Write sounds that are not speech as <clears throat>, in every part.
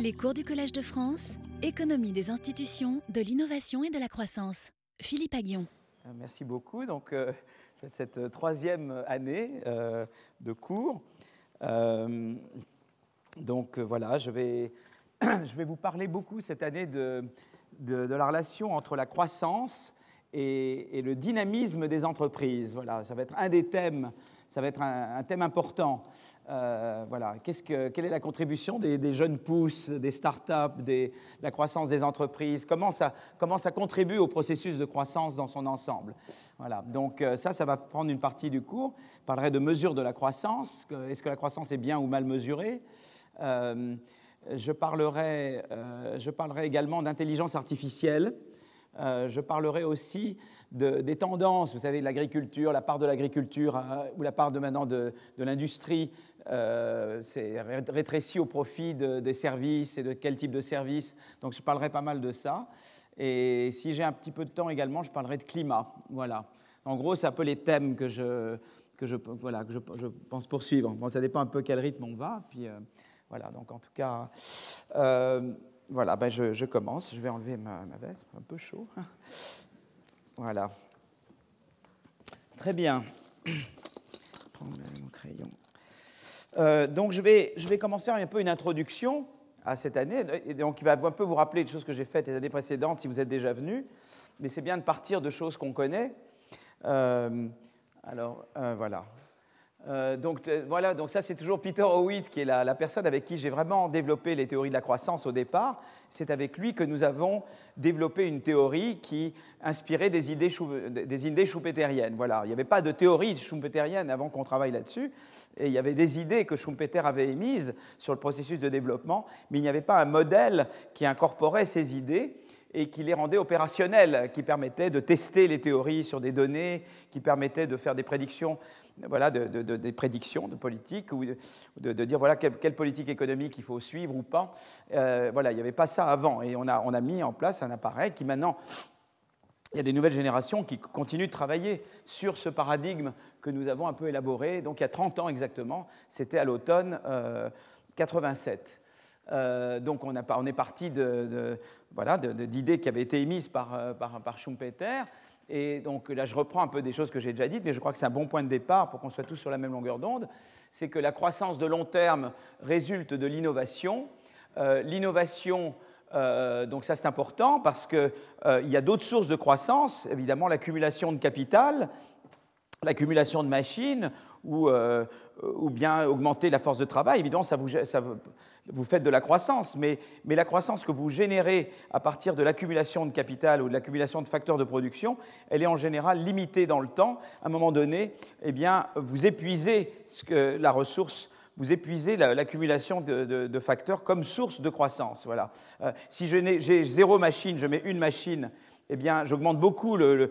Les cours du Collège de France, économie des institutions, de l'innovation et de la croissance. Philippe Aguillon. Euh, Merci beaucoup. Donc, euh, cette troisième année euh, de cours. Euh, donc, voilà, je vais, <clears throat> je vais vous parler beaucoup cette année de, de, de la relation entre la croissance et, et, le dynamisme des entreprises. Voilà, ça va être un des thèmes, ça va être un, thème important. Euh, voilà, Qu'est-ce que, quelle est la contribution des, jeunes pousses, des startups, des, la croissance des entreprises? Comment ça, comment ça contribue au processus de croissance dans son ensemble? Voilà, donc euh, ça, ça va prendre une partie du cours. Je parlerai de mesure de la croissance. Est-ce que la croissance est bien ou mal mesurée? Euh, je, parlerai, je parlerai également d'intelligence artificielle. Euh, je parlerai aussi de, des tendances, vous savez, de l'agriculture, la part de l'agriculture euh, ou la part de maintenant de, l'industrie euh, c'est rétréci au profit de, des services et de quel type de services. Donc je parlerai pas mal de ça. Et si j'ai un petit peu de temps également, je parlerai de climat. Voilà. En gros, c'est un peu les thèmes que je, que je, voilà, que je, je pense poursuivre. Bon, ça dépend un peu quel rythme on va. Puis euh, voilà, donc en tout cas, voilà, ben je, je, commence. Je vais enlever ma, veste, un peu chaud. <laughs> Voilà. Très bien. <coughs> Prends mon crayon. Euh, donc je vais, je vais commencer un peu une introduction à cette année, et donc qui va un peu vous rappeler les choses que j'ai faites les années précédentes si vous êtes déjà venu, mais c'est bien de partir de choses qu'on connaît. Euh, alors euh, voilà. Euh, donc voilà, donc ça c'est toujours Peter Howitt qui est la, la personne avec qui j'ai vraiment développé les théories de la croissance au départ. C'est avec lui que nous avons développé une théorie qui inspirait des idées, des idées schumpeteriennes. Voilà, il n'y avait pas de théorie schumpeterienne avant qu'on travaille là-dessus, et il y avait des idées que Schumpeter avait émises sur le processus de développement, mais il n'y avait pas un modèle qui incorporait ces idées et qui les rendait opérationnelles, qui permettait de tester les théories sur des données, qui permettait de faire des prédictions voilà, de, de, de, des prédictions de politique ou de, de dire voilà, quelle, politique économique il faut suivre ou pas. Euh, voilà, il n'y avait pas ça avant. Et on a, mis en place un appareil qui maintenant il y a des nouvelles générations qui continuent de travailler sur ce paradigme que nous avons un peu élaboré. Donc il y a 30 ans exactement, c'était à l'automne euh, 87. Euh, donc on, on, est parti d'idées de, voilà, qui avaient été émises par, euh, par Schumpeter. Et donc là, je reprends un peu des choses que j'ai déjà dites, mais je crois que c'est un bon point de départ pour qu'on soit tous sur la même longueur d'onde. C'est que la croissance de long terme résulte de l'innovation. Euh, l'innovation, euh, donc ça c'est important parce qu'il euh, y a d'autres sources de croissance, évidemment l'accumulation de capital, l'accumulation de machines, ou, euh, ou, bien augmenter la force de travail. Évidemment, ça vous, ça faites de la croissance, mais, la croissance que vous générez à partir de l'accumulation de capital ou de l'accumulation de facteurs de production, elle est en général limitée dans le temps. À un moment donné, eh bien, vous épuisez la ressource vous épuisez l'accumulation de, facteurs comme source de croissance. Voilà. Euh, si j'ai zéro machine, je mets une machine, eh bien, j'augmente beaucoup le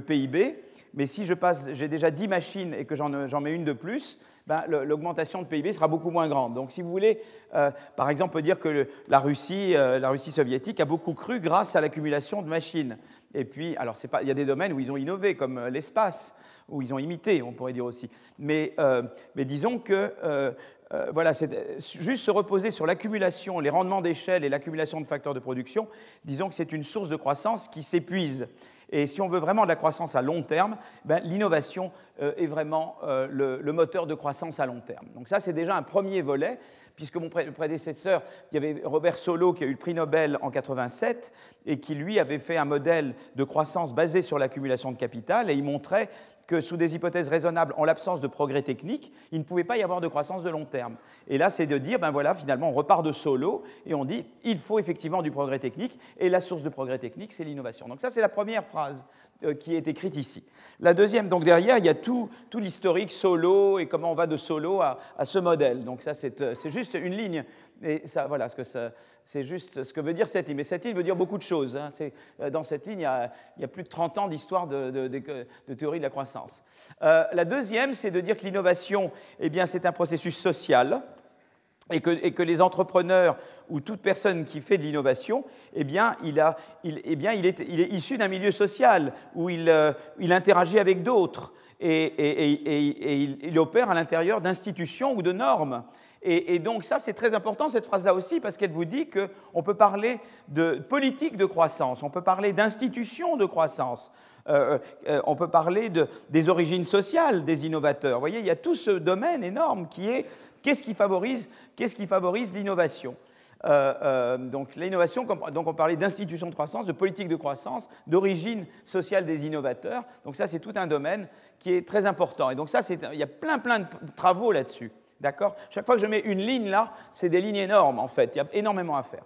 PIB. Mais si j'ai déjà 10 machines et que j'en mets une de plus, ben, l'augmentation de PIB sera beaucoup moins grande. Donc si vous voulez, euh, par exemple, dire que la, Russie, euh, la Russie soviétique a beaucoup cru grâce à l'accumulation de machines. Et puis, alors pas, il y a des domaines où ils ont innové, comme euh, l'espace, où ils ont imité, on pourrait dire aussi. Mais, euh, mais disons que euh, euh, voilà, c'est juste se reposer sur l'accumulation, les rendements d'échelle et l'accumulation de facteurs de production, disons que c'est une source de croissance qui s'épuise. Et si on veut vraiment de la croissance à long terme, ben, l'innovation euh, est vraiment euh, le, moteur de croissance à long terme. Donc ça, c'est déjà un premier volet, puisque mon prédécesseur, il y avait Robert Solow qui a eu le prix Nobel en 87 et qui, lui, avait fait un modèle de croissance basé sur l'accumulation de capital, et il montrait que sous des hypothèses raisonnables, en l'absence de progrès technique, il ne pouvait pas y avoir de croissance de long terme. Et là, c'est de dire, ben voilà, finalement, on repart de solo et on dit, il faut effectivement du progrès technique, et la source de progrès technique, c'est l'innovation. Donc ça, c'est la première phrase euh, qui est écrite ici. La deuxième, donc derrière, il y a tout, tout l'historique solo et comment on va de solo à, à ce modèle. Donc ça, c'est euh, juste une ligne. Et ça, voilà, ce que c'est juste ce que veut dire cette ligne. Mais cette ligne veut dire beaucoup de choses. Hein. Euh, dans cette ligne, il y, a, plus de 30 ans d'histoire de, théorie de la croissance. Euh, la deuxième, c'est de dire que l'innovation, eh bien, c'est un processus social et que, les entrepreneurs ou toute personne qui fait de l'innovation, eh bien, il, eh est, issu d'un milieu social où il, euh, interagit avec d'autres et, il, opère à l'intérieur d'institutions ou de normes. Et, donc ça, c'est très important, cette phrase-là aussi, parce qu'elle vous dit qu'on peut parler de politique de croissance, on peut parler d'institutions de croissance, euh, euh, on peut parler de, des origines sociales des innovateurs. Vous voyez, il y a tout ce domaine énorme qui est qu'est-ce qui favorise, qu'est-ce qui favorise l'innovation. Euh, donc donc on parlait d'institutions de croissance, de politique de croissance, d'origine sociale des innovateurs. Donc ça, c'est tout un domaine qui est très important. Et donc ça, il y a plein plein de travaux là-dessus. D'accord? Chaque fois que je mets une ligne là, c'est des lignes énormes en fait. Il y a énormément à faire.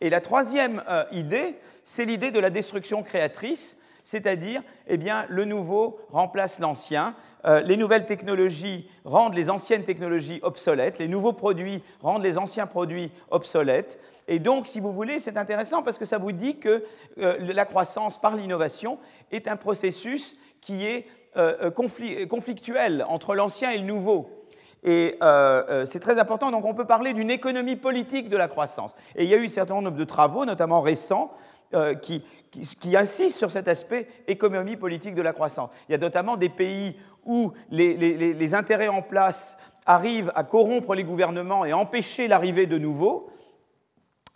Et la troisième euh, idée, c'est l'idée de la destruction créatrice, c'est-à-dire, eh bien, le nouveau remplace l'ancien. Euh, les nouvelles technologies rendent les anciennes technologies obsolètes. Les nouveaux produits rendent les anciens produits obsolètes. Et donc, si vous voulez, c'est intéressant parce que ça vous dit que euh, la croissance par l'innovation est un processus qui est conflictuel entre l'ancien et le nouveau. Et euh, euh, c'est très important, donc on peut parler d'une économie politique de la croissance. Et il y a eu un certain nombre de travaux, notamment récents, euh, qui, insistent sur cet aspect économie politique de la croissance. Il y a notamment des pays où les, les intérêts en place arrivent à corrompre les gouvernements et empêcher l'arrivée de nouveaux.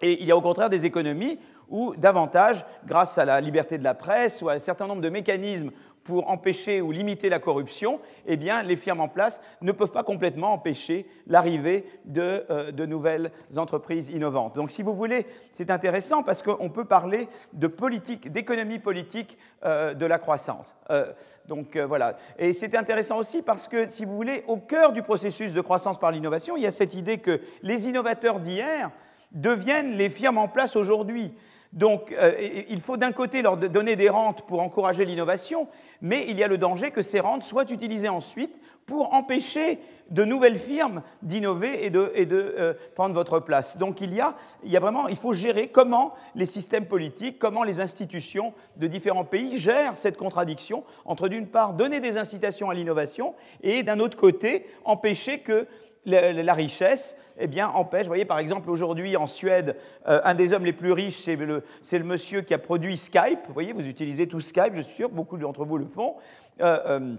Et il y a au contraire des économies où davantage, grâce à la liberté de la presse ou à un certain nombre de mécanismes pour empêcher ou limiter la corruption, eh bien, les firmes en place ne peuvent pas complètement empêcher l'arrivée de, euh, nouvelles entreprises innovantes. Donc, si vous voulez, c'est intéressant parce qu'on peut parler de politique, d'économie politique euh, de la croissance. Euh, donc, voilà. Et c'est intéressant aussi parce que, si vous voulez, au cœur du processus de croissance par l'innovation, il y a cette idée que les innovateurs d'hier deviennent les firmes en place aujourd'hui. Donc, euh, il faut d'un côté leur donner des rentes pour encourager l'innovation, mais il y a le danger que ces rentes soient utilisées ensuite pour empêcher de nouvelles firmes d'innover et de, euh, prendre votre place. Donc, il il faut gérer comment les systèmes politiques, comment les institutions de différents pays gèrent cette contradiction entre, d'une part, donner des incitations à l'innovation et, d'un autre côté, empêcher que la richesse eh bien, empêche. Vous voyez, par exemple, aujourd'hui en Suède, euh, un des hommes les plus riches, c'est le, monsieur qui a produit Skype. Vous voyez, vous utilisez tout Skype, je suis sûr, beaucoup d'entre vous le font. Euh, euh,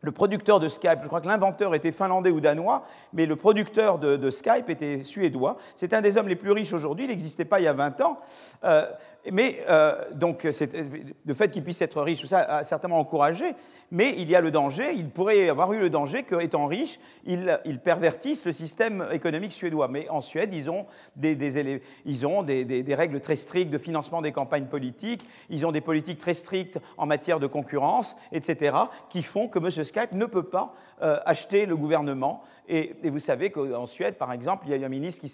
le producteur de Skype, je crois que l'inventeur était finlandais ou danois, mais le producteur de, Skype était suédois. C'est un des hommes les plus riches aujourd'hui, il n'existait pas il y a 20 ans. mais donc, le fait qu'il puisse être riche, tout ça a certainement encouragé mais il y a le danger, il pourrait avoir eu le danger qu'étant riche, ils, pervertissent le système économique suédois. Mais en Suède, ils ont, des, règles très strictes de financement des campagnes politiques, ils ont des politiques très strictes en matière de concurrence, etc., qui font que M. Skype ne peut pas euh, acheter le gouvernement. Et, vous savez qu'en Suède, par exemple, il y a eu un ministre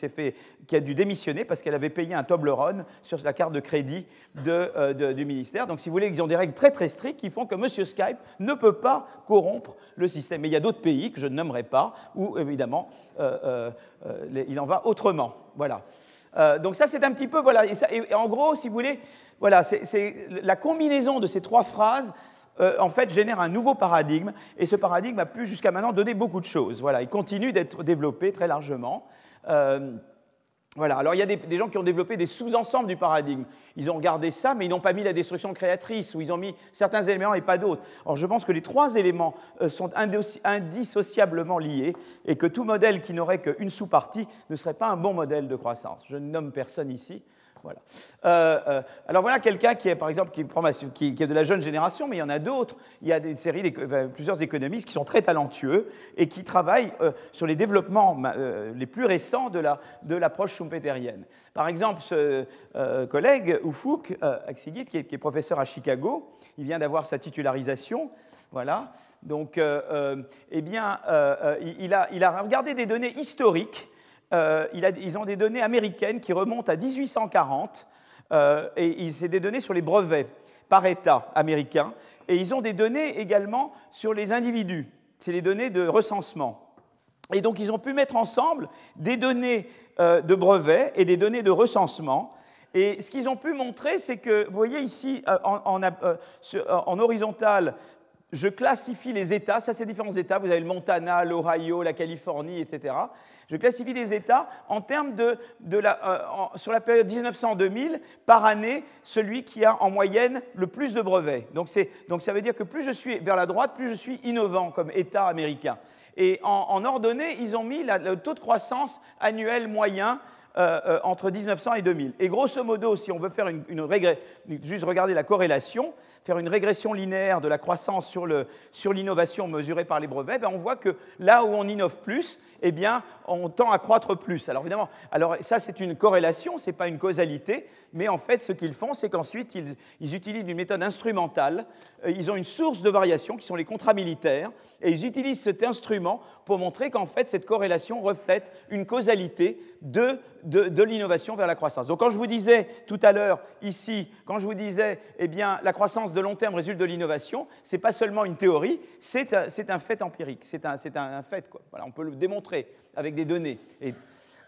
qui a dû démissionner parce qu'elle avait payé un Toblerone sur la carte de crédit euh, du ministère. Donc, si vous voulez, ils ont des règles très très strictes qui font que M. Skype ne peut pas corrompre le système. Mais il y a d'autres pays que je ne nommerai pas où, évidemment, euh, il en va autrement. Voilà. donc ça, c'est un petit peu, voilà, et, en gros, si vous voulez, voilà, c'est la combinaison de ces trois phrases euh, en fait, génère un nouveau paradigme, et ce paradigme a pu jusqu'à maintenant donner beaucoup de choses. Voilà, il continue d'être développé très largement. Euh, voilà, alors il y a des, gens qui ont développé des sous-ensembles du paradigme. Ils ont regardé ça, mais ils n'ont pas mis la destruction créatrice, ou ils ont mis certains éléments et pas d'autres. Or, je pense que les trois éléments euh, sont indissociablement liés, et que tout modèle qui n'aurait qu'une sous-partie ne serait pas un bon modèle de croissance. Je ne nomme personne ici, Euh, euh, alors voilà quelqu'un qui est, par exemple, qui, est de la jeune génération, mais il y en a d'autres. Il y a des séries, plusieurs économistes qui sont très talentueux et qui travaillent euh, sur les développements les plus récents de l'approche la, schumpeterienne. Par exemple, ce collègue, Ufuk Aksigit, qui qui est, professeur à Chicago, il vient d'avoir sa titularisation. Voilà. Donc, eh bien, il a, il a regardé des données historiques euh, ils ont des données américaines qui remontent à 1840, euh, et c'est des données sur les brevets par État américain, et ils ont des données également sur les individus, c'est les données de recensement. Et donc ils ont pu mettre ensemble des données euh, de brevets et des données de recensement. Et ce qu'ils ont pu montrer, c'est que, vous voyez ici, en, en horizontal, je classifie les États, ça c'est différents États, vous avez le Montana, l'Ohio, la Californie, etc. Je classifie les États en termes de, la, euh, sur la période 1900-2000, par année, celui qui a en moyenne le plus de brevets. Donc, ça veut dire que plus je suis vers la droite, plus je suis innovant comme État américain. Et en, ordonnée, ils ont mis le taux de croissance annuel moyen euh, euh, entre 1900 et 2000. Et grosso modo, si on veut faire une, juste regarder la corrélation, faire une régression linéaire de la croissance sur l'innovation sur mesurée par les brevets, ben on voit que là où on innove plus, eh bien, on tend à croître plus. Alors évidemment, alors ça c'est une corrélation, ce n'est pas une causalité, mais en fait ce qu'ils font, c'est qu'ensuite ils, utilisent une méthode instrumentale, euh, ils ont une source de variation qui sont les contrats militaires, et ils utilisent cet instrument pour montrer qu'en fait cette corrélation reflète une causalité de, de, l'innovation vers la croissance. Donc quand je vous disais tout à l'heure ici, quand je vous disais eh bien la croissance de long terme résulte de l'innovation, ce n'est pas seulement une théorie, c'est un, un, fait empirique, c'est un, un, fait. Quoi. Voilà, on peut le démontrer avec des données.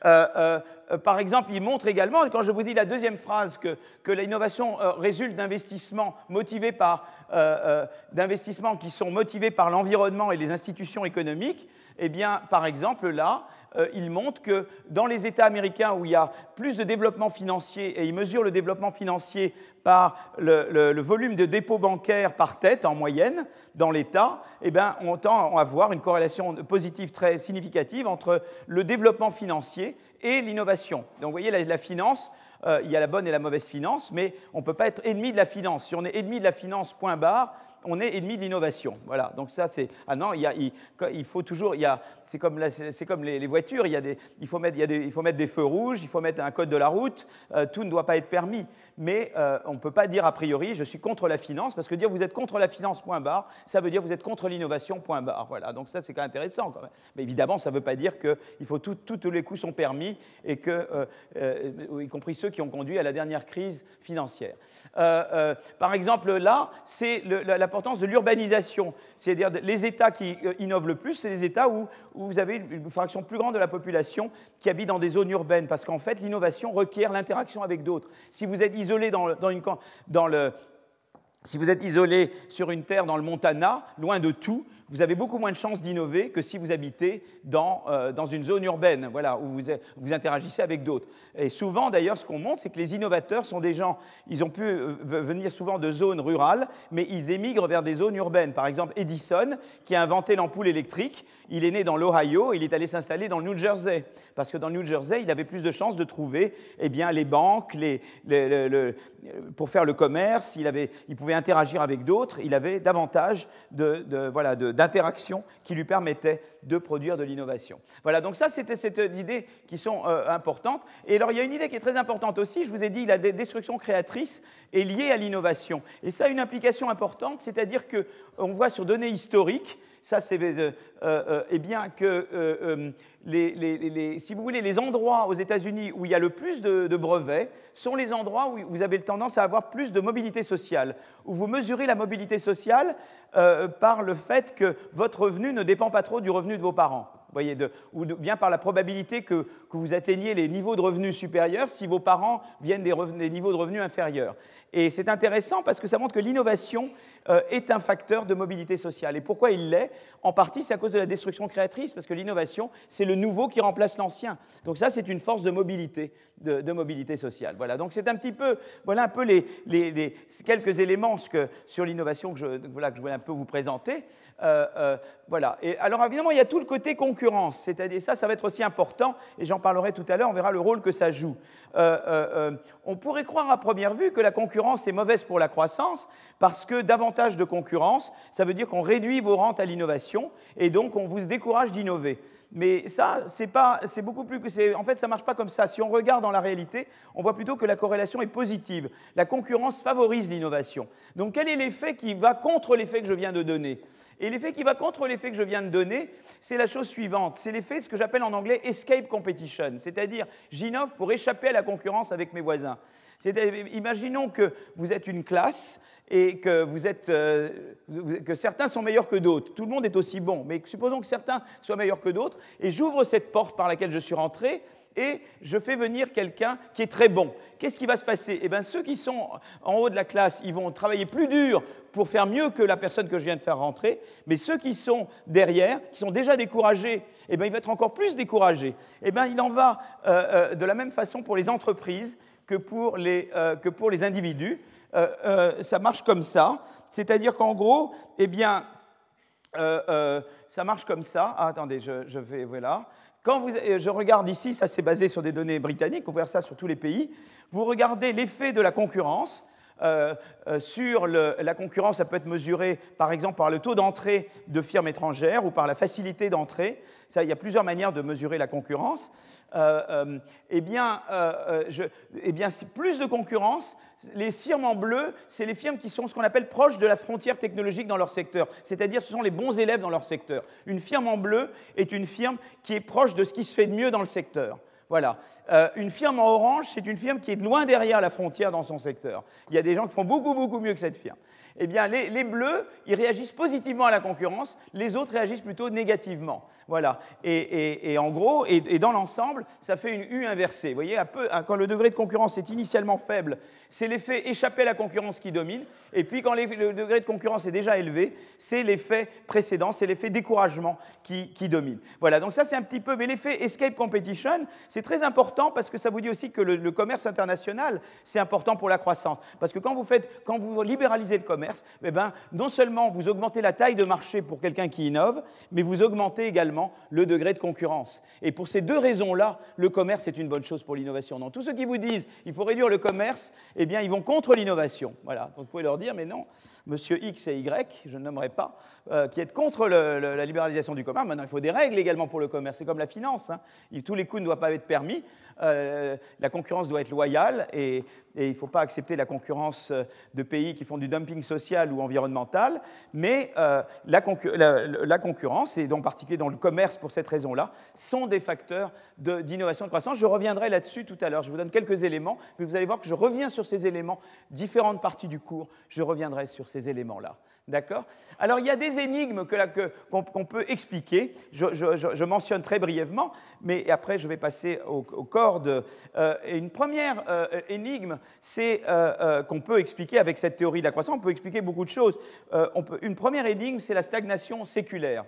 Euh, euh, par exemple, il montre également, quand je vous dis la deuxième phrase, que, que l'innovation euh, résulte d'investissements motivés par d'investissements qui sont motivés par l'environnement et les institutions économiques, eh bien, par exemple, là, euh, il montre que dans les États américains où il y a plus de développement financier, et il mesure le développement financier par le, volume de dépôts bancaires par tête en moyenne dans l'État, eh bien, on tend à avoir une corrélation positive très significative entre le développement financier et l'innovation. Donc, vous voyez, la, finance, euh, il y a la bonne et la mauvaise finance, mais on ne peut pas être ennemi de la finance. Si on est ennemi de la finance, point barre, on est ennemi de l'innovation. Voilà. Donc ça, c'est ah non, il, il, faut toujours, c'est comme, comme les, voitures, il, y a des, faut mettre, y a des, feux rouges, il faut mettre un code de la route, euh, tout ne doit pas être permis. Mais euh, on ne peut pas dire a priori, je suis contre la finance, parce que dire vous êtes contre la finance, point barre, ça veut dire vous êtes contre l'innovation, point barre. Voilà. Donc ça, c'est quand même intéressant. Quand même. Mais évidemment, ça ne veut pas dire que faut tous les coups sont permis et que, euh, y compris ceux qui ont conduit à la dernière crise financière. par exemple, là, c'est la l'importance de l'urbanisation. C'est-à-dire les États qui euh, innovent le plus, c'est les États où, vous avez une fraction plus grande de la population qui habite dans des zones urbaines, parce qu'en fait, l'innovation requiert l'interaction avec d'autres. Si vous êtes isolé dans, dans, le, si vous êtes isolé sur une terre dans le Montana, loin de tout, vous avez beaucoup moins de chances d'innover que si vous habitez dans, euh, dans une zone urbaine, voilà, où vous, vous interagissez avec d'autres. Et souvent, d'ailleurs, ce qu'on montre, c'est que les innovateurs sont des gens, ils ont pu euh, venir souvent de zones rurales, mais ils émigrent vers des zones urbaines. Par exemple, Edison, qui a inventé l'ampoule électrique, il est né dans l'Ohio, il est allé s'installer dans le New Jersey, parce que dans le New Jersey, il avait plus de chances de trouver eh bien, les banques, les, pour faire le commerce, il, avait, il pouvait interagir avec d'autres, il avait davantage de, de voilà, de, d'interaction qui lui permettait de produire de l'innovation. Voilà, donc ça, c'était cette idée qui sont euh, importantes. Et alors, il y a une idée qui est très importante aussi. Je vous ai dit, la destruction créatrice est liée à l'innovation. Et ça a une implication importante, c'est-à-dire qu'on voit sur données historiques, ça c'est euh, euh, eh bien que les, si vous voulez, les endroits aux États-Unis où il y a le plus de, brevets sont les endroits où vous avez tendance à avoir plus de mobilité sociale, où vous mesurez la mobilité sociale par le fait que votre revenu ne dépend pas trop du revenu de vos parents ou bien par la probabilité que, vous atteigniez les niveaux de revenus supérieurs si vos parents viennent des, niveaux de revenus inférieurs. Et c'est intéressant parce que ça montre que l'innovation euh, est un facteur de mobilité sociale. Et pourquoi il l'est? En partie, c'est à cause de la destruction créatrice, parce que l'innovation, c'est le nouveau qui remplace l'ancien. Donc ça, c'est une force de mobilité, de, mobilité sociale. Voilà. Donc c'est un petit peu, voilà un peu les, quelques éléments sur l'innovation que je, voilà, que je voulais un peu vous présenter. Euh, euh, voilà. Et alors évidemment, il y a tout le côté concurrence, c'est-à-dire ça, ça va être aussi important, et j'en parlerai tout à l'heure, on verra le rôle que ça joue. On pourrait croire à première vue que la concurrence est mauvaise pour la croissance, parce que davantage de concurrence, ça veut dire qu'on réduit vos rentes à l'innovation, et donc on vous décourage d'innover. Mais ça, c'est beaucoup plus que En fait, ça marche pas comme ça. Si on regarde dans la réalité, on voit plutôt que la corrélation est positive. La concurrence favorise l'innovation. Donc, quel est l'effet qui va contre l'effet que je viens de donner? Et l'effet qui va contre l'effet que je viens de donner, c'est la chose suivante. C'est l'effet, ce que j'appelle en anglais escape competition. C'est-à-dire, j'innove pour échapper à la concurrence avec mes voisins. Imaginons que vous êtes une classe et euh, que certains sont meilleurs que d'autres. Tout le monde est aussi bon, mais supposons que certains soient meilleurs que d'autres, et j'ouvre cette porte par laquelle je suis rentré, et je fais venir quelqu'un qui est très bon. Qu'est-ce qui va se passer? Eh bien, ceux qui sont en haut de la classe, ils vont travailler plus dur pour faire mieux que la personne que je viens de faire rentrer, mais ceux qui sont derrière, qui sont déjà découragés, eh bien, ils vont être encore plus découragés. Eh bien, il en va euh, euh, de la même façon pour les entreprises que pour les, que pour les individus. ça marche comme ça, c'est-à-dire qu'en gros, eh bien, ça marche comme ça. Ah, attendez, je, vais, voilà. Quand vous, je regarde ici, ça c'est basé sur des données britanniques, on peut ça sur tous les pays. Vous regardez l'effet de la concurrence. Euh, euh, sur la concurrence, ça peut être mesuré par exemple par le taux d'entrée de firmes étrangères ou par la facilité d'entrée. Ça, il y a plusieurs manières de mesurer la concurrence. Euh, eh bien, eh bien plus de concurrence, les firmes en bleu, c'est les firmes qui sont ce qu'on appelle proches de la frontière technologique dans leur secteur, c'est-à-dire ce sont les bons élèves dans leur secteur. Une firme en bleu est une firme qui est proche de ce qui se fait de mieux dans le secteur. Voilà. Euh, une firme en orange, c'est une firme qui est loin derrière la frontière dans son secteur. Il y a des gens qui font beaucoup, beaucoup mieux que cette firme eh bien, les, bleus, ils réagissent positivement à la concurrence, les autres réagissent plutôt négativement. Voilà. Et, en gros, et, dans l'ensemble, ça fait une U inversée. Vous voyez, quand le degré de concurrence est initialement faible, c'est l'effet échapper à la concurrence qui domine. Et puis, quand le degré de concurrence est déjà élevé, c'est l'effet précédent, c'est l'effet découragement qui, domine. Voilà. Donc, ça, c'est un petit peu. Mais l'effet escape competition, c'est très important parce que ça vous dit aussi que le, commerce international, c'est important pour la croissance. Parce que quand vous, faites, quand vous libéralisez le commerce, eh ben, non seulement vous augmentez la taille de marché pour quelqu'un qui innove, mais vous augmentez également le degré de concurrence. Et pour ces deux raisons-là, le commerce est une bonne chose pour l'innovation. Donc tous ceux qui vous disent qu'il faut réduire le commerce, bien, ils vont contre l'innovation. Voilà. Vous pouvez leur dire, mais non, monsieur X et Y, je ne nommerai pas, euh, qui est contre la libéralisation du commerce. Maintenant, il faut des règles également pour le commerce. C'est comme la finance. Hein. Tous les coûts ne doivent pas être permis. Euh, la concurrence doit être loyale et, il ne faut pas accepter la concurrence euh, de pays qui font du dumping social ou environnemental. Mais la, la, concurrence, et en particulier dans le commerce pour cette raison-là, sont des facteurs d'innovation et de croissance. Je reviendrai là-dessus tout à l'heure. Je vous donne quelques éléments, mais vous allez voir que je reviens sur éléments, différentes parties du cours. Je reviendrai sur ces éléments-là. D'accord? Alors, il y a des énigmes qu'on peut expliquer. Je, mentionne très brièvement, mais après, je vais passer au, corps de. Euh, une première euh, énigme, c'est euh, qu'on peut expliquer avec cette théorie de la croissance. On peut expliquer beaucoup de choses. Une première énigme, c'est la stagnation séculaire.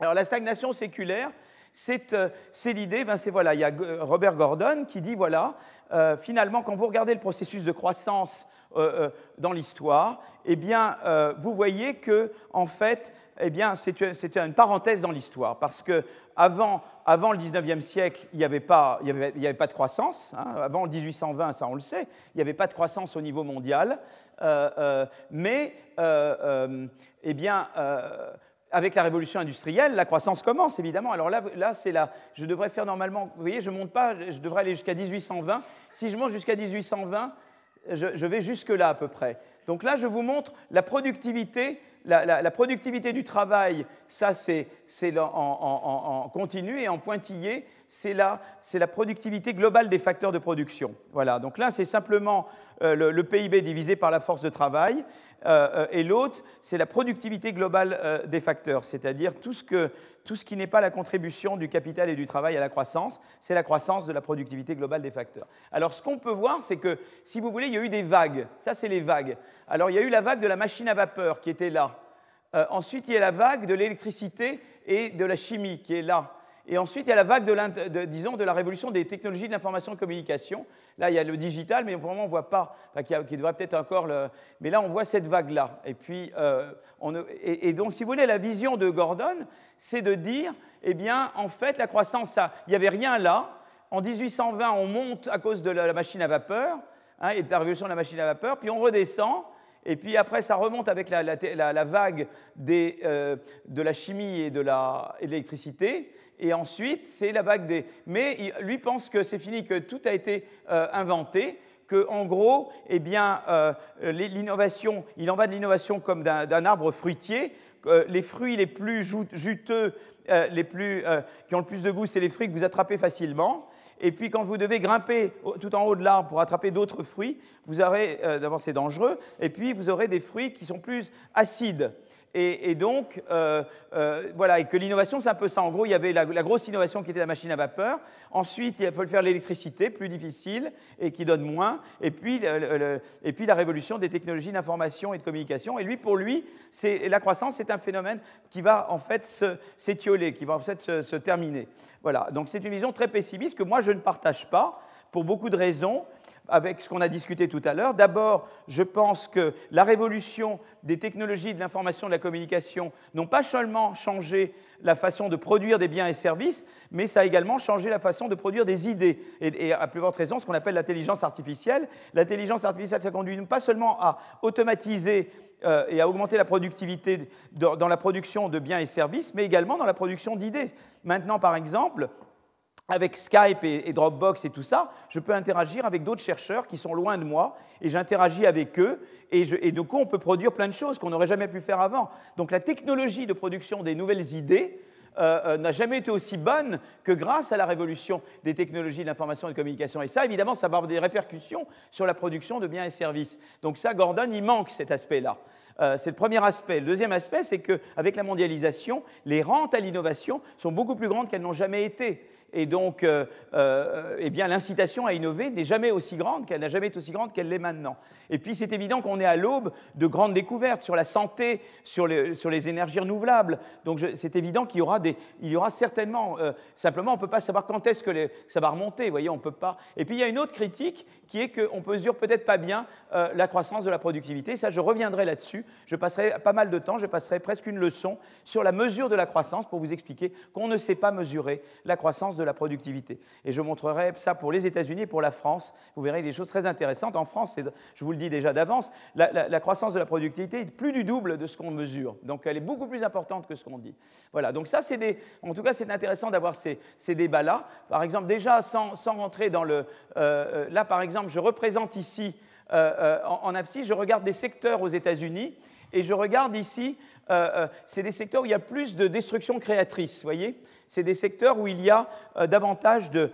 Alors, la stagnation séculaire, c'est l'idée, ben c'est voilà, il y a Robert Gordon qui dit voilà, finalement, quand vous regardez le processus de croissance euh, euh, dans l'histoire, eh bien, euh, vous voyez que, en fait, eh bien, c'était une parenthèse dans l'histoire, parce que avant, avant le 19e siècle, il n'y avait, avait pas de croissance. Hein. Avant 1820, ça on le sait, il n'y avait pas de croissance au niveau mondial. mais, eh bien, avec la révolution industrielle, la croissance commence, évidemment. Alors là, là c'est là. Je devrais faire normalement, vous voyez, je monte pas, je devrais aller jusqu'à 1820. Si je monte jusqu'à 1820, je, vais jusque-là à peu près. Donc là, je vous montre la productivité, la, productivité du travail, ça c'est en, continu et en pointillé, c'est la, la, productivité globale des facteurs de production. Voilà, donc là c'est simplement euh, le, PIB divisé par la force de travail. Euh, euh, et l'autre, c'est la productivité globale euh, des facteurs, c'est-à-dire tout ce, qui n'est pas la contribution du capital et du travail à la croissance, c'est la croissance de la productivité globale des facteurs. Alors ce qu'on peut voir, c'est que, si vous voulez, il y a eu des vagues. Ça, c'est les vagues. Alors il y a eu la vague de la machine à vapeur qui était là. ensuite, il y a la vague de l'électricité et de la chimie qui est là. Et ensuite, il y a la vague de, disons, de la révolution des technologies de l'information et de communication. Là, il y a le digital, mais pour le moment, on ne voit pas, qui, devrait peut-être encore. Mais là, on voit cette vague-là. Et, euh, on, et, donc, si vous voulez, la vision de Gordon, c'est de dire, eh bien, en fait, la croissance, il n'y avait rien là. En 1820, on monte à cause de la, machine à vapeur, hein, et de la révolution de la machine à vapeur, puis on redescend, et puis après, ça remonte avec la, la, vague des, euh, de la chimie et de l'électricité et ensuite c'est la vague des. Mais lui pense que c'est fini, que tout a été euh, inventé, que en gros, eh bien, euh, l'innovation, il en va de l'innovation comme d'un arbre fruitier. les fruits les plus juteux, euh, les plus, qui ont le plus de goût, c'est les fruits que vous attrapez facilement. Et puis quand vous devez grimper tout en haut de l'arbre pour attraper d'autres fruits, vous aurez, d'abord c'est dangereux, et puis vous aurez des fruits qui sont plus acides. Et, donc, euh, euh, voilà, et que l'innovation, c'est un peu ça. En gros, il y avait la, grosse innovation qui était la machine à vapeur. Ensuite, il faut faire l'électricité, plus difficile et qui donne moins. Et puis, et puis la révolution des technologies d'information et de communication. Et lui, pour lui, la croissance, c'est un phénomène qui va en fait s'étioler, qui va en fait se terminer. Voilà. Donc, c'est une vision très pessimiste que moi, je ne partage pas pour beaucoup de raisons. Avec ce qu'on a discuté tout à l'heure. D'abord, je pense que la révolution des technologies de l'information et de la communication n'ont pas seulement changé la façon de produire des biens et services, mais ça a également changé la façon de produire des idées. Et, à plus forte raison, ce qu'on appelle l'intelligence artificielle. L'intelligence artificielle, ça conduit pas seulement à automatiser euh, et à augmenter la productivité dans la production de biens et services, mais également dans la production d'idées. Maintenant, par exemple, avec Skype et, Dropbox et tout ça, je peux interagir avec d'autres chercheurs qui sont loin de moi et j'interagis avec eux et, je, et, on peut produire plein de choses qu'on n'aurait jamais pu faire avant. Donc la technologie de production des nouvelles idées euh, euh, n'a jamais été aussi bonne que grâce à la révolution des technologies de l'information et de communication. Et ça, évidemment, ça va avoir des répercussions sur la production de biens et services. Donc ça, Gordon, il manque cet aspect-là. Euh, c'est le premier aspect. Le deuxième aspect, c'est qu'avec la mondialisation, les rentes à l'innovation sont beaucoup plus grandes qu'elles n'ont jamais été et donc euh, euh, eh l'incitation à innover n'est jamais aussi grande qu'elle n'a jamais été aussi grande qu'elle l'est maintenant. Et puis c'est évident qu'on est à l'aube de grandes découvertes sur la santé, sur les, énergies renouvelables. Donc c'est évident qu'il y aura, certainement, euh, simplement on ne peut pas savoir quand est-ce que, ça va remonter, voyez, on peut pas. Et puis il y a une autre critique qui est qu'on mesure peut-être pas bien la croissance de la productivité. Ça, je reviendrai là-dessus. Je passerai pas mal de temps, je passerai presque une leçon sur la mesure de la croissance pour vous expliquer qu'on ne sait pas mesurer la croissance de la productivité. Et je montrerai ça pour les États-Unis et pour la France. Vous verrez des choses très intéressantes. En France, je vous le dis déjà d'avance, la, croissance de la productivité est plus du double de ce qu'on mesure. Donc elle est beaucoup plus importante que ce qu'on dit. Voilà, donc ça, c'est des... En tout cas, c'est intéressant d'avoir ces, débats-là. Par exemple, déjà, sans, rentrer dans le... Euh, euh, là, par exemple, je représente ici, euh, en, en abscisse, je regarde des secteurs aux États-Unis et je regarde ici, c'est des secteurs où il y a plus de destruction créatrice, voyez c'est des secteurs où il y a euh, davantage de,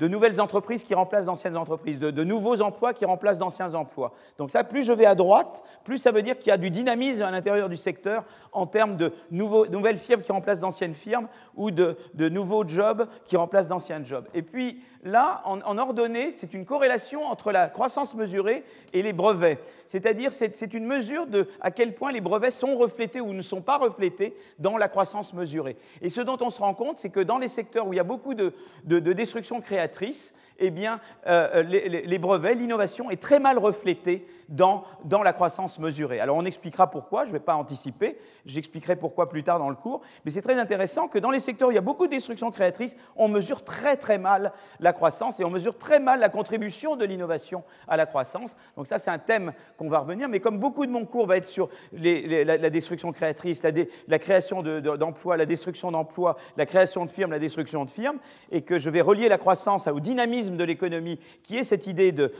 nouvelles entreprises qui remplacent d'anciennes entreprises, de, nouveaux emplois qui remplacent d'anciens emplois. Donc ça, plus je vais à droite, plus ça veut dire qu'il y a du dynamisme à l'intérieur du secteur en termes de nouvelles firmes qui remplacent d'anciennes firmes ou de, nouveaux jobs qui remplacent d'anciens jobs. Et puis là, en, en ordonnée, c'est une corrélation entre la croissance mesurée et les brevets. C'est-à-dire, c'est une mesure de à quel point les brevets sont reflétés ou ne sont pas reflétés dans la croissance mesurée. Et ce dont on se rend compte, c'est que dans les secteurs où il y a beaucoup de, destruction créatrice, eh bien, euh, les, brevets, l'innovation est très mal reflétée dans, dans, la croissance mesurée. Alors on expliquera pourquoi, je ne vais pas anticiper, j'expliquerai pourquoi plus tard dans le cours, mais c'est très intéressant que dans les secteurs où il y a beaucoup de destruction créatrice, on mesure très très mal la croissance et on mesure très mal la contribution de l'innovation à la croissance. Donc ça c'est un thème qu'on va revenir, mais comme beaucoup de mon cours va être sur la, destruction créatrice, la, création d'emplois, la destruction d'emplois, la création de firmes, la destruction de firmes, et que je vais relier la croissance au dynamisme de l'économie, qui est cette idée de,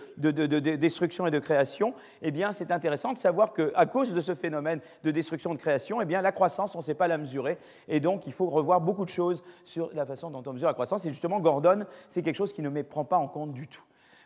destruction et de création, eh bien, c'est intéressant de savoir qu'à cause de ce phénomène de destruction de création, eh bien, la croissance, on ne sait pas la mesurer, et donc il faut revoir beaucoup de choses sur la façon dont on mesure la croissance. Et justement, Gordon, c'est quelque chose qui ne me prend pas en compte du tout.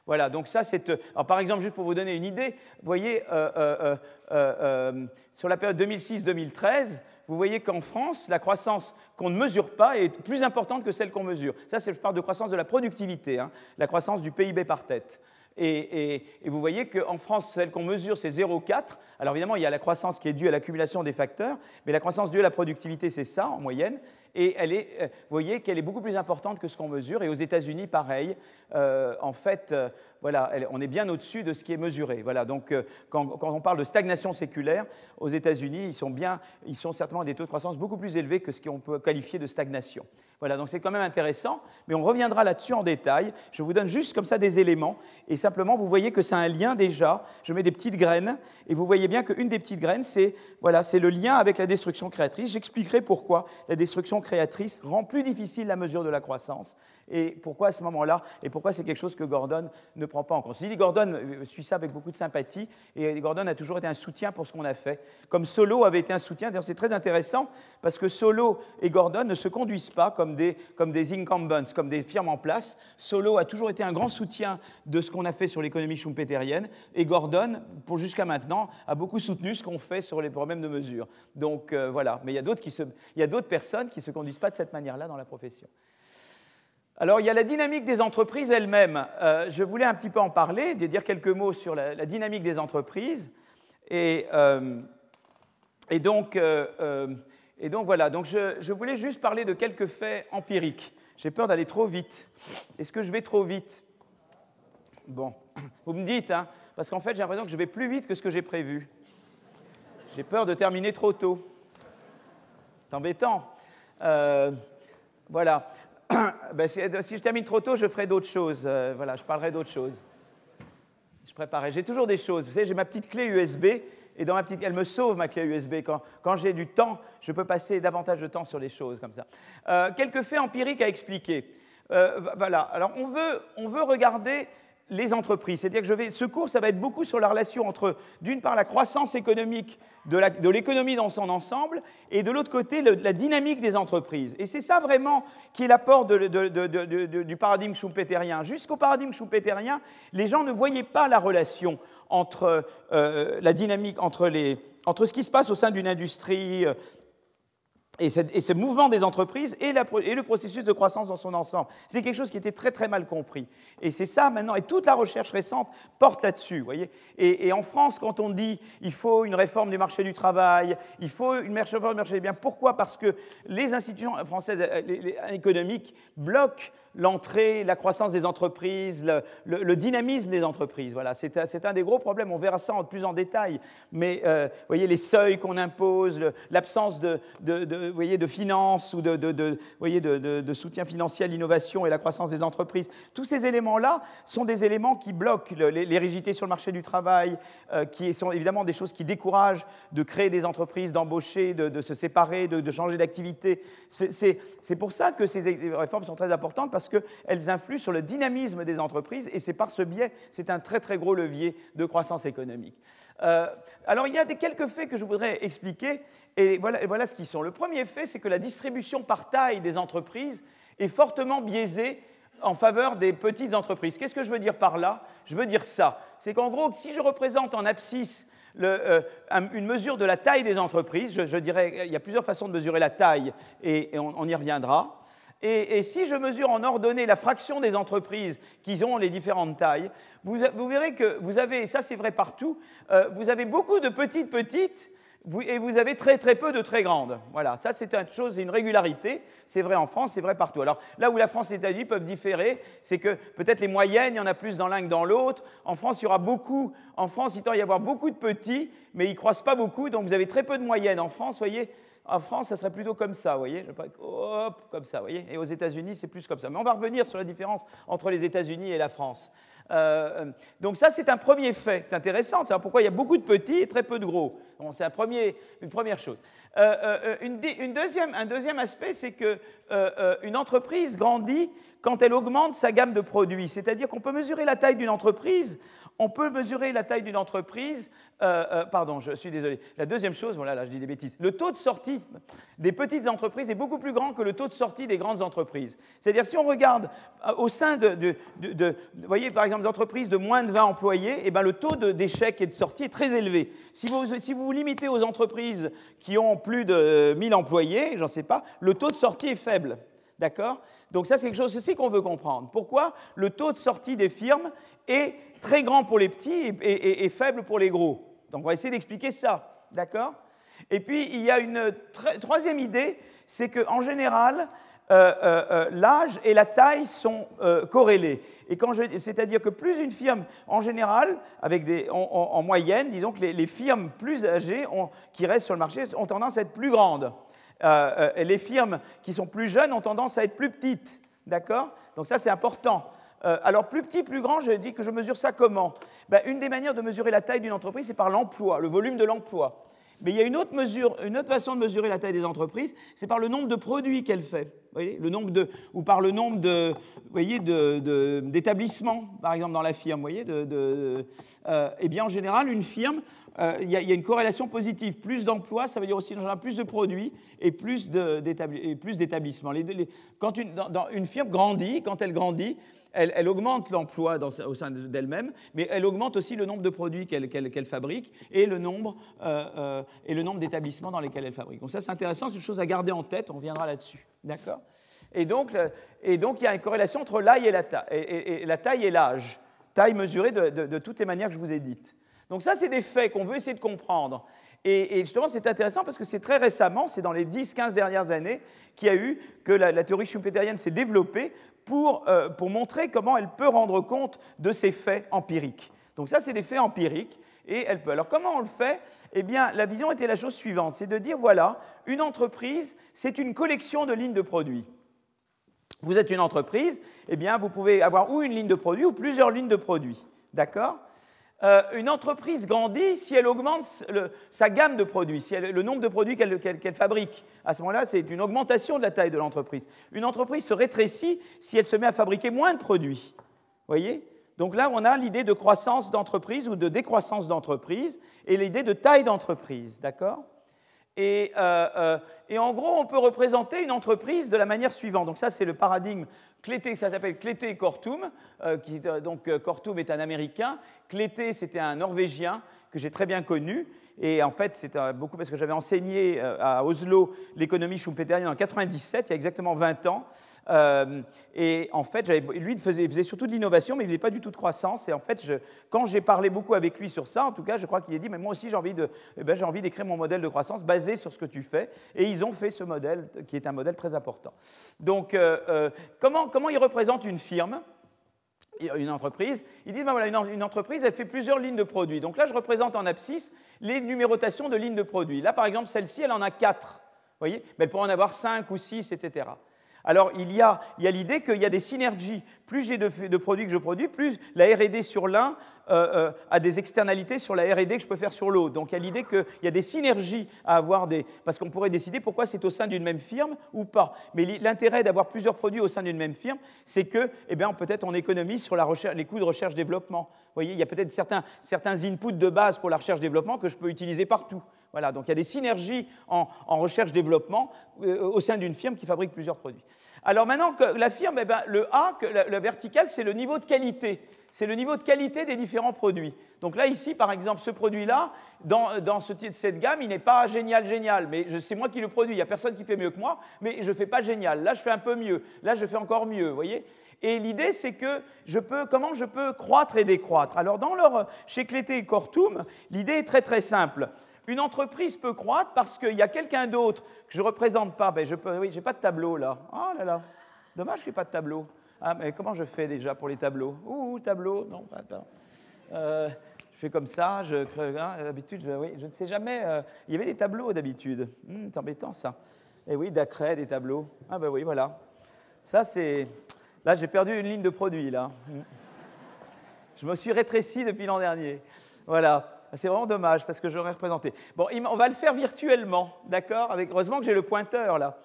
Voilà, donc ça, c'est. Alors, par exemple, juste pour vous donner une idée, vous voyez, euh, euh, euh, sur la période 2006-2013, vous voyez qu'en France, la croissance qu'on ne mesure pas est plus importante que celle qu'on mesure. Ça, je parle de croissance de la productivité, hein, la croissance du PIB par tête. Et, vous voyez qu'en France, celle qu'on mesure, c'est 0,4. Alors évidemment, il y a la croissance qui est due à l'accumulation des facteurs, mais la croissance due à la productivité, c'est ça en moyenne. Et elle est, euh, vous voyez qu'elle est beaucoup plus importante que ce qu'on mesure. Et aux États-Unis, pareil. Euh, en fait, euh, voilà, on est bien au-dessus de ce qui est mesuré. Voilà, donc quand, on parle de stagnation séculaire, aux États-Unis, ils sont bien, ils sont certainement à des taux de croissance beaucoup plus élevés que ce qu'on peut qualifier de stagnation. Voilà, donc c'est quand même intéressant, mais on reviendra là-dessus en détail. Je vous donne juste comme ça des éléments, et simplement vous voyez que c'est un lien déjà. Je mets des petites graines, et vous voyez bien qu'une des petites graines, c'est voilà, c'est le lien avec la destruction créatrice. J'expliquerai pourquoi la destruction créatrice rend plus difficile la mesure de la croissance et pourquoi à ce moment-là, et pourquoi c'est quelque chose que Gordon ne prend pas en compte? dit Gordon euh, suit ça avec beaucoup de sympathie, et Gordon a toujours été un soutien pour ce qu'on a fait, comme Solo avait été un soutien. D'ailleurs, c'est très intéressant, parce que Solo et Gordon ne se conduisent pas comme des, comme des incumbents, comme des firmes en place. Solo a toujours été un grand soutien de ce qu'on a fait sur l'économie schumpeterienne, et Gordon, pour jusqu'à maintenant, a beaucoup soutenu ce qu'on fait sur les problèmes de mesure. Donc euh, voilà, mais il y a d'autres personnes qui ne se conduisent pas de cette manière-là dans la profession. Alors, il y a la dynamique des entreprises elles-mêmes. Euh, je voulais un petit peu en parler, dire quelques mots sur la, dynamique des entreprises. Et, euh, donc, euh, et, donc, voilà, donc je, voulais juste parler de quelques faits empiriques. J'ai peur d'aller trop vite. Est-ce que je vais trop vite? Bon, <coughs> vous me dites, hein, parce qu'en fait, j'ai l'impression que je vais plus vite que ce que j'ai prévu. J'ai peur de terminer trop tôt. C'est embêtant. Voilà. <coughs> Ben, si, je termine trop tôt, je ferai d'autres choses. Euh, voilà, je parlerai d'autres choses. Je préparerai. J'ai toujours des choses. Vous savez, j'ai ma petite clé USB et dans ma petite, elle me sauve ma clé USB. Quand, quand j'ai du temps, je peux passer davantage de temps sur les choses comme ça. Euh, quelques faits empiriques à expliquer. voilà. Alors, on veut, on veut regarder les entreprises. C'est-à-dire que je vais, ce cours, ça va être beaucoup sur la relation entre, d'une part, la croissance économique de l'économie dans son ensemble, et de l'autre côté, la dynamique des entreprises. Et c'est ça vraiment qui est l'apport du paradigme schumpeterien. Jusqu'au paradigme schumpeterien, les gens ne voyaient pas la relation entre euh, la dynamique, entre, les, entre ce qui se passe au sein d'une industrie, euh, et, ce mouvement des entreprises et, le processus de croissance dans son ensemble. C'est quelque chose qui était très très mal compris. Et c'est ça maintenant, et toute la recherche récente porte là-dessus. voyez et, en France, quand on dit il faut une réforme du marché du travail, il faut une réforme du marché des biens, pourquoi? Parce que les institutions françaises euh, économiques bloquent l'entrée, la croissance des entreprises, le, dynamisme des entreprises. Voilà, c'est un des gros problèmes. On verra ça en plus en détail. Mais euh, voyez, les seuils qu'on impose, l'absence de, voyez, de finances ou de, voyez, de, soutien financier à l'innovation et la croissance des entreprises, tous ces éléments-là sont des éléments qui bloquent les, rigidités sur le marché du travail, euh, qui sont évidemment des choses qui découragent de créer des entreprises, d'embaucher, de, se séparer, de, changer d'activité. C'est pour ça que ces réformes sont très importantes qu'elles influent sur le dynamisme des entreprises et c'est par ce biais, c'est un très très gros levier de croissance économique. Euh, alors il y a des quelques faits que je voudrais expliquer et voilà, voilà ce qu'ils sont. Le premier fait, c'est que la distribution par taille des entreprises est fortement biaisée en faveur des petites entreprises. Qu'est-ce que je veux dire par là? Je veux dire ça. C'est qu'en gros, si je représente en abscisse euh, une mesure de la taille des entreprises, je, dirais, il y a plusieurs façons de mesurer la taille et, on, y reviendra. Et, si je mesure en ordonnée la fraction des entreprises qui ont les différentes tailles, vous, verrez que vous avez, et ça c'est vrai partout, euh, vous avez beaucoup de petites petites et vous avez très très peu de très grandes. Voilà, ça c'est une chose, une régularité. C'est vrai en France, c'est vrai partout. Alors là où la France et les États-Unis peuvent différer, c'est que peut-être les moyennes, il y en a plus dans l'un que dans l'autre. En France, il y aura beaucoup. En France, il tend à y avoir beaucoup de petits, mais ils ne croissent pas beaucoup, donc vous avez très peu de moyennes. En France, voyez, en France, ça serait plutôt comme ça, vous voyez Hop, comme ça, voyez Et aux États-Unis, c'est plus comme ça. Mais on va revenir sur la différence entre les États-Unis et la France. Euh, donc ça, c'est un premier fait. C'est intéressant. C'est pourquoi il y a beaucoup de petits et très peu de gros. c'est un une première chose. Euh, euh, une, deuxième, un deuxième aspect, c'est qu'une entreprise grandit quand elle augmente sa gamme de produits. C'est-à-dire qu'on peut mesurer la taille d'une entreprise on peut mesurer la taille d'une entreprise. Euh, euh, pardon, je suis désolé. La deuxième chose, voilà, là je dis des bêtises. Le taux de sortie des petites entreprises est beaucoup plus grand que le taux de sortie des grandes entreprises. C'est-à-dire, si on regarde euh, au sein de, vous voyez, par exemple, des entreprises de moins de 20 employés, eh ben, le taux d'échec et de sortie est très élevé. Si vous, si vous vous limitez aux entreprises qui ont plus de 1000 employés, j'en sais pas, le taux de sortie est faible. D'accord? Donc ça, c'est quelque chose aussi qu'on veut comprendre. Pourquoi le taux de sortie des firmes est très grand pour les petits et, faible pour les gros? Donc on va essayer d'expliquer ça. D'accord? Et puis, il y a une troisième idée, c'est qu'en général, euh, euh, euh, l'âge et la taille sont corrélés. C'est-à-dire que plus une firme, en général, avec en, moyenne, disons que les, firmes plus âgées qui restent sur le marché ont tendance à être plus grandes. Euh, euh, les firmes qui sont plus jeunes ont tendance à être plus petites. D'accord? Donc ça, c'est important. Euh, alors, plus petit, plus grand, je dis que je mesure ça comment? Ben, Une des manières de mesurer la taille d'une entreprise, c'est par l'emploi, le volume de l'emploi. Mais il y a une autre, mesure, une autre façon de mesurer la taille des entreprises, c'est par le nombre de produits qu'elle fait. Voyez, le nombre de, ou par le nombre de, voyez, d'établissements, par exemple, dans la firme. Voyez, de, eh bien, en général, une firme euh, il y, a une corrélation positive. Plus d'emplois, ça veut dire aussi plus de produits et plus d'établissements. Quand une, une firme grandit, quand elle grandit, elle, augmente l'emploi au sein d'elle-même, mais elle augmente aussi le nombre de produits qu'elle fabrique et le nombre, euh, euh, et le nombre d'établissements dans lesquels elle fabrique. Donc ça, c'est intéressant, c'est une chose à garder en tête, on reviendra là-dessus. D'accord? Et donc, il y a une corrélation entre la taille et, la taille et l'âge. Taille mesurée de, de, toutes les manières que je vous ai dites. Donc ça, c'est des faits qu'on veut essayer de comprendre. Et, justement, c'est intéressant parce que c'est très récemment, c'est dans les 10-15 dernières années, qu'il y a eu que la, théorie schumpeterienne s'est développée pour, euh, pour montrer comment elle peut rendre compte de ces faits empiriques. Donc ça, c'est des faits empiriques. Et elle peut. Alors comment on le fait? Eh bien, la vision était la chose suivante, c'est de dire, voilà, une entreprise, c'est une collection de lignes de produits. Vous êtes une entreprise, eh bien, vous pouvez avoir ou une ligne de produits ou plusieurs lignes de produits. D'accord? Euh, une entreprise grandit si elle augmente sa gamme de produits, si le nombre de produits qu'elle fabrique. À ce moment-là, c'est une augmentation de la taille de l'entreprise. Une entreprise se rétrécit si elle se met à fabriquer moins de produits. voyez? Donc là, on a l'idée de croissance d'entreprise ou de décroissance d'entreprise et l'idée de taille d'entreprise. D'accord? Euh, euh, et, en gros, on peut représenter une entreprise de la manière suivante. Donc ça, c'est le paradigme Clété, ça s'appelle Clété Kortum. Euh, qui, donc Kortum est un Américain. Clété, c'était un Norvégien que j'ai très bien connu. Et en fait, c'est beaucoup parce que j'avais enseigné à Oslo l'économie schumpeterienne en 97, il y a exactement 20 ans. Euh, et en fait, lui, il faisait, surtout de l'innovation, mais il ne faisait pas du tout de croissance. Et en fait, quand j'ai parlé beaucoup avec lui sur ça, en tout cas, je crois qu'il a dit, mais moi aussi, j'ai envie, de, eh ben, d'écrire mon modèle de croissance basé sur ce que tu fais. Et ils ont fait ce modèle, qui est un modèle très important. Donc, euh, euh, comment, il représente une firme une entreprise, il dit, ben voilà, une, entreprise, elle fait plusieurs lignes de produits. Donc là, je représente en abscisse les numérotations de lignes de produits. Là, par exemple, celle-ci, elle en a quatre. voyez? Mais elle pourrait en avoir cinq ou six, etc. Alors il y a, l'idée qu'il y a des synergies. Plus j'ai de, produits que je produis, plus la RD sur l'un euh, euh, a des externalités sur la RD que je peux faire sur l'autre. Donc il y a l'idée qu'il y a des synergies à avoir, des, parce qu'on pourrait décider pourquoi c'est au sein d'une même firme ou pas. Mais l'intérêt d'avoir plusieurs produits au sein d'une même firme, c'est que eh bien, peut-être on économise sur les coûts de recherche-développement. Vous voyez, il y a peut-être certains, certains inputs de base pour la recherche-développement que je peux utiliser partout. Voilà, donc il y a des synergies en, recherche-développement euh, au sein d'une firme qui fabrique plusieurs produits. Alors maintenant que la firme, eh ben, le A, le, vertical, c'est le niveau de qualité. C'est le niveau de qualité des différents produits. Donc là, ici, par exemple, ce produit-là, dans, ce, cette gamme, il n'est pas génial, génial, mais c'est moi qui le produis. Il n'y a personne qui fait mieux que moi, mais je ne fais pas génial. Là, je fais un peu mieux. Là, je fais encore mieux, voyez et l'idée, c'est que je peux, comment je peux croître et décroître? Alors, dans leur, chez Clété et Cortum, l'idée est très très simple. Une entreprise peut croître parce qu'il y a quelqu'un d'autre que je ne représente pas. Ben, je peux, oui, j'ai pas de tableau là. Oh là là, dommage que je n'ai pas de tableau. Ah, mais comment je fais déjà pour les tableaux? Ouh, tableau, non, attends. Euh, je fais comme ça, je, hein, d'habitude, je, oui, je ne sais jamais. Euh, il y avait des tableaux d'habitude. Hum, c'est embêtant ça. Et eh oui, d'accré, des tableaux. Ah ben oui, voilà. Ça, c'est. Là, j'ai perdu une ligne de produit, là. Hum. Je me suis rétréci depuis l'an dernier. Voilà. C'est vraiment dommage parce que j'aurais représenté. Bon, on va le faire virtuellement, d'accord Heureusement que j'ai le pointeur là.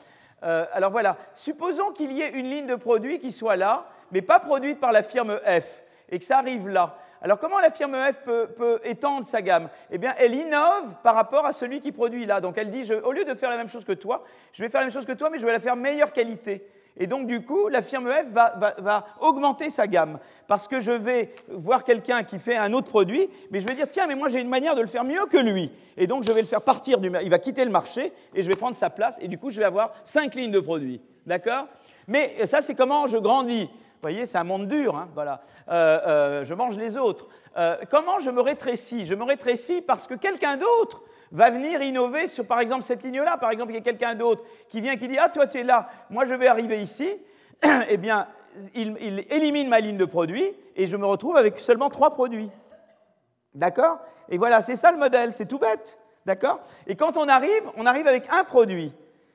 Euh, alors voilà, supposons qu'il y ait une ligne de produit qui soit là, mais pas produite par la firme F, et que ça arrive là. Alors comment la firme F peut, étendre sa gamme? Eh bien, elle innove par rapport à celui qui produit là. Donc elle dit, au lieu de faire la même chose que toi, je vais faire la même chose que toi, mais je vais la faire meilleure qualité. Et donc, du coup, la firme F va, augmenter sa gamme. Parce que je vais voir quelqu'un qui fait un autre produit, mais je vais dire, tiens, mais moi j'ai une manière de le faire mieux que lui. Et donc, je vais le faire partir du Il va quitter le marché et je vais prendre sa place. Et du coup, je vais avoir cinq lignes de produits. D'accord? Mais ça, c'est comment je grandis. Vous voyez, c'est un monde dur, hein, voilà. Euh, euh, je mange les autres. Euh, comment je me rétrécis? Je me rétrécis parce que quelqu'un d'autre va venir innover sur, par exemple, cette ligne-là. Par exemple, il y a quelqu'un d'autre qui vient qui dit Ah, toi, tu es là, moi, je vais arriver ici. <clears throat> eh bien, il, élimine ma ligne de produits et je me retrouve avec seulement trois produits. D'accord? Et voilà, c'est ça le modèle, c'est tout bête. D'accord? Et quand on arrive, on arrive avec un produit.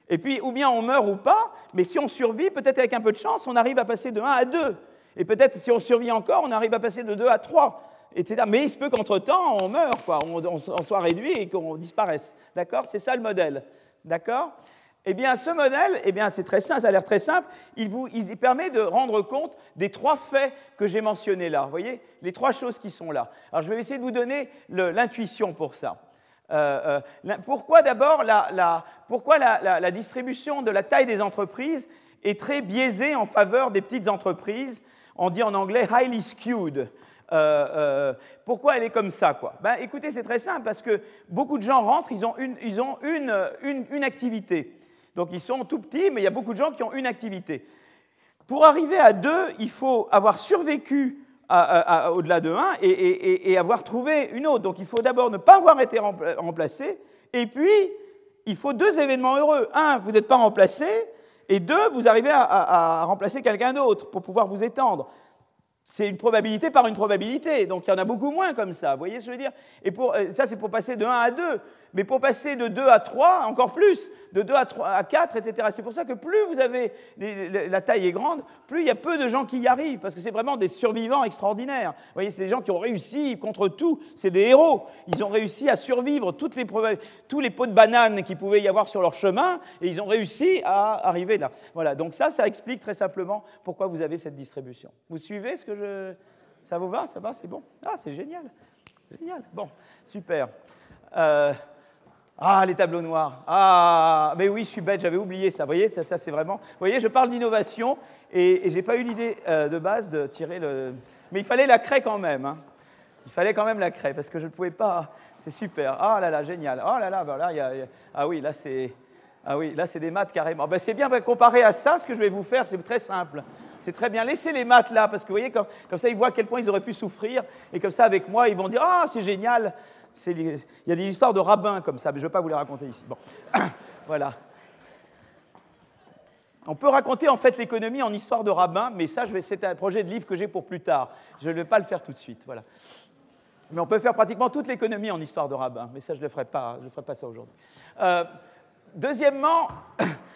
Et puis, ou bien on meurt ou pas, mais si on survit, peut-être avec un peu de chance, on arrive à passer de 1 à 2. Et peut-être si on survit encore, on arrive à passer de 2 à 3 etc. Mais il se peut qu'entre-temps, on meure, quoi, on, soit réduit et qu'on disparaisse. D'accord? C'est ça le modèle. D'accord? Eh bien, ce modèle, eh bien, c'est très simple, ça a l'air très simple. Il, vous, il permet de rendre compte des trois faits que j'ai mentionnés là. Vous voyez, les trois choses qui sont là. Alors, je vais essayer de vous donner l'intuition pour ça. Euh, euh, pourquoi d'abord la, pourquoi la, la, distribution de la taille des entreprises est très biaisée en faveur des petites entreprises? On dit en anglais highly skewed. Euh, euh, pourquoi elle est comme ça quoi? Ben, Écoutez, c'est très simple, parce que beaucoup de gens rentrent, ils ont, une, ils ont une, une, activité. Donc ils sont tout petits, mais il y a beaucoup de gens qui ont une activité. Pour arriver à deux, il faut avoir survécu au-delà de 1 et, avoir trouvé une autre. Donc il faut d'abord ne pas avoir été remplacé, et puis il faut deux événements heureux. Un, vous n'êtes pas remplacé, et deux, vous arrivez à remplacer quelqu'un d'autre pour pouvoir vous étendre c'est une probabilité par une probabilité. Donc il y en a beaucoup moins comme ça. Vous voyez ce que je veux dire? Et pour, euh, ça, c'est pour passer de 1 à 2. Mais pour passer de 2 à 3, encore plus, de 2 à, 3, à 4, etc. C'est pour ça que plus vous avez, la taille est grande, plus il y a peu de gens qui y arrivent, parce que c'est vraiment des survivants extraordinaires. Vous voyez, c'est des gens qui ont réussi contre tout, c'est des héros. Ils ont réussi à survivre tous les pots de bananes qu'il pouvait y avoir sur leur chemin, et ils ont réussi à arriver là. Voilà, donc ça, ça explique très simplement pourquoi vous avez cette distribution. Vous suivez ce que je... Ça vous va? Ça va? C'est bon? Ah, c'est génial. Génial. Bon, super. Euh, ah, les tableaux noirs. Ah, mais oui, je suis bête, j'avais oublié ça. Vous voyez, ça, c'est vraiment. Vous voyez, je parle d'innovation et, et je n'ai pas eu l'idée euh, de base de tirer le. Mais il fallait la craie quand même. Hein. Il fallait quand même la craie parce que je ne pouvais pas. C'est super. Ah là là, génial. Oh là là, voilà, y a... ah oui, là c'est. Ah oui, là c'est des maths carrément. Ben, c'est bien, ben, comparé à ça, ce que je vais vous faire, c'est très simple. C'est très bien. Laissez les maths là, parce que vous voyez, comme, ça, ils voient à quel point ils auraient pu souffrir. Et comme ça, avec moi, ils vont dire Ah, c'est génial il y a des histoires de rabbins comme ça, mais je ne vais pas vous les raconter ici. Bon, <coughs> voilà. On peut raconter en fait l'économie en histoire de rabbins, mais ça, c'est un projet de livre que j'ai pour plus tard. Je ne vais pas le faire tout de suite. Voilà. Mais on peut faire pratiquement toute l'économie en histoire de rabbins, mais ça, je ne le ferai pas. Je ne ferai pas ça aujourd'hui. Euh, deuxièmement, <coughs>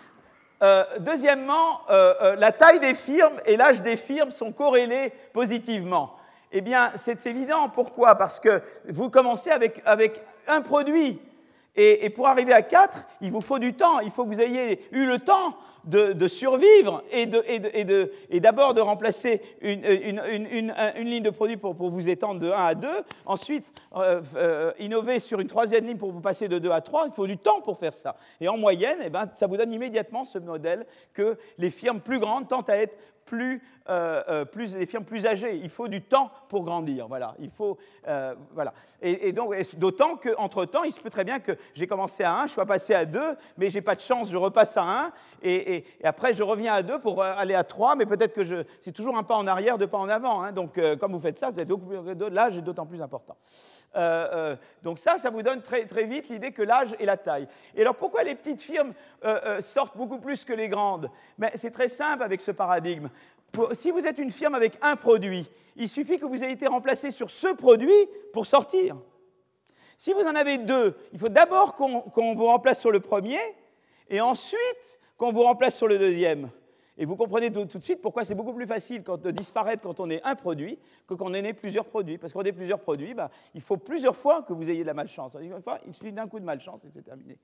euh, deuxièmement euh, la taille des firmes et l'âge des firmes sont corrélés positivement. Eh bien, c'est évident. Pourquoi? Parce que vous commencez avec, un produit. Et, pour arriver à quatre, il vous faut du temps. Il faut que vous ayez eu le temps de, survivre et d'abord de, remplacer une, ligne de produit pour, vous étendre de 1 à 2. Ensuite, euh, euh, innover sur une troisième ligne pour vous passer de 2 à 3. Il faut du temps pour faire ça. Et en moyenne, eh ben, ça vous donne immédiatement ce modèle que les firmes plus grandes tentent à être plus, euh, euh, plus, des firmes plus âgées. Il faut du temps pour grandir. Voilà. Il faut, euh, voilà. Et, donc, d'autant qu'entre-temps, il se peut très bien que j'ai commencé à 1, je sois passé à 2, mais j'ai pas de chance, je repasse à 1, et, après je reviens à 2 pour aller à 3, mais peut-être que c'est toujours un pas en arrière, deux pas en avant. Hein. Donc, comme vous faites ça, l'âge est d'autant plus important. Donc ça, ça vous donne très, très vite l'idée que l'âge et la taille. Et alors pourquoi les petites firmes sortent beaucoup plus que les grandes? Mais C'est très simple avec ce paradigme si vous êtes une firme avec un produit, il suffit que vous ayez été remplacé sur ce produit pour sortir. Si vous en avez deux, il faut d'abord qu'on vous remplace sur le premier et ensuite qu'on vous remplace sur le deuxième. Et vous comprenez tout, de suite pourquoi c'est beaucoup plus facile de disparaître quand on est un produit que quand on est plusieurs produits. Parce qu'on est plusieurs produits, bah, il faut plusieurs fois que vous ayez de la malchance. Il suffit d'un coup de malchance et c'est terminé.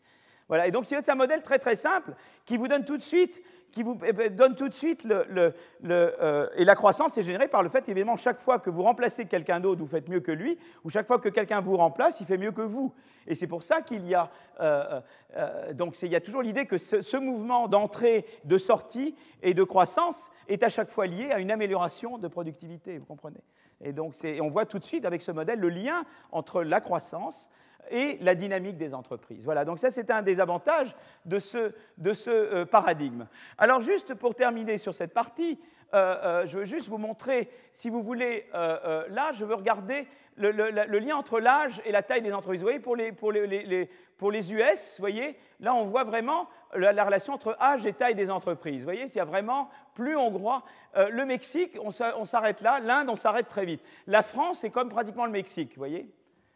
Voilà, et donc c'est un modèle très très simple qui vous donne tout de suite, qui vous eh ben, donne tout de suite le, euh, et la croissance est générée par le fait évidemment chaque fois que vous remplacez quelqu'un d'autre, vous faites mieux que lui, ou chaque fois que quelqu'un vous remplace, il fait mieux que vous. Et c'est pour ça qu'il y a euh, euh, donc il y a toujours l'idée que ce, mouvement d'entrée, de sortie et de croissance est à chaque fois lié à une amélioration de productivité. Vous comprenez? Et donc on voit tout de suite avec ce modèle le lien entre la croissance et la dynamique des entreprises. Voilà, donc ça c'est un des avantages de ce, de ce euh, paradigme. Alors juste pour terminer sur cette partie, euh, euh, je veux juste vous montrer, si vous voulez, là je veux regarder le, lien entre l'âge et la taille des entreprises. Vous voyez, pour les, pour les, pour les US, vous voyez, là on voit vraiment la, relation entre âge et taille des entreprises. Vous voyez, s'il y a vraiment plus hongrois. le Mexique, on s'arrête là, l'Inde, on s'arrête très vite. La France, c'est comme pratiquement le Mexique, vous voyez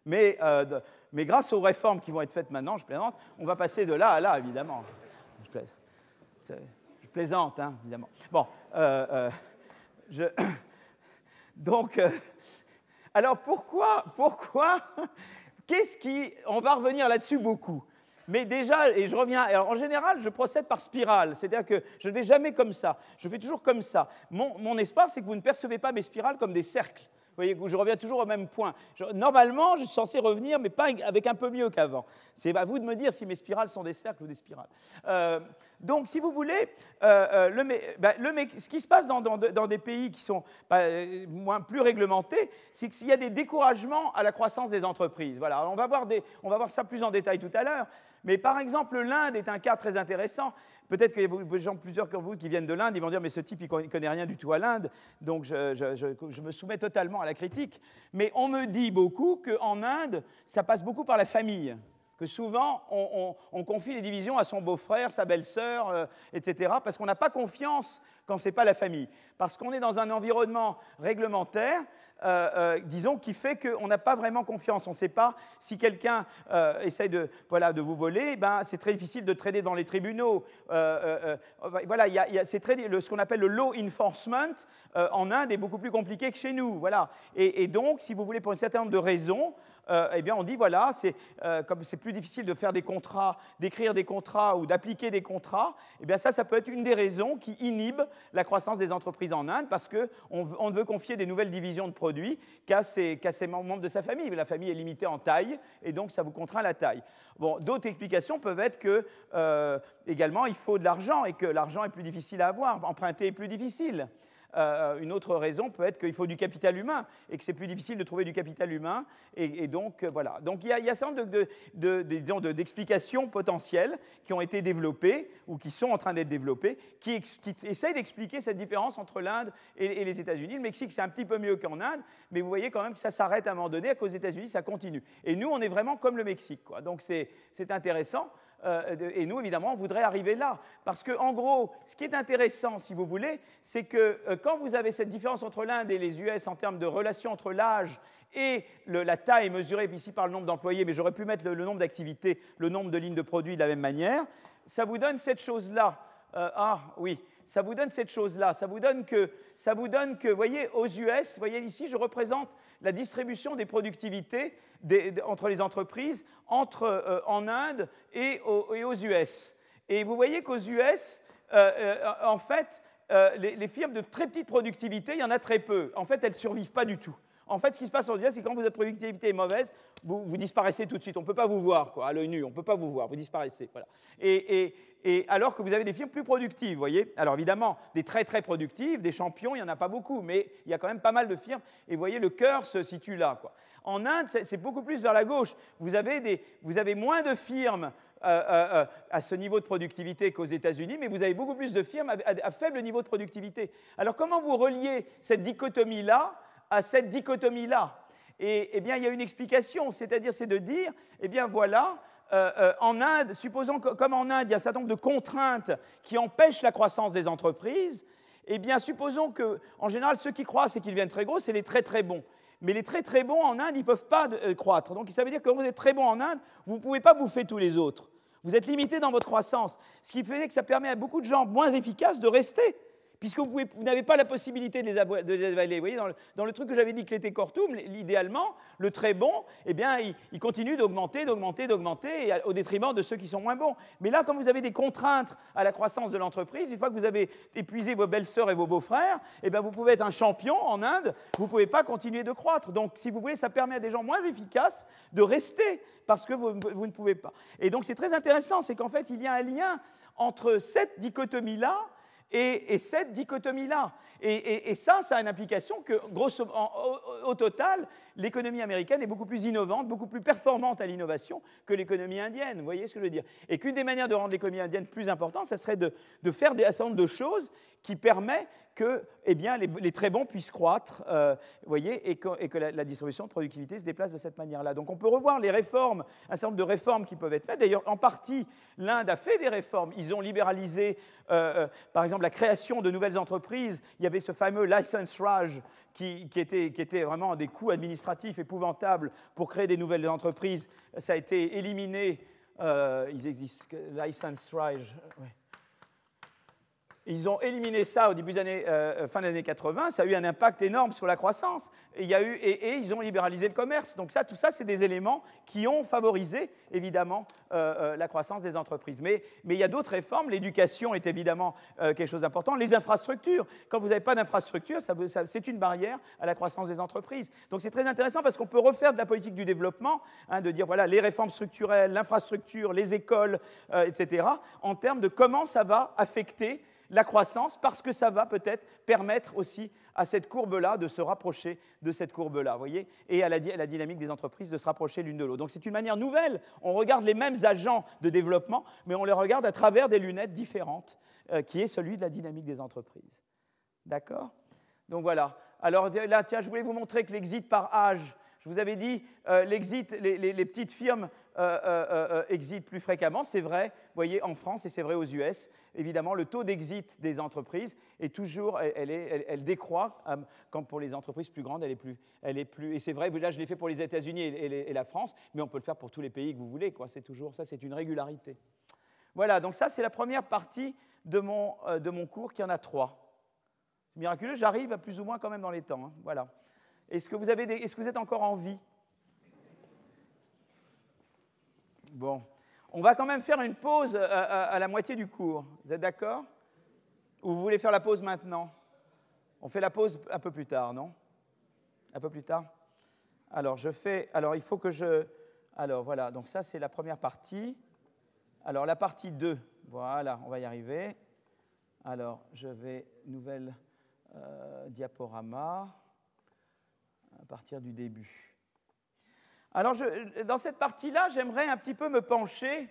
mais mais grâce aux réformes qui vont être faites maintenant, je plaisante, on va passer de là à là, évidemment. Je, plaisante, hein, évidemment. Bon, euh, euh, je... <coughs> donc, euh, alors pourquoi, pourquoi, <laughs> qu'est-ce qui, on va revenir là-dessus beaucoup. Mais déjà, et je reviens, alors en général, je procède par spirale, c'est-à-dire que je ne vais jamais comme ça, je fais toujours comme ça. Mon, mon espoir, c'est que vous ne percevez pas mes spirales comme des cercles. Voyez, je reviens toujours au même point. normalement, je suis censé revenir, mais pas avec un peu mieux qu'avant. C'est à vous de me dire si mes spirales sont des cercles ou des spirales. Euh, donc, si vous voulez, euh, euh, bah, ce qui se passe dans, des pays qui sont bah, moins, plus réglementés, c'est qu'il y a des découragements à la croissance des entreprises. Voilà, on va, voir ça plus en détail tout à l'heure. Mais par exemple, l'Inde est un cas très intéressant. Peut-être qu'il y a beaucoup de gens, plusieurs comme vous, qui viennent de l'Inde, ils vont dire, mais ce type, il ne connaît rien du tout à l'Inde, donc je, me soumets totalement à la critique. Mais on me dit beaucoup qu'en Inde, ça passe beaucoup par la famille que souvent on, confie les divisions à son beau-frère, sa belle-sœur, euh, etc., parce qu'on n'a pas confiance quand ce n'est pas la famille. Parce qu'on est dans un environnement réglementaire euh, euh, disons, qui fait qu'on n'a pas vraiment confiance. On ne sait pas si quelqu'un euh, essaye de, voilà, de vous voler, ben, c'est très difficile de trader dans les tribunaux. voilà, c'est ce qu'on appelle le law enforcement en Inde est beaucoup plus compliqué que chez nous. Voilà. Et, donc, si vous voulez, pour un certain nombre de raisons, eh bien, on dit voilà, c'est comme c'est plus difficile de faire des contrats, d'écrire des contrats ou d'appliquer des contrats, eh bien ça, ça peut être une des raisons qui inhibe la croissance des entreprises en Inde parce qu'on on veut confier des nouvelles divisions de qu'à ses, membres de sa famille. la famille est limitée en taille et donc ça vous contraint la taille. Bon, d'autres explications peuvent être que euh, également il faut de l'argent et que l'argent est plus difficile à avoir, emprunter est plus difficile. Euh, une autre raison peut être qu'il faut du capital humain et que c'est plus difficile de trouver du capital humain. Et, donc, euh, voilà. Donc, il y a, il y un certain nombre d'explications potentielles qui ont été développées ou qui sont en train d'être développées, qui, essayent d'expliquer cette différence entre l'Inde et, les États-Unis. Le Mexique, c'est un petit peu mieux qu'en Inde, mais vous voyez quand même que ça s'arrête à un moment donné, à cause États-Unis, ça continue. Et nous, on est vraiment comme le Mexique. Donc, c'est intéressant. Euh, et nous, évidemment, on voudrait arriver là. Parce que, en gros, ce qui est intéressant, si vous voulez, c'est que euh, quand vous avez cette différence entre l'Inde et les US en termes de relation entre l'âge et la taille mesurée ici par le nombre d'employés, mais j'aurais pu mettre le, nombre d'activités, le nombre de lignes de produits de la même manière, ça vous donne cette chose-là. Euh, ah oui, ça vous donne cette chose-là. Ça vous donne que, ça vous donne que, voyez, aux US, voyez ici, je représente la distribution des productivités entre les entreprises, entre, euh, en Inde et, aux US. Et vous voyez qu'aux US, euh, euh, en fait, les, firmes de très petite productivité, il y en a très peu. En fait, elles ne survivent pas du tout. En fait, ce qui se passe aux US, c'est quand votre productivité est mauvaise, vous, disparaissez tout de suite. On ne peut pas vous voir, quoi, à l'œil nu, on ne peut pas vous voir, vous disparaissez. Voilà. Et alors que vous avez des firmes plus productives, voyez Alors évidemment, des très très productives, des champions, il n'y en a pas beaucoup, mais il y a quand même pas mal de firmes, et voyez, le cœur se situe là. En Inde, c'est beaucoup plus vers la gauche. Vous avez, des, vous avez moins de firmes euh, euh, euh, à ce niveau de productivité qu'aux États-Unis, mais vous avez beaucoup plus de firmes à, faible niveau de productivité. Alors comment vous reliez cette dichotomie-là à cette dichotomie-là? Et eh bien, il y a une explication, c'est-à-dire c'est de dire, eh bien voilà, euh, euh, en Inde, supposons que, comme en Inde, il y a un certain nombre de contraintes qui empêchent la croissance des entreprises, eh bien, supposons que, en général, ceux qui croissent et qu'ils deviennent très gros, c'est les très très bons. Mais les très très bons en Inde, ils ne peuvent pas euh, croître. Donc ça veut dire que quand vous êtes très bon en Inde, vous ne pouvez pas bouffer tous les autres. Vous êtes limité dans votre croissance. Ce qui fait que ça permet à beaucoup de gens moins efficaces de rester puisque vous, n'avez pas la possibilité de les, avaler. Vous voyez, dans le, truc que j'avais dit que l'était Cortum, idéalement, le très bon, eh bien, il, continue d'augmenter, d'augmenter, d'augmenter, au détriment de ceux qui sont moins bons. Mais là, comme vous avez des contraintes à la croissance de l'entreprise, une fois que vous avez épuisé vos belles-sœurs et vos beaux-frères, eh bien, vous pouvez être un champion en Inde, vous ne pouvez pas continuer de croître. Donc, si vous voulez, ça permet à des gens moins efficaces de rester, parce que vous, vous ne pouvez pas. Et donc, c'est très intéressant, c'est qu'en fait, il y a un lien entre cette dichotomie-là, et, cette dichotomie-là. Et, ça, ça a une implication que, grosso, au, total, l'économie américaine est beaucoup plus innovante, beaucoup plus performante à l'innovation que l'économie indienne. Vous voyez ce que je veux dire Et qu'une des manières de rendre l'économie indienne plus importante, ça serait de, faire des, certain de choses qui permettent que eh bien, les, très bons puissent croître, euh, voyez, et que, la, distribution de productivité se déplace de cette manière-là. Donc on peut revoir les réformes, un certain nombre de réformes qui peuvent être faites. D'ailleurs, en partie, l'Inde a fait des réformes. Ils ont libéralisé, euh, euh, par exemple, la création de nouvelles entreprises. Il y avait ce fameux license Raj qui, était, vraiment des coûts administratifs épouvantables pour créer des nouvelles entreprises. Ça a été éliminé. ils existent, license Raj. Ils ont éliminé ça au début des années, euh, fin des années 80, ça a eu un impact énorme sur la croissance. Et, il y a eu, et, ils ont libéralisé le commerce. Donc ça, tout ça, c'est des éléments qui ont favorisé, évidemment, euh, euh, la croissance des entreprises. Mais, il y a d'autres réformes. L'éducation est évidemment quelque chose d'important. Les infrastructures. Quand vous n'avez pas d'infrastructure, ça, c'est une barrière à la croissance des entreprises. Donc c'est très intéressant parce qu'on peut refaire de la politique du développement, hein, de dire, voilà, les réformes structurelles, l'infrastructure, les écoles, etc., en termes de comment ça va affecter la croissance parce que ça va peut-être permettre aussi à cette courbe-là de se rapprocher de cette courbe-là, voyez, et à la, dynamique des entreprises de se rapprocher l'une de l'autre. Donc c'est une manière nouvelle. On regarde les mêmes agents de développement, mais on les regarde à travers des lunettes différentes, euh, qui est celui de la dynamique des entreprises. D'accord? Donc voilà. Alors là, tiens, je voulais vous montrer que l'exit par âge, je vous avais dit, euh, les, petites firmes euh, euh, exitent plus fréquemment, c'est vrai, vous voyez, en France et c'est vrai aux US. Évidemment, le taux d'exit des entreprises est toujours, elle, elle, décroît, comme pour les entreprises plus grandes, elle est plus, elle est plus et c'est vrai, là je l'ai fait pour les États-Unis et, la France, mais on peut le faire pour tous les pays que vous voulez, quoi. C'est toujours ça, c'est une régularité. Voilà, donc ça c'est la première partie de mon, de mon cours, qui en a trois. Miraculeux, j'arrive à plus ou moins quand même dans les temps. Hein. Voilà. Est-ce que, vous avez Est-ce que vous êtes encore en vie? Bon. On va quand même faire une pause à, la moitié du cours. Vous êtes d'accord? Ou vous voulez faire la pause maintenant? On fait la pause un peu plus tard, non? Un peu plus tard? Alors, je fais. Alors, il faut que je. Alors, voilà. Donc, ça, c'est la première partie. Alors, la partie 2. Voilà, on va y arriver. Alors, je vais. Nouvelle euh, diaporama à partir du début. Alors, dans cette partie-là, j'aimerais un petit peu me pencher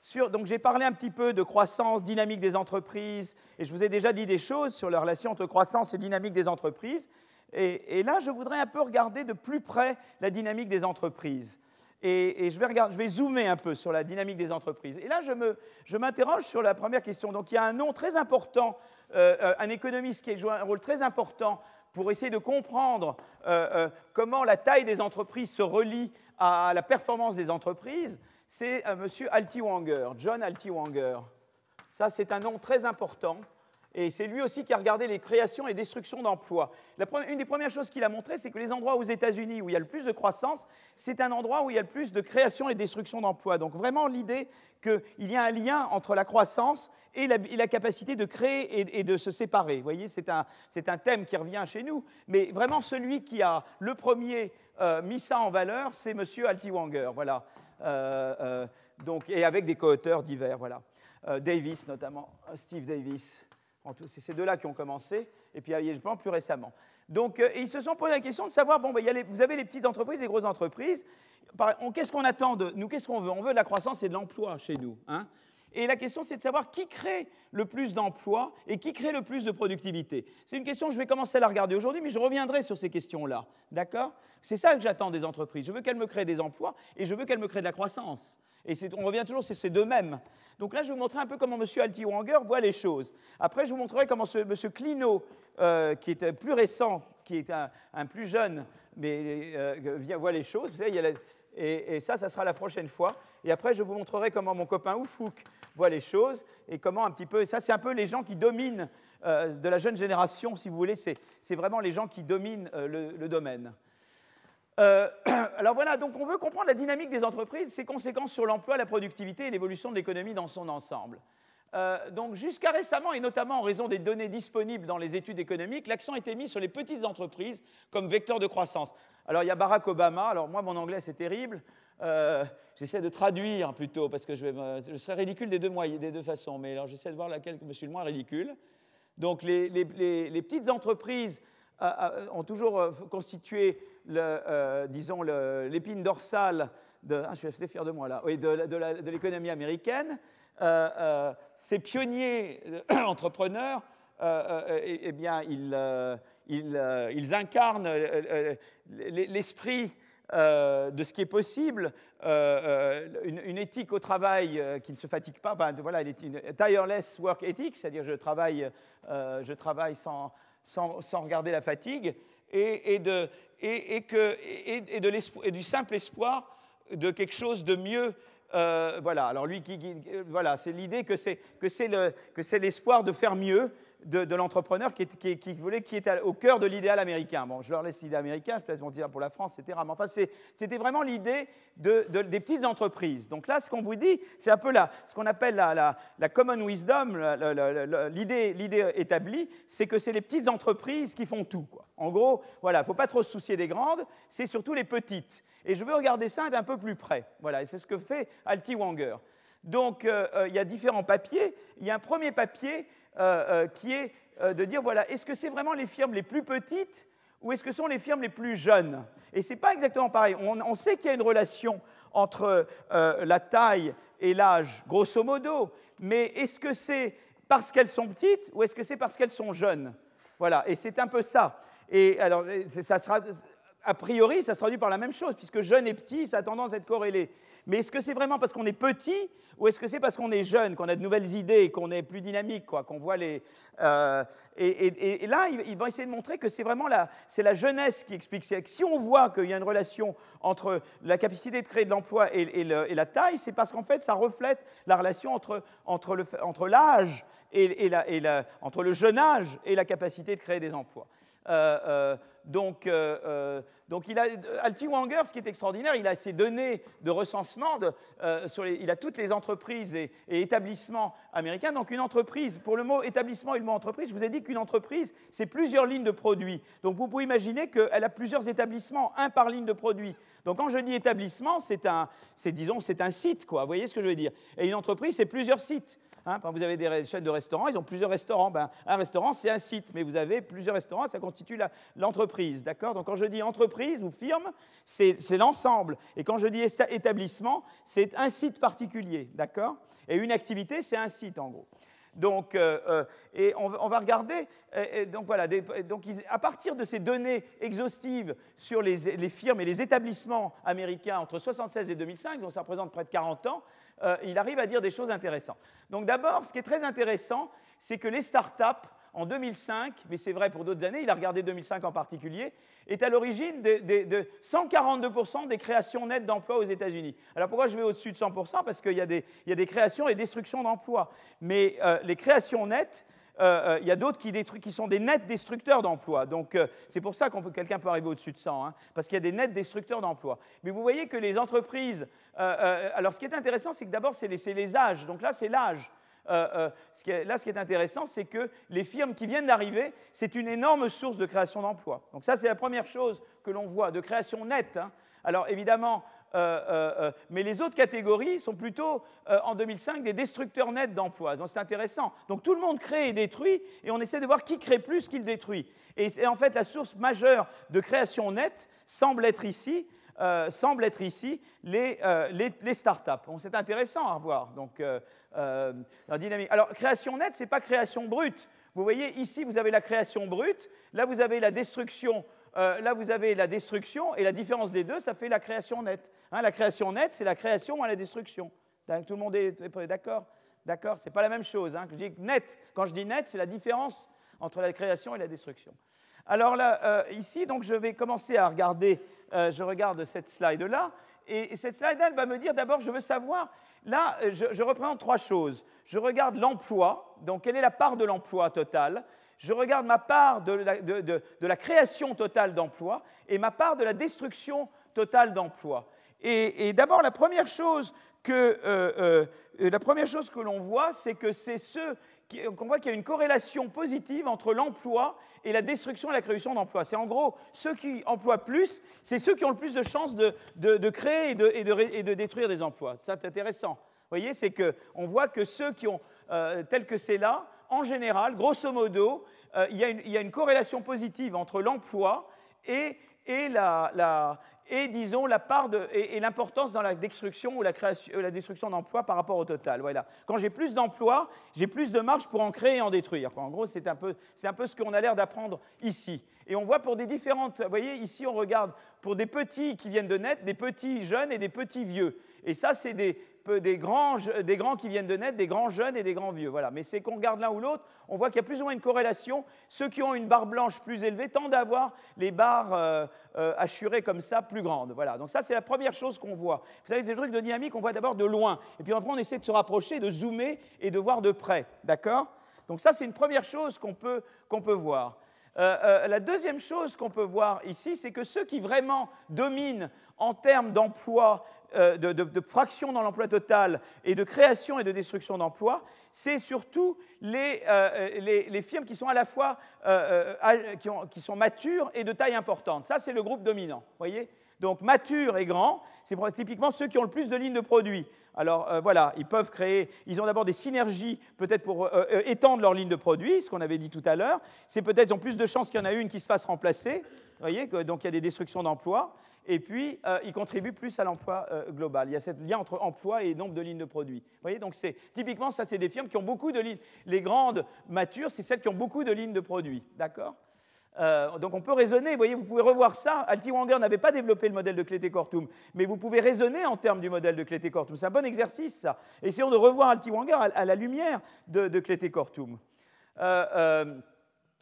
sur. Donc, j'ai parlé un petit peu de croissance, dynamique des entreprises, et je vous ai déjà dit des choses sur la relation entre croissance et dynamique des entreprises. Et, là, je voudrais un peu regarder de plus près la dynamique des entreprises. Et, je, vais regarder, je vais zoomer un peu sur la dynamique des entreprises. Et là, je m'interroge je sur la première question. Donc, il y a un nom très important, euh, euh, un économiste qui a joué un rôle très important pour essayer de comprendre euh, euh, comment la taille des entreprises se relie à la performance des entreprises, c'est euh, M. Altiwanger, John Altiwanger. Ça, c'est un nom très important. Et c'est lui aussi qui a regardé les créations et destructions d'emplois. Une des premières choses qu'il a montré, c'est que les endroits aux États-Unis où il y a le plus de croissance, c'est un endroit où il y a le plus de création et destruction d'emplois. Donc vraiment l'idée qu'il y a un lien entre la croissance et la, capacité de créer et, de se séparer. Vous voyez, c'est un, thème qui revient chez nous, mais vraiment celui qui a le premier euh, mis ça en valeur, c'est M. Altiwanger. Voilà. Euh, euh, donc, et avec des co-auteurs divers. Voilà. Davis notamment, Steve Davis. C'est ces deux-là qui ont commencé, et puis pense plus récemment. Donc, euh, ils se sont posé la question de savoir, bon, ben, vous avez les petites entreprises, les grosses entreprises. Qu'est-ce qu'on attend de nous Qu'est-ce qu'on veut? On veut de la croissance et de l'emploi chez nous. Hein et la question, c'est de savoir qui crée le plus d'emplois et qui crée le plus de productivité. C'est une question, je vais commencer à la regarder aujourd'hui, mais je reviendrai sur ces questions-là. D'accord? C'est ça que j'attends des entreprises. Je veux qu'elles me créent des emplois et je veux qu'elles me créent de la croissance. Et on revient toujours, c'est ces deux mêmes. Donc là, je vais vous montrer un peu comment M. Altiwanger voit les choses. Après, je vous montrerai comment ce, M. Clino, euh, qui est plus récent, qui est un, plus jeune, mais euh, voit les choses. Vous savez, il y a et, ça, ça sera la prochaine fois. Et après, je vous montrerai comment mon copain Oufouk voit les choses et comment un petit peu. Ça, c'est un peu les gens qui dominent euh, de la jeune génération, si vous voulez. C'est vraiment les gens qui dominent le, domaine. Euh, <clears throat> alors voilà, donc on veut comprendre la dynamique des entreprises, ses conséquences sur l'emploi, la productivité et l'évolution de l'économie dans son ensemble. Euh, donc jusqu'à récemment, et notamment en raison des données disponibles dans les études économiques, l'accent était mis sur les petites entreprises comme vecteur de croissance. Alors il y a Barack Obama, alors moi mon anglais c'est terrible, euh, j'essaie de traduire plutôt parce que je, vais, serais ridicule des deux, des deux façons, mais alors j'essaie de voir laquelle je suis le moins ridicule. Donc les, petites entreprises ont toujours euh, constitué, le, euh, disons, l'épine dorsale de, ah, je suis assez fier de moi là, de, l'économie américaine. Euh, ces pionniers <clears throat> entrepreneurs, eh, eh, bien, ils, incarnent l'esprit de ce qui est possible, une, éthique au travail qui ne se fatigue pas, voilà, une tireless work ethic, c'est-à-dire je travaille, je travaille sans, sans, regarder la fatigue, et, de, et, que, et, de et du simple espoir de quelque chose de mieux euh, voilà, alors lui, qui, voilà, c'est l'idée que c'est, que c'est l'espoir de faire mieux de, l'entrepreneur qui, qui, voulait, qui était au cœur de l'idéal américain. Bon, je leur laisse l'idée américaine, je pense dire pour la France, etc. Mais enfin, c'était vraiment l'idée de, des petites entreprises. Donc là, ce qu'on vous dit, c'est un peu là, ce qu'on appelle la, la, common wisdom, l'idée établie, c'est que c'est les petites entreprises qui font tout. Quoi. En gros, voilà, il ne faut pas trop se soucier des grandes, c'est surtout les petites. Et je veux regarder ça d'un peu plus près. Voilà, et c'est ce que fait Alti Wanger. Donc, il y a différents papiers. Il y a un premier papier qui est de dire, voilà, est-ce que c'est vraiment les firmes les plus petites ou est-ce que sont les firmes les plus jeunes? Et ce n'est pas exactement pareil. On, sait qu'il y a une relation entre la taille et l'âge, grosso modo, mais est-ce que c'est parce qu'elles sont petites ou est-ce que c'est parce qu'elles sont jeunes? Voilà, et c'est un peu ça. Et alors, ça sera, a priori, ça se traduit par la même chose, puisque jeune et petit, ça a tendance à être corrélé. Mais est-ce que c'est vraiment parce qu'on est petit ou est-ce que c'est parce qu'on est jeune, qu'on a de nouvelles idées, qu'on est plus dynamique, qu'on voit les... Euh, et, là, ils vont essayer de montrer que c'est vraiment la, c'est la jeunesse qui explique. Si on voit qu'il y a une relation entre la capacité de créer de l'emploi et, la taille, c'est parce qu'en fait, ça reflète la relation entre, entre, le, entre l'âge et, la, entre le jeune âge et la capacité de créer des emplois. Euh, euh, donc, euh, donc il a, ce qui est extraordinaire, il a ses données de recensement, sur il a toutes les entreprises et, établissements américains. Donc une entreprise, pour le mot établissement et le mot entreprise, je vous ai dit qu'une entreprise, c'est plusieurs lignes de produits. Donc vous pouvez imaginer qu'elle a plusieurs établissements, un par ligne de produits. Donc quand je dis établissement, c'est un, disons, c'est un site, quoi. Vous voyez ce que je veux dire? Et une entreprise, c'est plusieurs sites. Hein, vous avez des chaînes de restaurants, ils ont plusieurs restaurants. Ben, un restaurant, c'est un site, mais vous avez plusieurs restaurants, ça constitue l'entreprise. D'accord? Donc quand je dis entreprise ou firme, c'est l'ensemble. Et quand je dis établissement, c'est un site particulier. D'accord? Et une activité, c'est un site, en gros. Donc, euh, euh, et on, va regarder, donc voilà, donc à partir de ces données exhaustives sur les, les, firmes et les établissements américains entre 1976 et 2005, donc ça représente près de 40 ans, euh, il arrive à dire des choses intéressantes. Donc d'abord, ce qui est très intéressant, c'est que les startups, en 2005, mais c'est vrai pour d'autres années, il a regardé 2005 en particulier, est à l'origine de, 142% des créations nettes d'emplois aux États-Unis. Alors pourquoi je vais au-dessus de 100% Parce qu'il y, a des créations et destructions d'emplois. Mais euh, les créations nettes, euh, il y a d'autres qui, sont des nets destructeurs d'emplois. Donc c'est pour ça que quelqu'un peut arriver au-dessus de 100, hein, parce qu'il y a des nets destructeurs d'emplois. Mais vous voyez que les entreprises... alors ce qui est intéressant, c'est que d'abord, c'est les, âges. Donc là, c'est l'âge. là, ce qui est intéressant, c'est que les firmes qui viennent d'arriver, c'est une énorme source de création d'emplois. Donc ça, c'est la première chose que l'on voit, de création nette. Hein. Alors évidemment, euh, euh, euh, mais les autres catégories sont plutôt, en 2005, des destructeurs nets d'emplois. Donc c'est intéressant. Donc tout le monde crée et détruit, et on essaie de voir qui crée plus qu'il détruit. Et, en fait, la source majeure de création nette semble être ici, semble être ici les, les, startups. c'est intéressant à revoir. Donc, la dynamique. Alors, création nette, ce n'est pas création brute. Vous voyez, ici, vous avez la création brute, là, vous avez la destruction euh, là vous avez la destruction, et la différence des deux, ça fait la création nette. Hein, la création nette, c'est la création à la destruction. Tout le monde est d'accord D'accord C'est pas la même chose. Hein. Je dis net. Quand je dis net, c'est la différence entre la création et la destruction. Alors là, euh, ici, donc, je vais commencer à regarder, euh, je regarde cette slide-là, et, cette slide-là, elle va me dire d'abord, je veux savoir, là, je, je représente trois choses. Je regarde l'emploi, donc quelle est la part de l'emploi total? Je regarde ma part de la, création totale d'emplois et ma part de la destruction totale d'emplois. Et, d'abord, la première chose que, euh, euh, que l'on voit, c'est que c'est qu'on voit qu'il y a une corrélation positive entre l'emploi et la destruction et la création d'emplois. C'est en gros ceux qui emploient plus, c'est ceux qui ont le plus de chances de, créer et, de, détruire des emplois. C'est intéressant. Vous voyez, c'est qu'on voit que ceux qui ont, euh, tel que c'est là, en général, grosso modo, euh, il, y a une, corrélation positive entre l'emploi et, disons, la part et, l'importance dans la destruction ou la, création, la destruction d'emplois par rapport au total. Voilà. Quand j'ai plus d'emplois, j'ai plus de marge pour en créer et en détruire. En gros, c'est un, peu, un peu ce qu'on a l'air d'apprendre ici. Et on voit pour des différentes... Vous voyez, ici, on regarde pour des petits qui viennent de naître, des petits jeunes et des petits vieux. Et ça, c'est des, des grands, qui viennent de naître, des grands jeunes et des grands vieux. Voilà. Mais c'est qu'on regarde l'un ou l'autre, on voit qu'il y a plus ou moins une corrélation. Ceux qui ont une barre blanche plus élevée tendent à avoir les barres euh, euh, assurées comme ça plus grandes. Voilà. Donc ça, c'est la première chose qu'on voit. Vous savez, ces trucs de dynamique, on voit d'abord de loin. Et puis après, on essaie de se rapprocher, de zoomer et de voir de près. D'accord? Donc ça, c'est une première chose qu'on peut, qu'on peut voir. Euh, la deuxième chose qu'on peut voir ici, c'est que ceux qui vraiment dominent en termes d'emploi euh, de, fraction dans l'emploi total et de création et de destruction d'emplois, c'est surtout les, euh, les, firmes qui sont à la fois euh, qui, sont matures et de taille importante. Ça, c'est le groupe dominant. Voyez Donc mature et grand, c'est typiquement ceux qui ont le plus de lignes de produits. Alors voilà, ils peuvent créer, ils ont d'abord des synergies peut-être pour étendre leur ligne de produits, ce qu'on avait dit tout à l'heure. C'est peut-être, ils ont plus de chances qu'il y en a une qui se fasse remplacer. Vous voyez, donc il y a des destructions d'emplois. Et puis, ils contribuent plus à l'emploi global. Il y a ce lien entre emploi et nombre de lignes de produits. Vous voyez, donc c'est typiquement ça, c'est des firmes qui ont beaucoup de lignes. Les grandes matures, c'est celles qui ont beaucoup de lignes de produits. D'accord? Euh, donc on peut raisonner, vous voyez, vous pouvez revoir ça. Altiwanger n'avait pas développé le modèle de Clété-Cortum, mais vous pouvez raisonner en termes du modèle de Clété-Cortum. C'est un bon exercice, ça. Essayons de revoir Altiwanger à, à la lumière de, de Clété-Cortum. Euh, euh,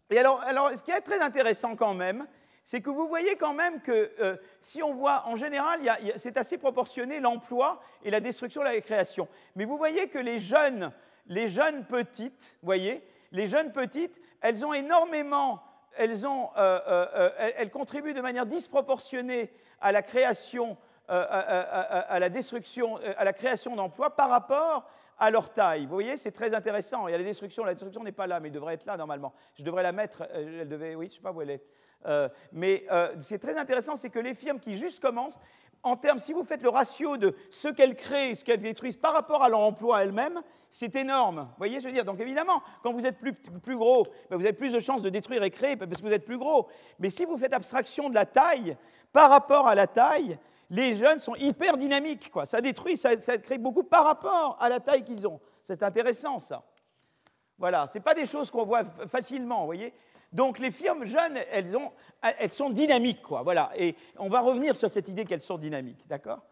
et alors, alors, ce qui est très intéressant quand même, c'est que vous voyez quand même que si on voit, en général, c'est assez proportionné l'emploi et la destruction de la création. Mais vous voyez que les jeunes, les jeunes petites, voyez, les jeunes petites, elles ont énormément elles, ont, euh, euh, euh, elles, contribuent de manière disproportionnée à la création, à, la destruction, à la création d'emplois par rapport à leur taille. Vous voyez, c'est très intéressant. Il y a la destruction, la destruction n'est pas là, mais elle devrait être là normalement. Je devrais la mettre, elle devait, oui, je ne sais pas où elle est. mais c'est très intéressant, c'est que les firmes qui juste commencent, en termes, si vous faites le ratio de ce qu'elles créent et ce qu'elles détruisent par rapport à leur emploi elles-mêmes, c'est énorme. Vous voyez, je veux dire, donc évidemment, quand vous êtes plus, plus gros, ben, vous avez plus de chances de détruire et créer parce que vous êtes plus gros. Mais si vous faites abstraction de la taille, par rapport à la taille, les jeunes sont hyper dynamiques. Quoi. Ça détruit, ça, ça crée beaucoup par rapport à la taille qu'ils ont. C'est intéressant, ça. Voilà, ce n'est pas des choses qu'on voit facilement, vous voyez? Donc les firmes jeunes, elles, ont, elles sont dynamiques, quoi. Voilà. Et on va revenir sur cette idée qu'elles sont dynamiques, d'accord?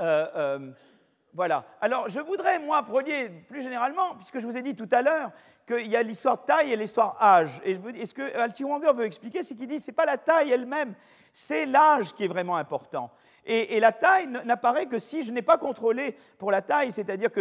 Euh, euh, voilà. Alors, je voudrais, moi, relier plus généralement, puisque je vous ai dit tout à l'heure qu'il y a l'histoire taille et l'histoire âge. Et, ce que Altiwanger veut expliquer, c'est qu'il dit? Ce n'est pas la taille elle-même, c'est l'âge qui est vraiment important. Et, la taille n'apparaît que si je n'ai pas contrôlé pour la taille, c'est-à-dire que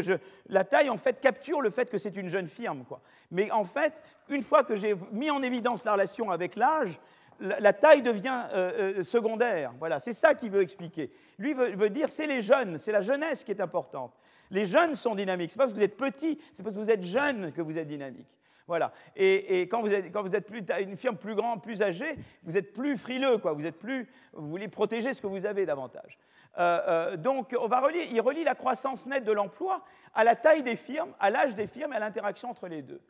la taille, en fait, capture le fait que c'est une jeune firme. Mais en fait, une fois que j'ai mis en évidence la relation avec l'âge, la, taille devient euh, euh, secondaire. Voilà, c'est ça qu'il veut expliquer. Lui veut, dire c'est les jeunes, c'est la jeunesse qui est importante. Les jeunes sont dynamiques. Ce n'est pas parce que vous êtes petit, c'est parce que vous êtes jeune que vous êtes dynamique. Voilà. Et, quand, vous êtes, plus, une firme plus grande, plus âgée, vous êtes plus frileux, quoi. Vous êtes plus, vous voulez protéger ce que vous avez davantage. Euh, donc, on va il relie la croissance nette de l'emploi à la taille des firmes, à l'âge des firmes et à l'interaction entre les deux.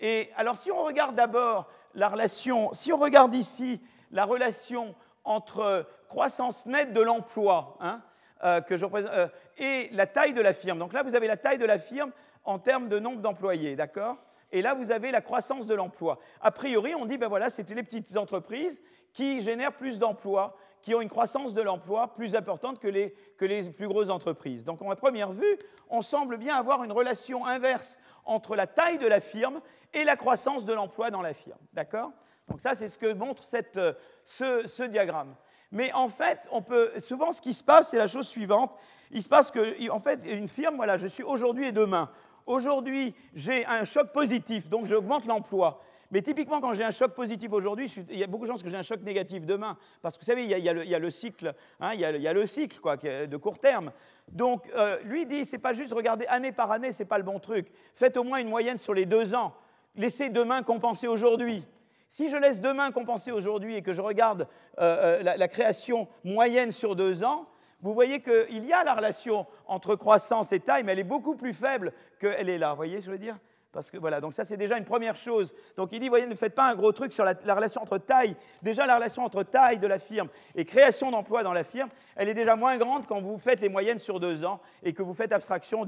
Et alors, si on regarde d'abord la relation, si on regarde ici la relation entre croissance nette de l'emploi hein, euh, euh, et la taille de la firme. Donc là, vous avez la taille de la firme en termes de nombre d'employés, d'accord? Et là, vous avez la croissance de l'emploi. A priori, on dit, ben voilà, c'est les petites entreprises qui génèrent plus d'emplois, qui ont une croissance de l'emploi plus importante que les, que les plus grosses entreprises. Donc, à première vue, on semble bien avoir une relation inverse entre la taille de la firme et la croissance de l'emploi dans la firme. D'accord? Donc ça, c'est ce que montre cette, euh, ce, diagramme. Mais en fait, on peut, souvent, ce qui se passe, c'est la chose suivante. Il se passe que, en fait, une firme, voilà, je suis aujourd'hui et demain. Aujourd'hui, j'ai un choc positif, donc j'augmente l'emploi. Mais typiquement, quand j'ai un choc positif aujourd'hui, il y a beaucoup de chances que j'ai un choc négatif demain. Parce que vous savez, il y a, le, cycle, hein, le cycle de court terme. Donc, euh, lui dit, c'est pas juste regarder année par année, c'est pas le bon truc. Faites au moins une moyenne sur les deux ans laissez demain compenser aujourd'hui. Si je laisse demain compenser aujourd'hui et que je regarde euh, euh, la, création moyenne sur deux ans, vous voyez qu'il y a la relation entre croissance et taille, mais elle est beaucoup plus faible qu'elle est là. Vous voyez ce que je veux dire? Parce que voilà, donc ça c'est déjà une première chose. Donc il dit, voyez, ne faites pas un gros truc sur la, relation entre taille. Déjà la relation entre taille de la firme et création d'emplois dans la firme, elle est déjà moins grande quand vous faites les moyennes sur deux ans et que vous faites abstraction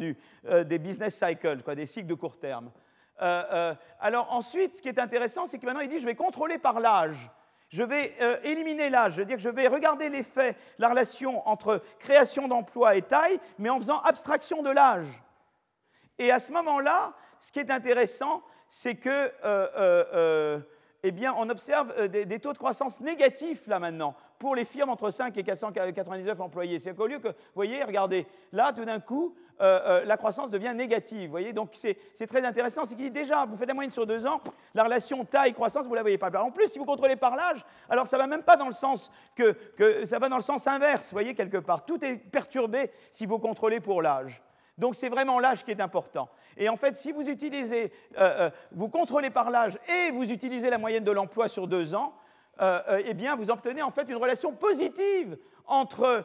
euh, des business cycles, des cycles de court terme. Euh, euh, alors ensuite, ce qui est intéressant, c'est que maintenant il dit je vais contrôler par l'âge. Je vais euh, éliminer l'âge, je veux dire que je vais regarder l'effet, la relation entre création d'emploi et taille, mais en faisant abstraction de l'âge. Et à ce moment-là, ce qui est intéressant, c'est que eh bien, on observe euh, des, taux de croissance négatifs là maintenant pour les firmes entre 5 et 499 employés. C'est qu'au lieu que, vous voyez, regardez, là tout d'un coup, euh, euh, la croissance devient négative. Vous voyez, donc c'est très intéressant. C'est qu'il dit déjà, vous faites la moyenne sur deux ans, la relation taille-croissance, vous ne la voyez pas. En plus, si vous contrôlez par l'âge, alors ça ne va même pas dans le sens que, ça va dans le sens inverse. Vous voyez quelque part, tout est perturbé si vous contrôlez pour l'âge. Donc c'est vraiment l'âge qui est important. Et en fait, si vous utilisez, euh, euh, vous contrôlez par l'âge et vous utilisez la moyenne de l'emploi sur deux ans, eh bien, vous obtenez en fait une relation positive entre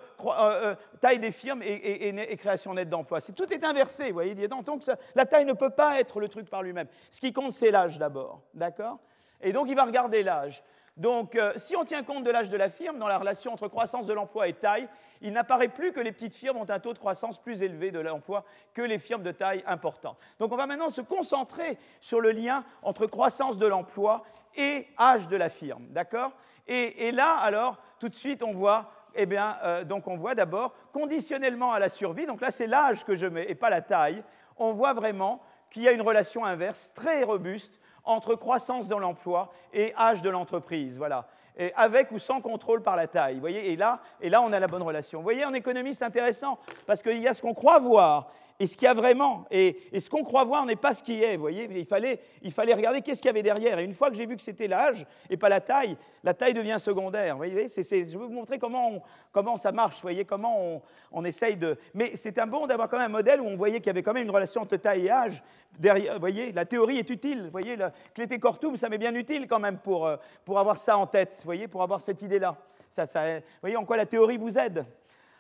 taille des firmes et, création nette d'emplois. Tout est inversé, vous voyez. Donc la taille ne peut pas être le truc par lui-même. Ce qui compte, c'est l'âge d'abord, d'accord? Et donc il va regarder l'âge. Donc, euh, si on tient compte de l'âge de la firme dans la relation entre croissance de l'emploi et taille, il n'apparaît plus que les petites firmes ont un taux de croissance plus élevé de l'emploi que les firmes de taille importante. Donc, on va maintenant se concentrer sur le lien entre croissance de l'emploi et âge de la firme, d'accord? Et, là, alors, tout de suite, on voit eh bien, euh, donc on voit d'abord, conditionnellement à la survie, donc là c'est l'âge que je mets et pas la taille, on voit vraiment qu'il y a une relation inverse très robuste entre croissance de l'emploi et âge de l'entreprise. Voilà. Et avec ou sans contrôle par la taille. Voyez, et là, et là, on a la bonne relation. Vous voyez, en économie, c'est intéressant parce qu'il y a ce qu'on croit voir et ce qu'il y a vraiment. Et, ce qu'on croit voir n'est pas ce qui est, vous voyez. Il fallait, il fallait regarder qu'est-ce qu'il y avait derrière. Et une fois que j'ai vu que c'était l'âge et pas la taille, la taille devient secondaire. Vous voyez, je vais vous montrer comment, comment ça marche, vous voyez, comment on, essaye de... Mais c'est un bon d'avoir quand même un modèle où on voyait qu'il y avait quand même une relation entre taille et âge. Derrière, vous voyez, la théorie est utile. Vous voyez, Clété Cortum, ça m'est bien utile quand même pour, euh, pour avoir ça en tête, vous voyez, pour avoir cette idée-là. Ça, vous voyez en quoi la théorie vous aide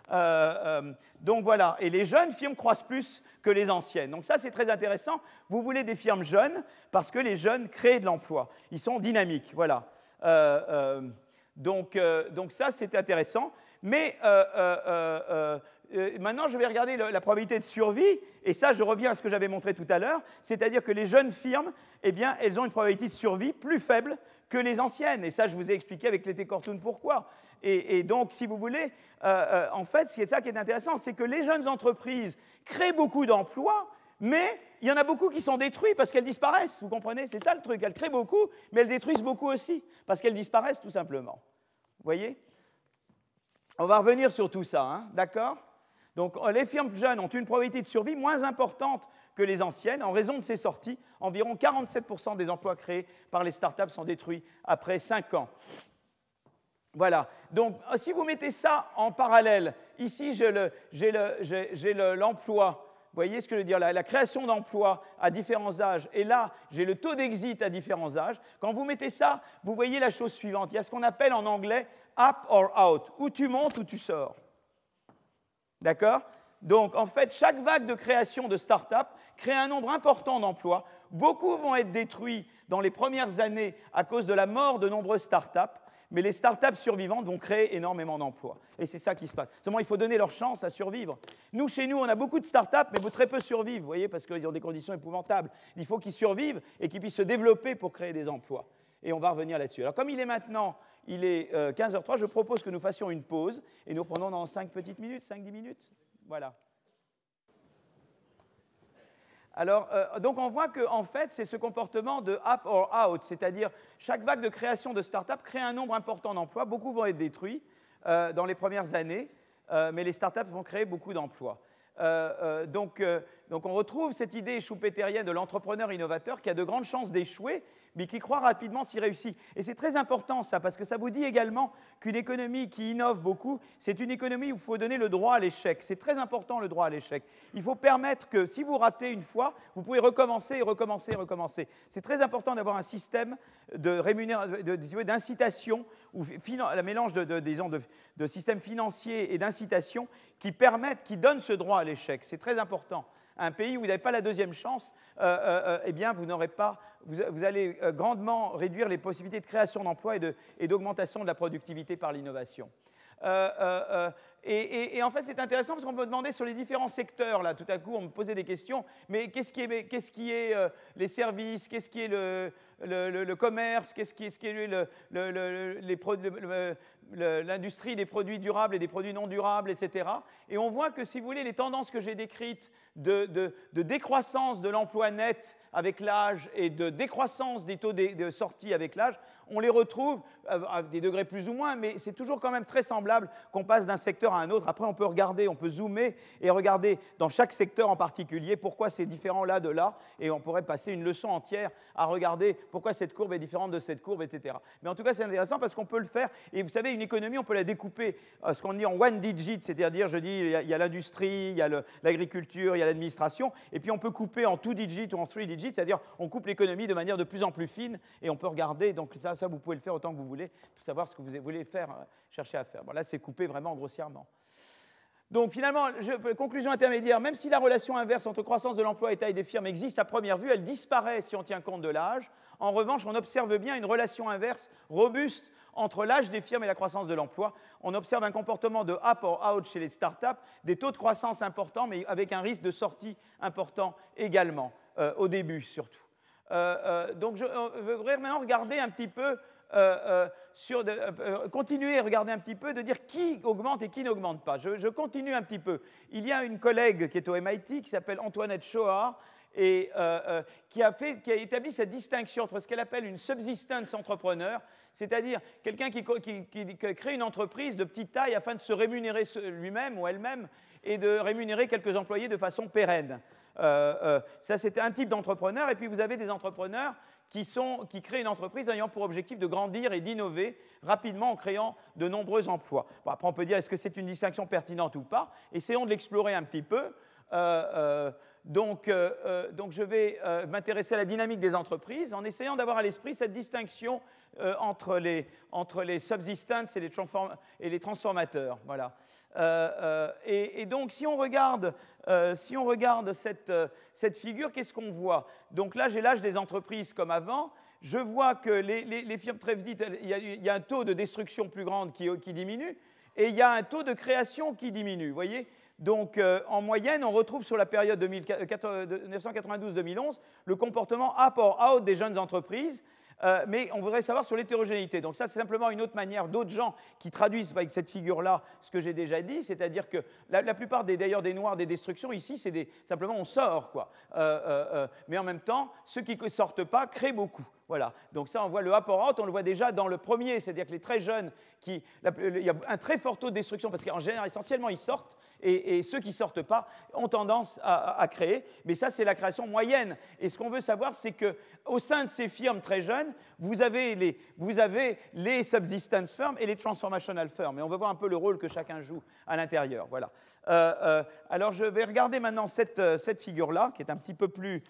euh, euh, donc voilà, et les jeunes firmes croissent plus que les anciennes. Donc ça, c'est très intéressant. Vous voulez des firmes jeunes parce que les jeunes créent de l'emploi. Ils sont dynamiques, voilà. Euh, donc, donc, ça, c'est intéressant. Mais maintenant, je vais regarder la probabilité de survie, et ça, je reviens à ce que j'avais montré tout à l'heure, c'est-à-dire que les jeunes firmes, eh bien, elles ont une probabilité de survie plus faible que les anciennes. Et ça, je vous ai expliqué avec l'été Cortoon pourquoi. Et, donc, si vous voulez, euh, euh, en fait, ce ça qui est intéressant, c'est que les jeunes entreprises créent beaucoup d'emplois, mais il y en a beaucoup qui sont détruits parce qu'elles disparaissent, vous comprenez? C'est ça le truc, elles créent beaucoup, mais elles détruisent beaucoup aussi, parce qu'elles disparaissent tout simplement. Vous voyez? On va revenir sur tout ça, hein, d'accord? Donc les firmes jeunes ont une probabilité de survie moins importante que les anciennes. En raison de ces sorties, environ 47% des emplois créés par les startups sont détruits après 5 ans. Voilà. Donc, si vous mettez ça en parallèle, ici, j'ai l'emploi. vous voyez ce que je veux dire? La, la création d'emplois à différents âges. Et là, j'ai le taux d'exit à différents âges. Quand vous mettez ça, vous voyez la chose suivante. Il y a ce qu'on appelle en anglais up or out. Où tu montes ou tu sors. D'accord? Donc, en fait, chaque vague de création de start-up crée un nombre important d'emplois. Beaucoup vont être détruits dans les premières années à cause de la mort de nombreuses start-up mais les startups survivantes vont créer énormément d'emplois. Et c'est ça qui se passe. Seulement, il faut donner leur chance à survivre. Nous, chez nous, on a beaucoup de startups, mais très peu survivent, vous voyez, parce qu'ils ont des conditions épouvantables. Il faut qu'ils survivent et qu'ils puissent se développer pour créer des emplois. Et on va revenir là-dessus. Alors, comme il est maintenant, il est 15h03, euh, je propose que nous fassions une pause et nous prenons dans 5 petites minutes, 5-10 minutes. Voilà. Alors, euh, donc on voit que en fait, c'est ce comportement de up or out, c'est-à-dire chaque vague de création de start-up crée un nombre important d'emplois. Beaucoup vont être détruits euh, dans les premières années, euh, mais les start-up vont créer beaucoup d'emplois. donc, donc, on retrouve cette idée choupéterienne de l'entrepreneur innovateur qui a de grandes chances d'échouer, mais qui croit rapidement s'y réussit. Et c'est très important ça, parce que ça vous dit également qu'une économie qui innove beaucoup, c'est une économie où il faut donner le droit à l'échec. C'est très important le droit à l'échec. Il faut permettre que si vous ratez une fois, vous pouvez recommencer et recommencer et recommencer. C'est très important d'avoir un système d'incitation, ou un mélange de, de, de, de systèmes financiers et d'incitation qui permettent, qui donnent ce droit à l'échec. C'est très important un pays où vous n'avez pas la deuxième chance, euh, euh, euh, eh bien, vous n'aurez pas, vous, allez grandement réduire les possibilités de création d'emplois et d'augmentation de, la productivité par l'innovation. Et, en fait, c'est intéressant parce qu'on peut demander sur les différents secteurs, là, tout à coup, on me posait des questions, mais qu'est-ce qui est, les services, qu'est-ce qui est le, commerce, qu'est-ce qui est, ce qui l'industrie des produits durables et des produits non durables, etc. Et on voit que, si vous voulez, les tendances que j'ai décrites de, de, décroissance de l'emploi net avec l'âge et de décroissance des taux de, sortie avec l'âge, on les retrouve à des degrés plus ou moins, mais c'est toujours quand même très semblable qu'on passe d'un secteur à un autre. Après, on peut regarder, on peut zoomer et regarder dans chaque secteur en particulier pourquoi c'est différent là de là, et on pourrait passer une leçon entière à regarder pourquoi cette courbe est différente de cette courbe, etc. Mais en tout cas, c'est intéressant parce qu'on peut le faire. Et vous savez, une économie, on peut la découper, euh, ce qu'on dit en one digit, c'est-à-dire, je dis, il y a l'industrie, il y a l'agriculture, il y a l'administration, et puis on peut couper en two digit ou en three digit, c'est-à-dire on coupe l'économie de manière de plus en plus fine, et on peut regarder, donc ça, ça vous pouvez le faire autant que vous voulez, tout savoir ce que vous voulez faire, euh, chercher à faire. Bon, là, c'est coupé vraiment grossièrement. Donc finalement, conclusion intermédiaire, même si la relation inverse entre croissance de l'emploi et taille des firmes existe à première vue, elle disparaît si on tient compte de l'âge. En revanche, on observe bien une relation inverse robuste entre l'âge des firmes et la croissance de l'emploi. On observe un comportement de up or out chez les startups, des taux de croissance importants, mais avec un risque de sortie important également, euh, au début surtout. Euh, euh, donc je voudrais maintenant regarder un petit peu euh, euh, euh, continuer à regarder un petit peu, de dire qui augmente et qui n'augmente pas. Je, continue un petit peu. Il y a une collègue qui est au MIT qui s'appelle Antoinette Shoah et qui, a fait, qui a établi cette distinction entre ce qu'elle appelle une subsistence entrepreneur, c'est-à-dire quelqu'un qui, crée une entreprise de petite taille afin de se rémunérer lui-même ou elle-même et de rémunérer quelques employés de façon pérenne. ça, c'était un type d'entrepreneur. Et puis, vous avez des entrepreneurs qui, créent une entreprise ayant pour objectif de grandir et d'innover rapidement en créant de nombreux emplois. après, on peut dire est-ce que c'est une distinction pertinente ou pas? Essayons de l'explorer un petit peu. Euh, euh, donc, euh, donc, je vais m'intéresser à la dynamique des entreprises en essayant d'avoir à l'esprit cette distinction entre, les, entre les subsistances et les, transformateurs. Voilà. Euh, euh, et, donc, si on regarde, euh, si on regarde cette, cette figure, qu'est-ce qu'on voit? Donc là, j'ai l'âge des entreprises comme avant. Je vois que les, firmes très il y, a, un taux de destruction plus grand qui, qui, diminue, et il y a un taux de création qui diminue. Vous voyez? Donc, en moyenne, on retrouve sur la période 1992-2011 le comportement up or out des jeunes entreprises euh, mais on voudrait savoir sur l'hétérogénéité. Donc ça, c'est simplement une autre manière d'autres gens qui traduisent avec cette figure-là ce que j'ai déjà dit, c'est-à-dire que la, plupart des, d'ailleurs des noirs des destructions ici, c'est simplement on sort, quoi. Euh, euh, mais en même temps, ceux qui ne sortent pas créent beaucoup. Voilà. Donc ça, on voit le apport out, on le voit déjà dans le premier, c'est-à-dire que les très jeunes, qui, il y a un très fort taux de destruction parce qu'en général, essentiellement, ils sortent, et, ceux qui ne sortent pas ont tendance à, créer. Mais ça, c'est la création moyenne. Et ce qu'on veut savoir, c'est qu'au sein de ces firmes très jeunes, vous avez, les, vous avez les subsistence firms et les transformational firms. Et on va voir un peu le rôle que chacun joue à l'intérieur. Voilà. Euh, euh, alors, je vais regarder maintenant cette, euh, cette figure-là, qui est un petit peu plus,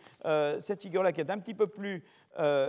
cette figure-là qui est un petit peu plus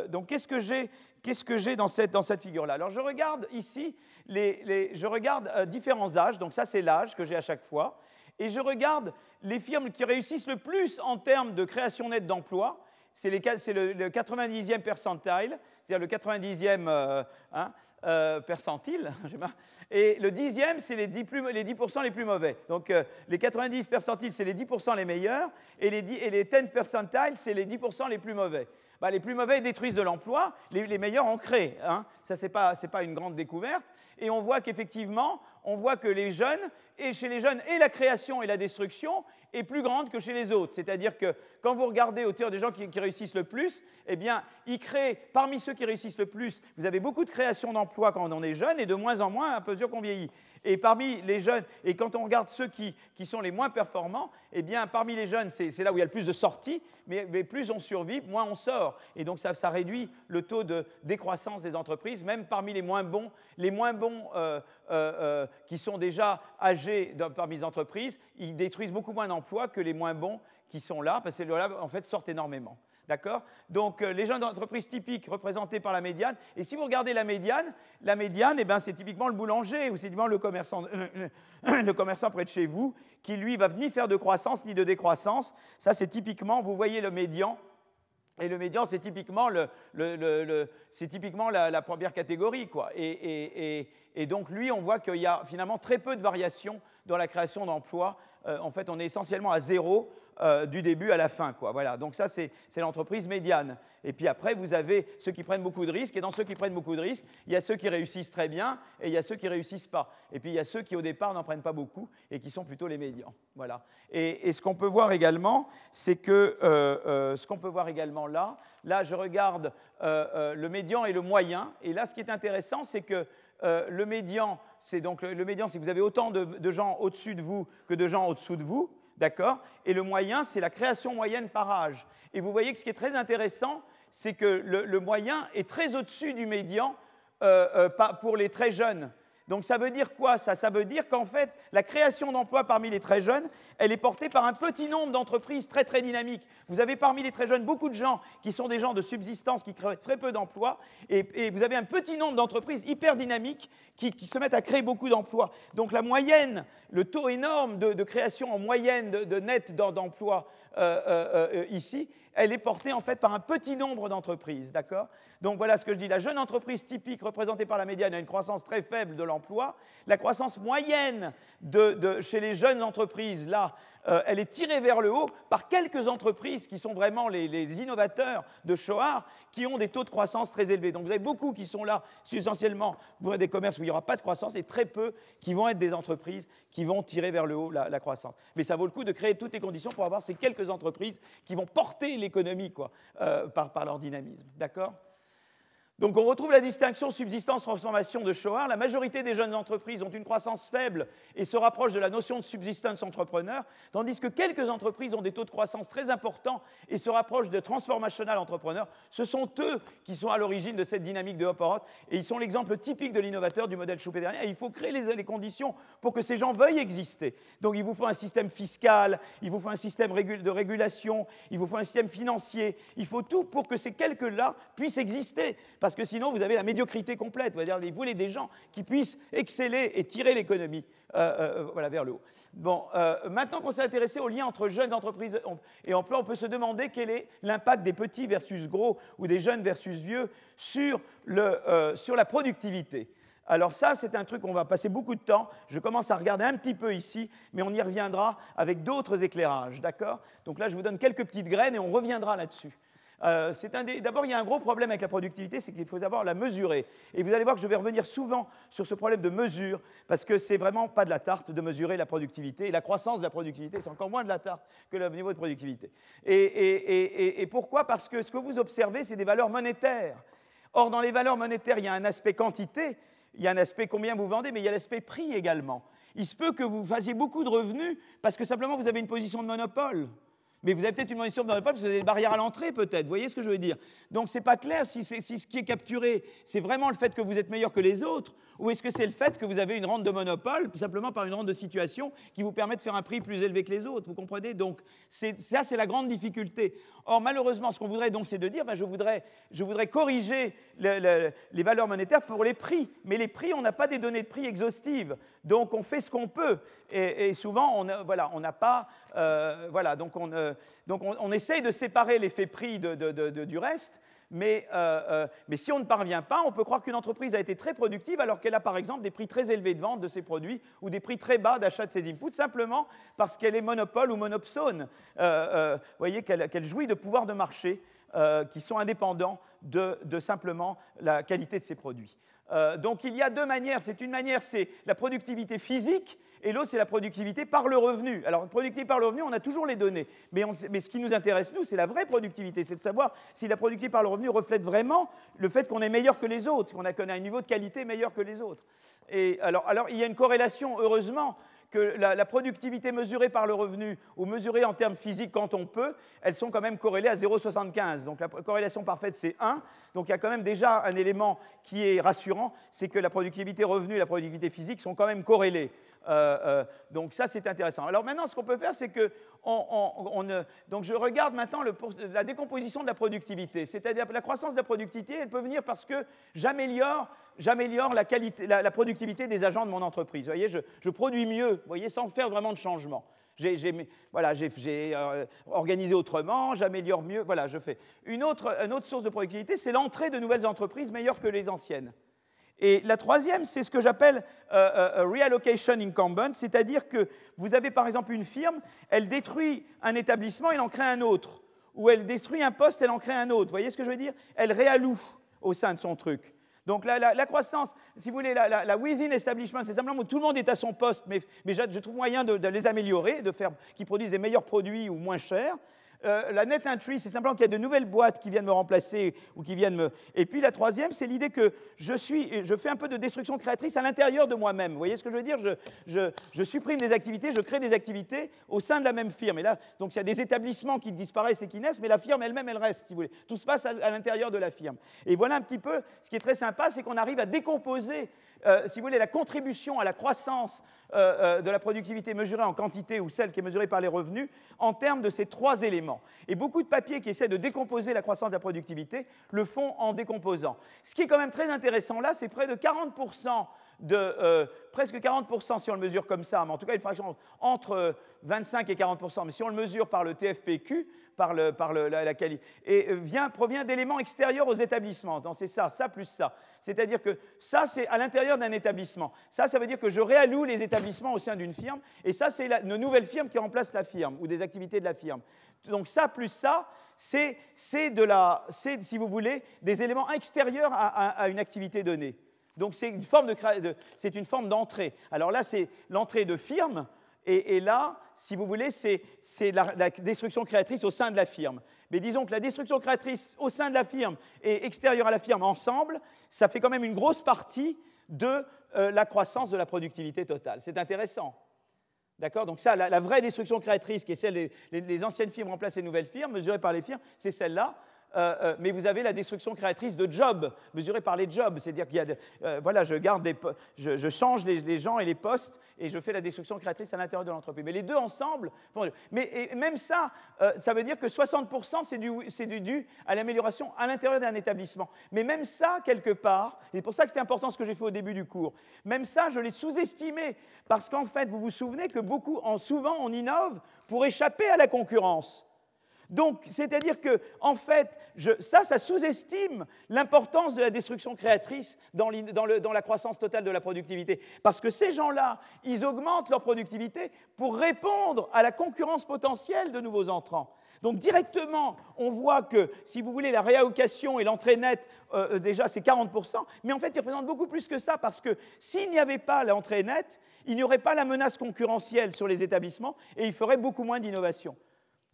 donc, qu'est-ce que j'ai qu'est-ce que j'ai dans cette, dans cette figure-là? Alors, je regarde ici, les, je regarde euh, différents âges, donc ça, c'est l'âge que j'ai à chaque fois, et je regarde les firmes qui réussissent le plus en termes de création nette d'emplois, c'est le, le, 90e percentile, c'est-à-dire le 90e euh, hein, euh, percentile, <laughs> et le 10e, c'est les 10%, plus, les, 10 les plus mauvais. Donc les 90 percentiles, c'est les 10% les meilleurs, et les, 10, et les 10 percentiles, c'est les 10% les plus mauvais. Bah, les plus mauvais détruisent de l'emploi, les, meilleurs en créent. Hein. Ça, ce n'est pas, une grande découverte. Et on voit qu'effectivement, on voit que les jeunes, et chez les jeunes, et la création et la destruction est plus grande que chez les autres. C'est-à-dire que quand vous regardez autour des gens qui, réussissent le plus, eh ils créent, parmi ceux qui réussissent le plus, vous avez beaucoup de création d'emplois quand on est jeune, et de moins en moins à mesure qu'on vieillit. Et parmi les jeunes, et quand on regarde ceux qui, sont les moins performants, eh bien, parmi les jeunes, c'est là où il y a le plus de sorties, mais, plus on survit, moins on sort. Et donc, ça, réduit le taux de décroissance des entreprises, même parmi les moins bons, les moins bons euh, euh, euh, qui sont déjà âgés parmi les entreprises, ils détruisent beaucoup moins d'emplois que les moins bons qui sont là, parce que là, en fait, sortent énormément. D'accord? Donc, euh, les jeunes d'entreprise typiques représentés par la médiane. Et si vous regardez la médiane, la médiane, eh ben, c'est typiquement le boulanger ou c'est typiquement le commerçant, euh, <coughs> le commerçant près de chez vous qui, lui, va ni faire de croissance ni de décroissance. Ça, c'est typiquement, vous voyez le médian. Et le médian, c'est typiquement, le, le, typiquement la, première catégorie. Quoi. Et, et, et, donc, lui, on voit qu'il y a finalement très peu de variations dans la création d'emplois. Euh, en fait, on est essentiellement à zéro euh, du début à la fin. Voilà. Donc ça, c'est l'entreprise médiane. Et puis après, vous avez ceux qui prennent beaucoup de risques. Et dans ceux qui prennent beaucoup de risques, il y a ceux qui réussissent très bien et il y a ceux qui réussissent pas. Et puis il y a ceux qui, au départ, n'en prennent pas beaucoup et qui sont plutôt les médians. Voilà. Et, ce qu'on peut voir également, c'est que euh, ce qu'on peut voir également là, là, je regarde le médian et le moyen. Et là, ce qui est intéressant, c'est que le médian, c'est donc le, médian, si vous avez autant de gens au-dessus de vous que de gens au-dessous de vous, D'accord? Et le moyen, c'est la création moyenne par âge. Et vous voyez que ce qui est très intéressant, c'est que le, moyen est très au-dessus du médian euh, euh, pour les très jeunes. Donc ça veut dire quoi ça? Ça veut dire qu'en fait, la création d'emplois parmi les très jeunes, elle est portée par un petit nombre d'entreprises très très dynamiques. Vous avez parmi les très jeunes beaucoup de gens qui sont des gens de subsistance, qui créent très peu d'emplois, et, vous avez un petit nombre d'entreprises hyper dynamiques qui, se mettent à créer beaucoup d'emplois. Donc la moyenne, le taux énorme de, création en moyenne de, net d'emplois euh, euh, euh, ici, elle est portée en fait par un petit nombre d'entreprises, d'accord? Donc voilà ce que je dis. La jeune entreprise typique représentée par la médiane a une croissance très faible de l'emploi. La croissance moyenne chez les jeunes entreprises, là, euh, elle est tirée vers le haut par quelques entreprises qui sont vraiment les, innovateurs de Shoah, qui ont des taux de croissance très élevés. Donc vous avez beaucoup qui sont là, essentiellement, avez des commerces où il n'y aura pas de croissance, et très peu qui vont être des entreprises qui vont tirer vers le haut la, croissance. Mais ça vaut le coup de créer toutes les conditions pour avoir ces quelques entreprises qui vont porter l'économie euh, par, par leur dynamisme. D'accord? Donc on retrouve la distinction subsistance-transformation de Shoah. La majorité des jeunes entreprises ont une croissance faible et se rapprochent de la notion de subsistance entrepreneur, tandis que quelques entreprises ont des taux de croissance très importants et se rapprochent de transformational entrepreneur. Ce sont eux qui sont à l'origine de cette dynamique de hop et ils sont l'exemple typique de l'innovateur du modèle Schumpeterien. Et il faut créer les, conditions pour que ces gens veuillent exister. Donc il vous faut un système fiscal, il vous faut un système de régulation, il vous faut un système financier, il faut tout pour que ces quelques-là puissent exister que sinon vous avez la médiocrité complète. Vous voulez des gens qui puissent exceller et tirer l'économie euh, euh, vers le haut. Bon, euh, maintenant qu'on s'est intéressé au lien entre jeunes entreprises et emploi, on peut se demander quel est l'impact des petits versus gros ou des jeunes versus vieux sur, sur la productivité. Alors ça, c'est un truc, on va passer beaucoup de temps. Je commence à regarder un petit peu ici, mais on y reviendra avec d'autres éclairages, d'accord? Donc là, je vous donne quelques petites graines et on reviendra là-dessus. Euh, d'abord, il y a un gros problème avec la productivité, c'est qu'il faut d'abord la mesurer. Et vous allez voir que je vais revenir souvent sur ce problème de mesure, parce que c'est vraiment pas de la tarte de mesurer la productivité. Et la croissance de la productivité, c'est encore moins de la tarte que le niveau de productivité. Et, et pourquoi? Parce que ce que vous observez, c'est des valeurs monétaires. Or, dans les valeurs monétaires, il y a un aspect quantité, il y a un aspect combien vous vendez, mais il y a l'aspect prix également. Il se peut que vous fassiez beaucoup de revenus parce que simplement vous avez une position de monopole. Mais vous avez peut-être une munition dans le peuple parce que vous avez des barrières à l'entrée, peut-être. Vous voyez ce que je veux dire? Donc, ce n'est pas clair si, si, ce qui est capturé, c'est vraiment le fait que vous êtes meilleur que les autres, ou est-ce que c'est le fait que vous avez une rente de monopole, simplement par une rente de situation, qui vous permet de faire un prix plus élevé que les autres. Vous comprenez? Donc, ça, c'est la grande difficulté. Or, malheureusement, ce qu'on voudrait donc, c'est de dire ben, je, voudrais, je voudrais corriger les valeurs monétaires pour les prix. Mais les prix, on n'a pas des données de prix exhaustives. Donc, on fait ce qu'on peut. Et, souvent, on n'a voilà, pas. Euh, voilà, donc on. Donc on, essaye de séparer l'effet prix du reste, mais, euh, euh, mais, si on ne parvient pas, on peut croire qu'une entreprise a été très productive alors qu'elle a par exemple des prix très élevés de vente de ses produits ou des prix très bas d'achat de ses inputs, simplement parce qu'elle est monopole ou monopsone. Euh, vous voyez qu'elle jouit de pouvoirs de marché qui sont indépendants de, simplement la qualité de ses produits. Donc il y a deux manières. C'est une manière, c'est la productivité physique et l'autre, c'est la productivité par le revenu. Alors, productivité par le revenu, on a toujours les données. Mais, ce qui nous intéresse, nous, c'est la vraie productivité. C'est de savoir si la productivité par le revenu reflète vraiment le fait qu'on est meilleur que les autres, qu'on a, un niveau de qualité meilleur que les autres. Et alors, alors, il y a une corrélation, heureusement, que la, productivité mesurée par le revenu ou mesurée en termes physiques quand on peut, elles sont quand même corrélées à 0,75. Donc la corrélation parfaite, c'est 1. Donc il y a quand même déjà un élément qui est rassurant, c'est que la productivité revenu et la productivité physique sont quand même corrélées. Euh, euh, donc ça, c'est intéressant. Alors maintenant, ce qu'on peut faire, c'est que on, donc je regarde maintenant la décomposition de la productivité. C'est-à-dire la croissance de la productivité, elle peut venir parce que j'améliore, la, qualité, la, productivité des agents de mon entreprise. Vous voyez, je, produis mieux, vous voyez, sans faire vraiment de changement. J'ai voilà, euh, organisé autrement, j'améliore mieux, voilà, je fais. Une autre, une autre source de productivité, c'est l'entrée de nouvelles entreprises meilleures que les anciennes. Et la troisième, c'est ce que j'appelle euh, euh, reallocation incumbent, c'est-à-dire que vous avez par exemple une firme, elle détruit un établissement, elle en crée un autre. Ou elle détruit un poste, elle en crée un autre. Vous voyez ce que je veux dire? Elle réalloue au sein de son truc. Donc la, croissance, si vous voulez, la, within establishment, c'est simplement où tout le monde est à son poste, mais, je, trouve moyen de, de les améliorer, de faire qu'ils produisent des meilleurs produits ou moins chers. Euh, la net entry, c'est simplement qu'il y a de nouvelles boîtes qui viennent me remplacer ou qui viennent me. Et puis la troisième, c'est l'idée que je, suis, je fais un peu de destruction créatrice à l'intérieur de moi-même. Vous voyez ce que je veux dire? Je, supprime des activités, je crée des activités au sein de la même firme. Et là, donc il y a des établissements qui disparaissent et qui naissent, mais la firme elle-même, elle reste, si vous voulez. Tout se passe à, l'intérieur de la firme. Et voilà un petit peu ce qui est très sympa, c'est qu'on arrive à décomposer euh, si vous voulez, la contribution à la croissance euh, de la productivité mesurée en quantité ou celle qui est mesurée par les revenus en termes de ces trois éléments. Et beaucoup de papiers qui essaient de décomposer la croissance de la productivité le font en décomposant. Ce qui est quand même très intéressant là, c'est près de 40% de euh, presque 40% si on le mesure comme ça, mais en tout cas une fraction entre 25 et 40%, mais si on le mesure par le TFPQ, par, le, par la, qualité, et euh, vient, provient d'éléments extérieurs aux établissements. Donc c'est ça, ça plus ça. C'est-à-dire que ça, c'est à l'intérieur d'un établissement. Ça, ça veut dire que je réalloue les établissements au sein d'une firme, et ça, c'est une nouvelle firme qui remplace la firme, ou des activités de la firme. Donc ça plus ça, c'est, de la, si vous voulez, des éléments extérieurs à une activité donnée. Donc c'est une forme, une forme d'entrée. Alors là, c'est l'entrée de firme, et, là, si vous voulez, c'est la, destruction créatrice au sein de la firme. Mais disons que la destruction créatrice au sein de la firme et extérieure à la firme ensemble, ça fait quand même une grosse partie de euh, la croissance de la productivité totale. C'est intéressant. D'accord? Donc ça, la, vraie destruction créatrice, qui est celle des anciennes firmes remplacent les nouvelles firmes, mesurées par les firmes, c'est celle-là. Euh, euh, mais vous avez la destruction créatrice de jobs, mesurée par les jobs. C'est-à-dire qu'il y a, euh, voilà, je, garde des, je, change les, gens et les postes et je fais la destruction créatrice à l'intérieur de l'entreprise. Mais les deux ensemble, mais même ça, ça veut dire que 60% c'est du, dû à l'amélioration à l'intérieur d'un établissement. Mais même ça, quelque part, et c'est pour ça que c'était important ce que j'ai fait au début du cours, même ça, je l'ai sous-estimé, parce qu'en fait, vous vous souvenez que beaucoup, en, souvent, on innove pour échapper à la concurrence. Donc, c'est-à-dire que, en fait, ça, ça sous-estime l'importance de la destruction créatrice dans, la croissance totale de la productivité. Parce que ces gens-là, ils augmentent leur productivité pour répondre à la concurrence potentielle de nouveaux entrants. Donc directement, on voit que, si vous voulez, la réallocation et l'entrée nette, euh, euh, déjà, c'est 40%, mais en fait, ils représentent beaucoup plus que ça, parce que s'il n'y avait pas l'entrée nette, il n'y aurait pas la menace concurrentielle sur les établissements, et il ferait beaucoup moins d'innovation.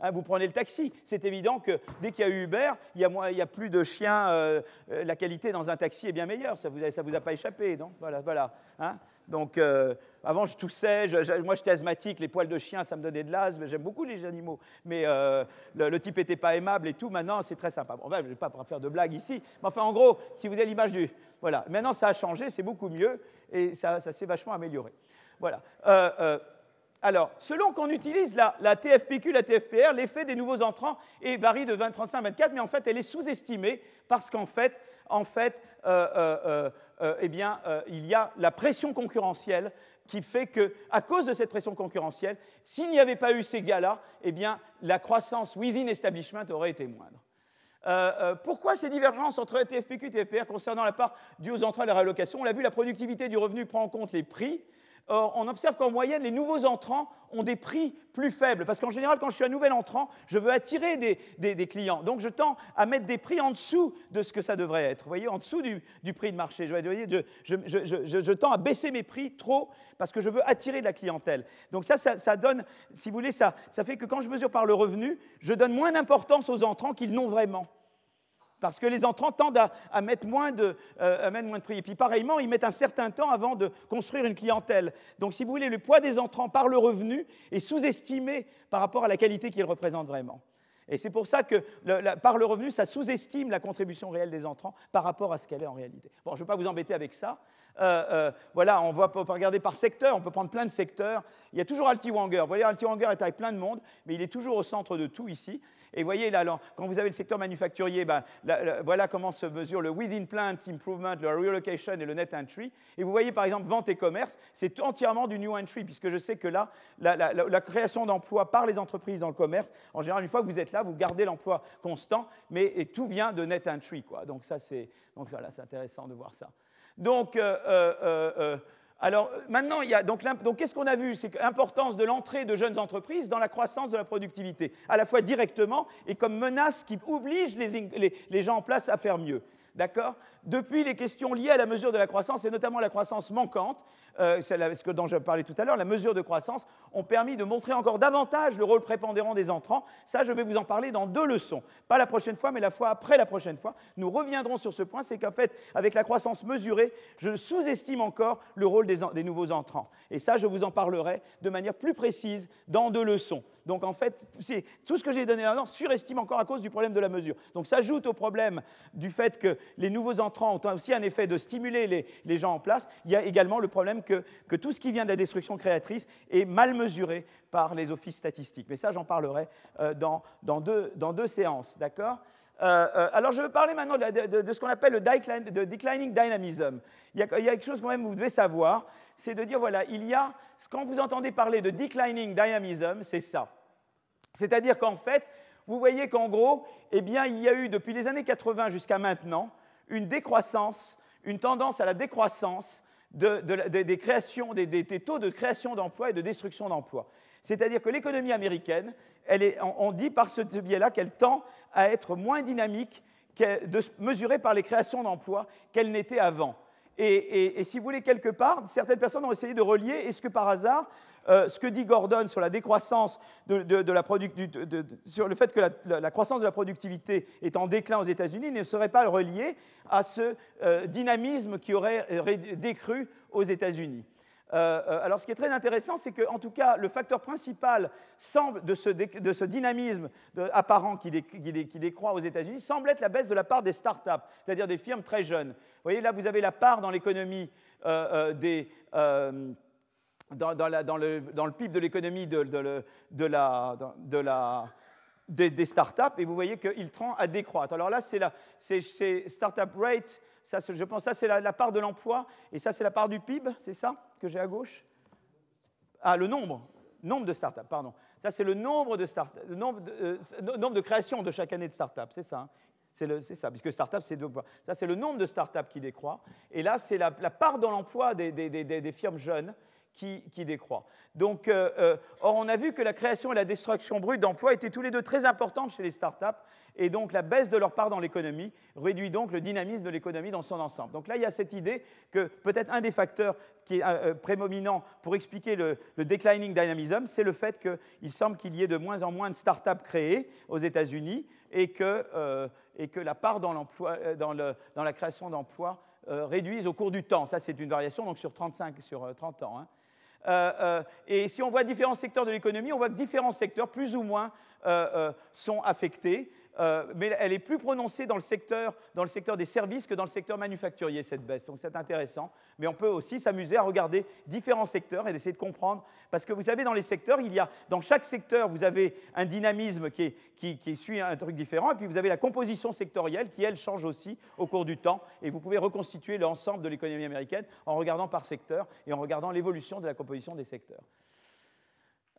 Hein, vous prenez le taxi, c'est évident que dès qu'il y a eu Uber, il y a, plus de chiens, euh, euh, la qualité dans un taxi est bien meilleure, ça ne vous, vous, a pas échappé, non? Voilà, voilà. Hein. donc, euh, avant, je toussais, moi j'étais asthmatique, les poils de chien, ça me donnait de l'asthme, j'aime beaucoup les animaux, mais le, type n'était pas aimable et tout, maintenant c'est très sympa. Bon, je ne vais pas faire de blagues ici, mais enfin, en gros, si vous avez l'image du... Voilà, maintenant ça a changé, c'est beaucoup mieux, et ça, ça s'est vachement amélioré. Voilà. Alors, selon qu'on utilise la, TFPQ, la TFPR, l'effet des nouveaux entrants varie de 20, 35 à 24, mais en fait, elle est sous-estimée parce qu'en fait, en fait euh, euh, euh, eh il y a la pression concurrentielle qui fait que, à cause de cette pression concurrentielle, s'il n'y avait pas eu ces gars-là, eh bien, la croissance within establishment aurait été moindre. pourquoi ces divergences entre TFPQ et TFPR concernant la part due aux entrants et la réallocation? On l'a vu, la productivité du revenu prend en compte les prix, Or, on observe qu'en moyenne, les nouveaux entrants ont des prix plus faibles. Parce qu'en général, quand je suis un nouvel entrant, je veux attirer des, clients. Donc, je tends à mettre des prix en dessous de ce que ça devrait être. Vous voyez, en dessous du, prix de marché. Je, tends à baisser mes prix trop parce que je veux attirer de la clientèle. Donc, ça, ça, donne, si vous voulez, ça, ça fait que quand je mesure par le revenu, je donne moins d'importance aux entrants qu'ils n'ont vraiment parce que les entrants tendent à, mettre moins de, euh, mettre moins de prix. Et puis pareillement, ils mettent un certain temps avant de construire une clientèle. Donc si vous voulez, le poids des entrants par le revenu est sous-estimé par rapport à la qualité qu'ils représentent vraiment. Et c'est pour ça que par le revenu, ça sous-estime la contribution réelle des entrants par rapport à ce qu'elle est en réalité. Bon, je ne vais pas vous embêter avec ça. Euh, euh, voilà, on va regarder par secteur, on peut prendre plein de secteurs. Il y a toujours Alti Wanger. Vous voyez, Alti Wanger est avec plein de monde, mais il est toujours au centre de tout ici. Et vous voyez, là, quand vous avez le secteur manufacturier, ben, voilà comment se mesure le within plant improvement, le relocation et le net entry. Et vous voyez, par exemple, vente et commerce, c'est entièrement du new entry, puisque je sais que là, la, création d'emplois par les entreprises dans le commerce, en général, une fois que vous êtes là, vous gardez l'emploi constant, mais tout vient de net entry. Donc ça, c'est voilà, intéressant de voir ça. Donc, euh, euh, euh, alors maintenant, il y a, donc, qu'est-ce qu'on a vu? C'est l'importance de l'entrée de jeunes entreprises dans la croissance de la productivité, à la fois directement et comme menace qui oblige les, gens en place à faire mieux. D'accord? Depuis les questions liées à la mesure de la croissance, et notamment la croissance manquante, euh, ce dont je parlais tout à l'heure, la mesure de croissance, ont permis de montrer encore davantage le rôle prépondérant des entrants. Ça, je vais vous en parler dans deux leçons. Pas la prochaine fois, mais la fois après la prochaine fois. Nous reviendrons sur ce point, c'est qu'en fait, avec la croissance mesurée, je sous-estime encore le rôle des, nouveaux entrants. Et ça, je vous en parlerai de manière plus précise dans deux leçons. Donc en fait, tout ce que j'ai donné avant surestime encore à cause du problème de la mesure. Donc s'ajoute au problème du fait que les nouveaux entrants ont aussi un effet de stimuler les, gens en place, il y a également le problème que, tout ce qui vient de la destruction créatrice est mal mesuré par les offices statistiques. Mais ça, j'en parlerai euh, dans, deux, séances, d'accord? Euh, euh, alors, je vais parler maintenant de, ce qu'on appelle le declining dynamism. Il y, a, il y, a, quelque chose quand même que vous devez savoir, c'est de dire, voilà, il y a, quand vous entendez parler de declining dynamism, c'est ça. C'est-à-dire qu'en fait, vous voyez qu'en gros, eh bien, il y a eu depuis les années 80 jusqu'à maintenant une décroissance, une tendance à la décroissance des, créations, des, taux de création d'emplois et de destruction d'emplois. C'est-à-dire que l'économie américaine, on dit par ce biais-là qu'elle tend à être moins dynamique, de, mesurée par les créations d'emplois qu'elle n'était avant. Et, et, si vous voulez, quelque part, certaines personnes ont essayé de relier, est-ce que par hasard, euh, ce que dit Gordon sur la décroissance de, la sur le fait que la, croissance de la productivité est en déclin aux États-Unis ne serait pas relié à ce euh, dynamisme qui aurait décru aux États-Unis. Euh, alors, ce qui est très intéressant, c'est qu'en tout cas, le facteur principal semble de ce, dynamisme apparent qui, décroît aux États-Unis semble être la baisse de la part des start-up, c'est-à-dire des firmes très jeunes. Vous voyez, là, vous avez la part dans l'économie des, dans, le, PIB de l'économie de, la, des, startups, et vous voyez qu'il tend à décroître. Alors là, c'est la startup rate, ça, je pense ça c'est la, part de l'emploi, et ça c'est la part du PIB, c'est ça que j'ai à gauche? Ah, le nombre, nombre de startups, pardon. Ça c'est le nombre de de, euh, nombre de créations de chaque année de startups, c'est ça. Hein. c'est ça, puisque startup, c'est. Ça, c'est le nombre de startups qui décroît. Et là, c'est la, part dans l'emploi des, firmes jeunes qui, décroît. Donc, euh, euh, or, on a vu que la création et la destruction brute d'emplois étaient tous les deux très importantes chez les startups, et donc la baisse de leur part dans l'économie réduit donc le dynamisme de l'économie dans son ensemble. Donc là, il y a cette idée que peut-être un des facteurs qui est euh, prédominant pour expliquer le, declining dynamism, c'est le fait qu'il semble qu'il y ait de moins en moins de startups créées aux États-Unis et, et que la part dans, dans, dans la création d'emplois réduise au cours du temps. Ça, c'est une variation donc sur 35, sur 30 ans. Hein. Euh, euh, et si on voit différents secteurs de l'économie, on voit que différents secteurs, plus ou moins, euh, sont affectés. Euh, mais elle est plus prononcée dans le, secteur, dans le secteur des services que dans le secteur manufacturier, cette baisse. Donc c'est intéressant. Mais on peut aussi s'amuser à regarder différents secteurs et d'essayer de comprendre. Parce que vous savez, dans les secteurs, il y a, dans chaque secteur, vous avez un dynamisme qui, qui, qui suit un truc différent. Et puis vous avez la composition sectorielle qui, elle, change aussi au cours du temps. Et vous pouvez reconstituer l'ensemble de l'économie américaine en regardant par secteur et en regardant l'évolution de la composition des secteurs.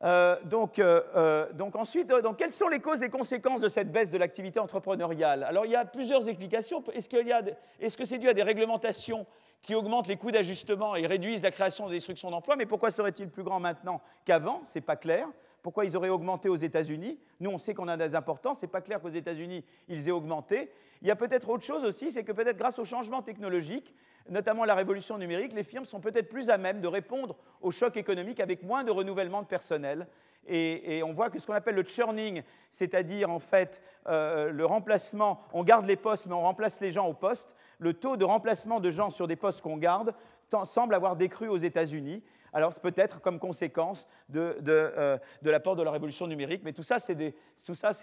Euh, donc, euh, euh, donc, ensuite, quelles sont les causes et conséquences de cette baisse de l'activité entrepreneuriale? Alors il y a plusieurs explications. Est-ce que c'est dû à des réglementations qui augmentent les coûts d'ajustement et réduisent la création et la destruction d'emplois Mais pourquoi serait-il plus grand maintenant qu'avant? C'est pas clair. Pourquoi ils auraient augmenté aux États-Unis? Nous, on sait qu'on a des importants. C'est pas clair qu'aux États-Unis ils aient augmenté. Il y a peut-être autre chose aussi, c'est que peut-être grâce au changement technologique, notamment la révolution numérique, les firmes sont peut-être plus à même de répondre au choc économique avec moins de renouvellement de personnel. Et, on voit que ce qu'on appelle le churning, c'est-à-dire en fait euh, le remplacement, on garde les postes mais on remplace les gens au poste, le taux de remplacement de gens sur des postes qu'on garde semble avoir décru aux États-Unis. Alors c'est peut-être comme conséquence de, euh, de l'apport de la révolution numérique, mais tout ça c'est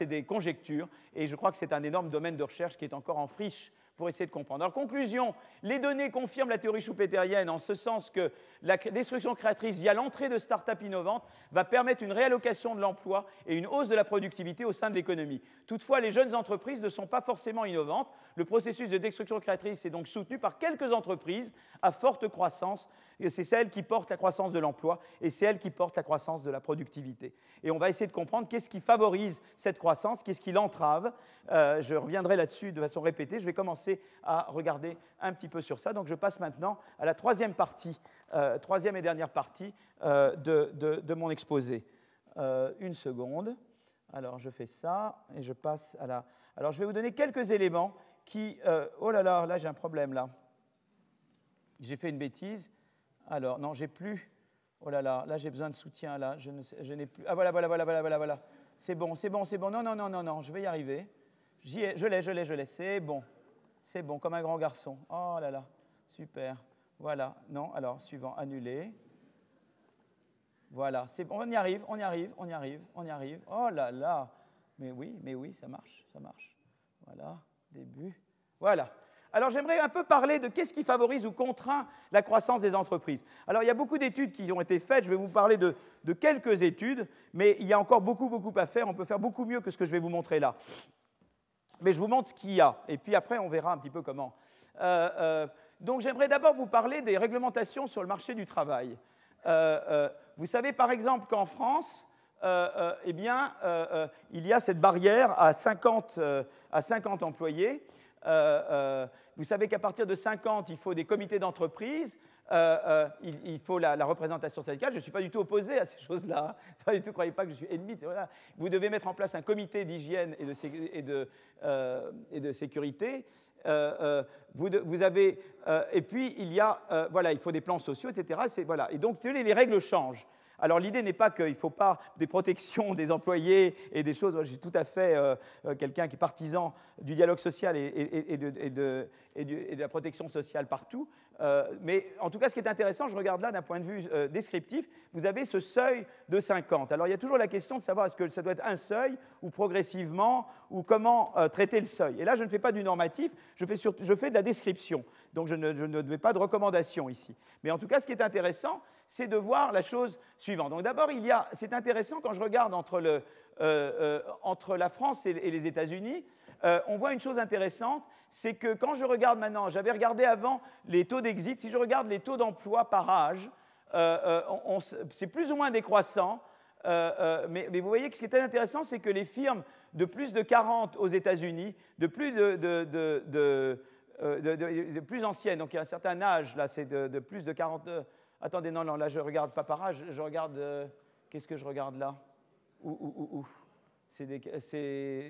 des conjectures. Et je crois que c'est un énorme domaine de recherche qui est encore en friche pour essayer de comprendre. Alors, conclusion, les données confirment la théorie schumpeterienne en ce sens que la destruction créatrice via l'entrée de start-up innovantes va permettre une réallocation de l'emploi et une hausse de la productivité au sein de l'économie. Toutefois, les jeunes entreprises ne sont pas forcément innovantes. Le processus de destruction créatrice est donc soutenu par quelques entreprises à forte croissance. C'est celles qui portent la croissance de l'emploi et c'est elles qui portent la croissance de la productivité. Et on va essayer de comprendre qu'est-ce qui favorise cette croissance, qu'est-ce qui l'entrave. Euh, je reviendrai là-dessus de façon répétée. Je vais commencer à regarder un petit peu sur ça. Donc je passe maintenant à la troisième partie, euh, troisième et dernière partie euh, de, mon exposé. Euh, une seconde. Alors je fais ça et je passe à la... Alors je vais vous donner quelques éléments qui... oh là là, là j'ai un problème là. J'ai fait une bêtise. Alors, non, j'ai plus. Oh là là, là j'ai besoin de soutien, là, je, n'ai plus. Ah voilà, voilà, voilà, voilà, voilà, voilà. C'est bon, c'est bon, c'est bon. Non, non, non, non, non, je vais y arriver. Je l'ai, je l'ai, je l'ai. C'est bon. C'est bon, comme un grand garçon. Oh là là, super. Voilà, non, alors, suivant, annuler. Voilà, c'est bon, on y arrive, on y arrive, on y arrive, on y arrive. Oh là là, mais oui, mais oui, ça marche, ça marche. Voilà, début. Voilà. Alors j'aimerais un peu parler de qu'est-ce qui favorise ou contraint la croissance des entreprises. Alors il y a beaucoup d'études qui ont été faites, je vais vous parler de, quelques études, mais il y a encore beaucoup, beaucoup à faire, on peut faire beaucoup mieux que ce que je vais vous montrer là. Mais je vous montre ce qu'il y a, et puis après on verra un petit peu comment. Euh, euh, donc j'aimerais d'abord vous parler des réglementations sur le marché du travail. Euh, vous savez par exemple qu'en France, eh bien, il y a cette barrière à 50, à 50 employés. Vous savez qu'à partir de 50, il faut des comités d'entreprise, euh, euh, il, faut la, représentation syndicale. Je ne suis pas du tout opposé à ces choses-là. <laughs> Pas du croyez pas que je suis ennemi. Voilà. Vous devez mettre en place un comité d'hygiène et de, euh, sécurité. Vous, vous, avez, et puis il y a, voilà, il faut des plans sociaux, etc. Voilà. Et donc les règles changent. Alors l'idée n'est pas qu'il ne faut pas des protections <laughs> des employés et des choses. Moi, je suis tout à fait euh, euh, quelqu'un qui est partisan du dialogue social et, de, la protection sociale partout. Euh, mais en tout cas, ce qui est intéressant, je regarde là d'un point de vue descriptif, vous avez ce seuil de 50. Alors il y a toujours la question de savoir est-ce que ça doit être un seuil ou progressivement ou comment traiter le seuil. Et là, je ne fais pas du normatif, je fais, de la description. Donc je ne, je ne fais pas de recommandation ici. Mais en tout cas, ce qui est intéressant, c'est de voir la chose suivante. Donc d'abord, il y a, c'est intéressant quand je regarde entre, le, euh, euh, entre la France et, les États-Unis, euh, on voit une chose intéressante, c'est que quand je regarde maintenant, j'avais regardé avant les taux d'exit, si je regarde les taux d'emploi par âge, c'est plus ou moins décroissant. Mais, mais, vous voyez que ce qui est intéressant, c'est que les firmes de plus de 40 aux États-Unis, de plus de, de, de, plus anciennes, donc il y a un certain âge, là, c'est de, plus de 40, Attendez, non, non, là je regarde pas par âge, je regarde. Euh, qu'est-ce que je regarde là? Ouh, ouh, ouh, C'est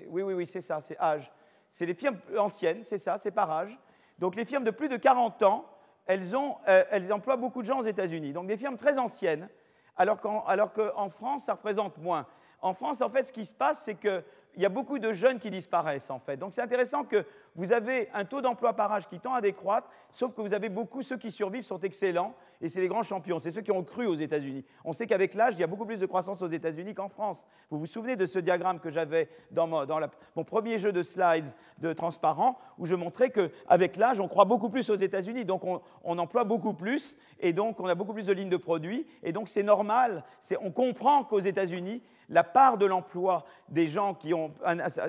Oui, oui, oui, c'est ça, c'est âge. C'est les firmes anciennes, c'est ça, c'est par âge. Donc les firmes de plus de 40 ans, elles, ont, euh, elles emploient beaucoup de gens aux États-Unis. Donc des firmes très anciennes, alors qu'en France, ça représente moins. En France, en fait, ce qui se passe, c'est que il y a beaucoup de jeunes qui disparaissent en fait. Donc c'est intéressant que vous avez un taux d'emploi par âge qui tend à décroître, sauf que vous avez beaucoup, ceux qui survivent sont excellents, et c'est les grands champions, c'est ceux qui ont cru aux États-Unis. On sait qu'avec l'âge, il y a beaucoup plus de croissance aux États-Unis qu'en France. Vous vous souvenez de ce diagramme que j'avais dans, mon, premier jeu de slides de transparent, où je montrais qu'avec l'âge, on croit beaucoup plus aux États-Unis, donc on, on, emploie beaucoup plus, et donc on a beaucoup plus de lignes de produits, et donc c'est normal, on comprend qu'aux États-Unis, la part de l'emploi des gens qui ont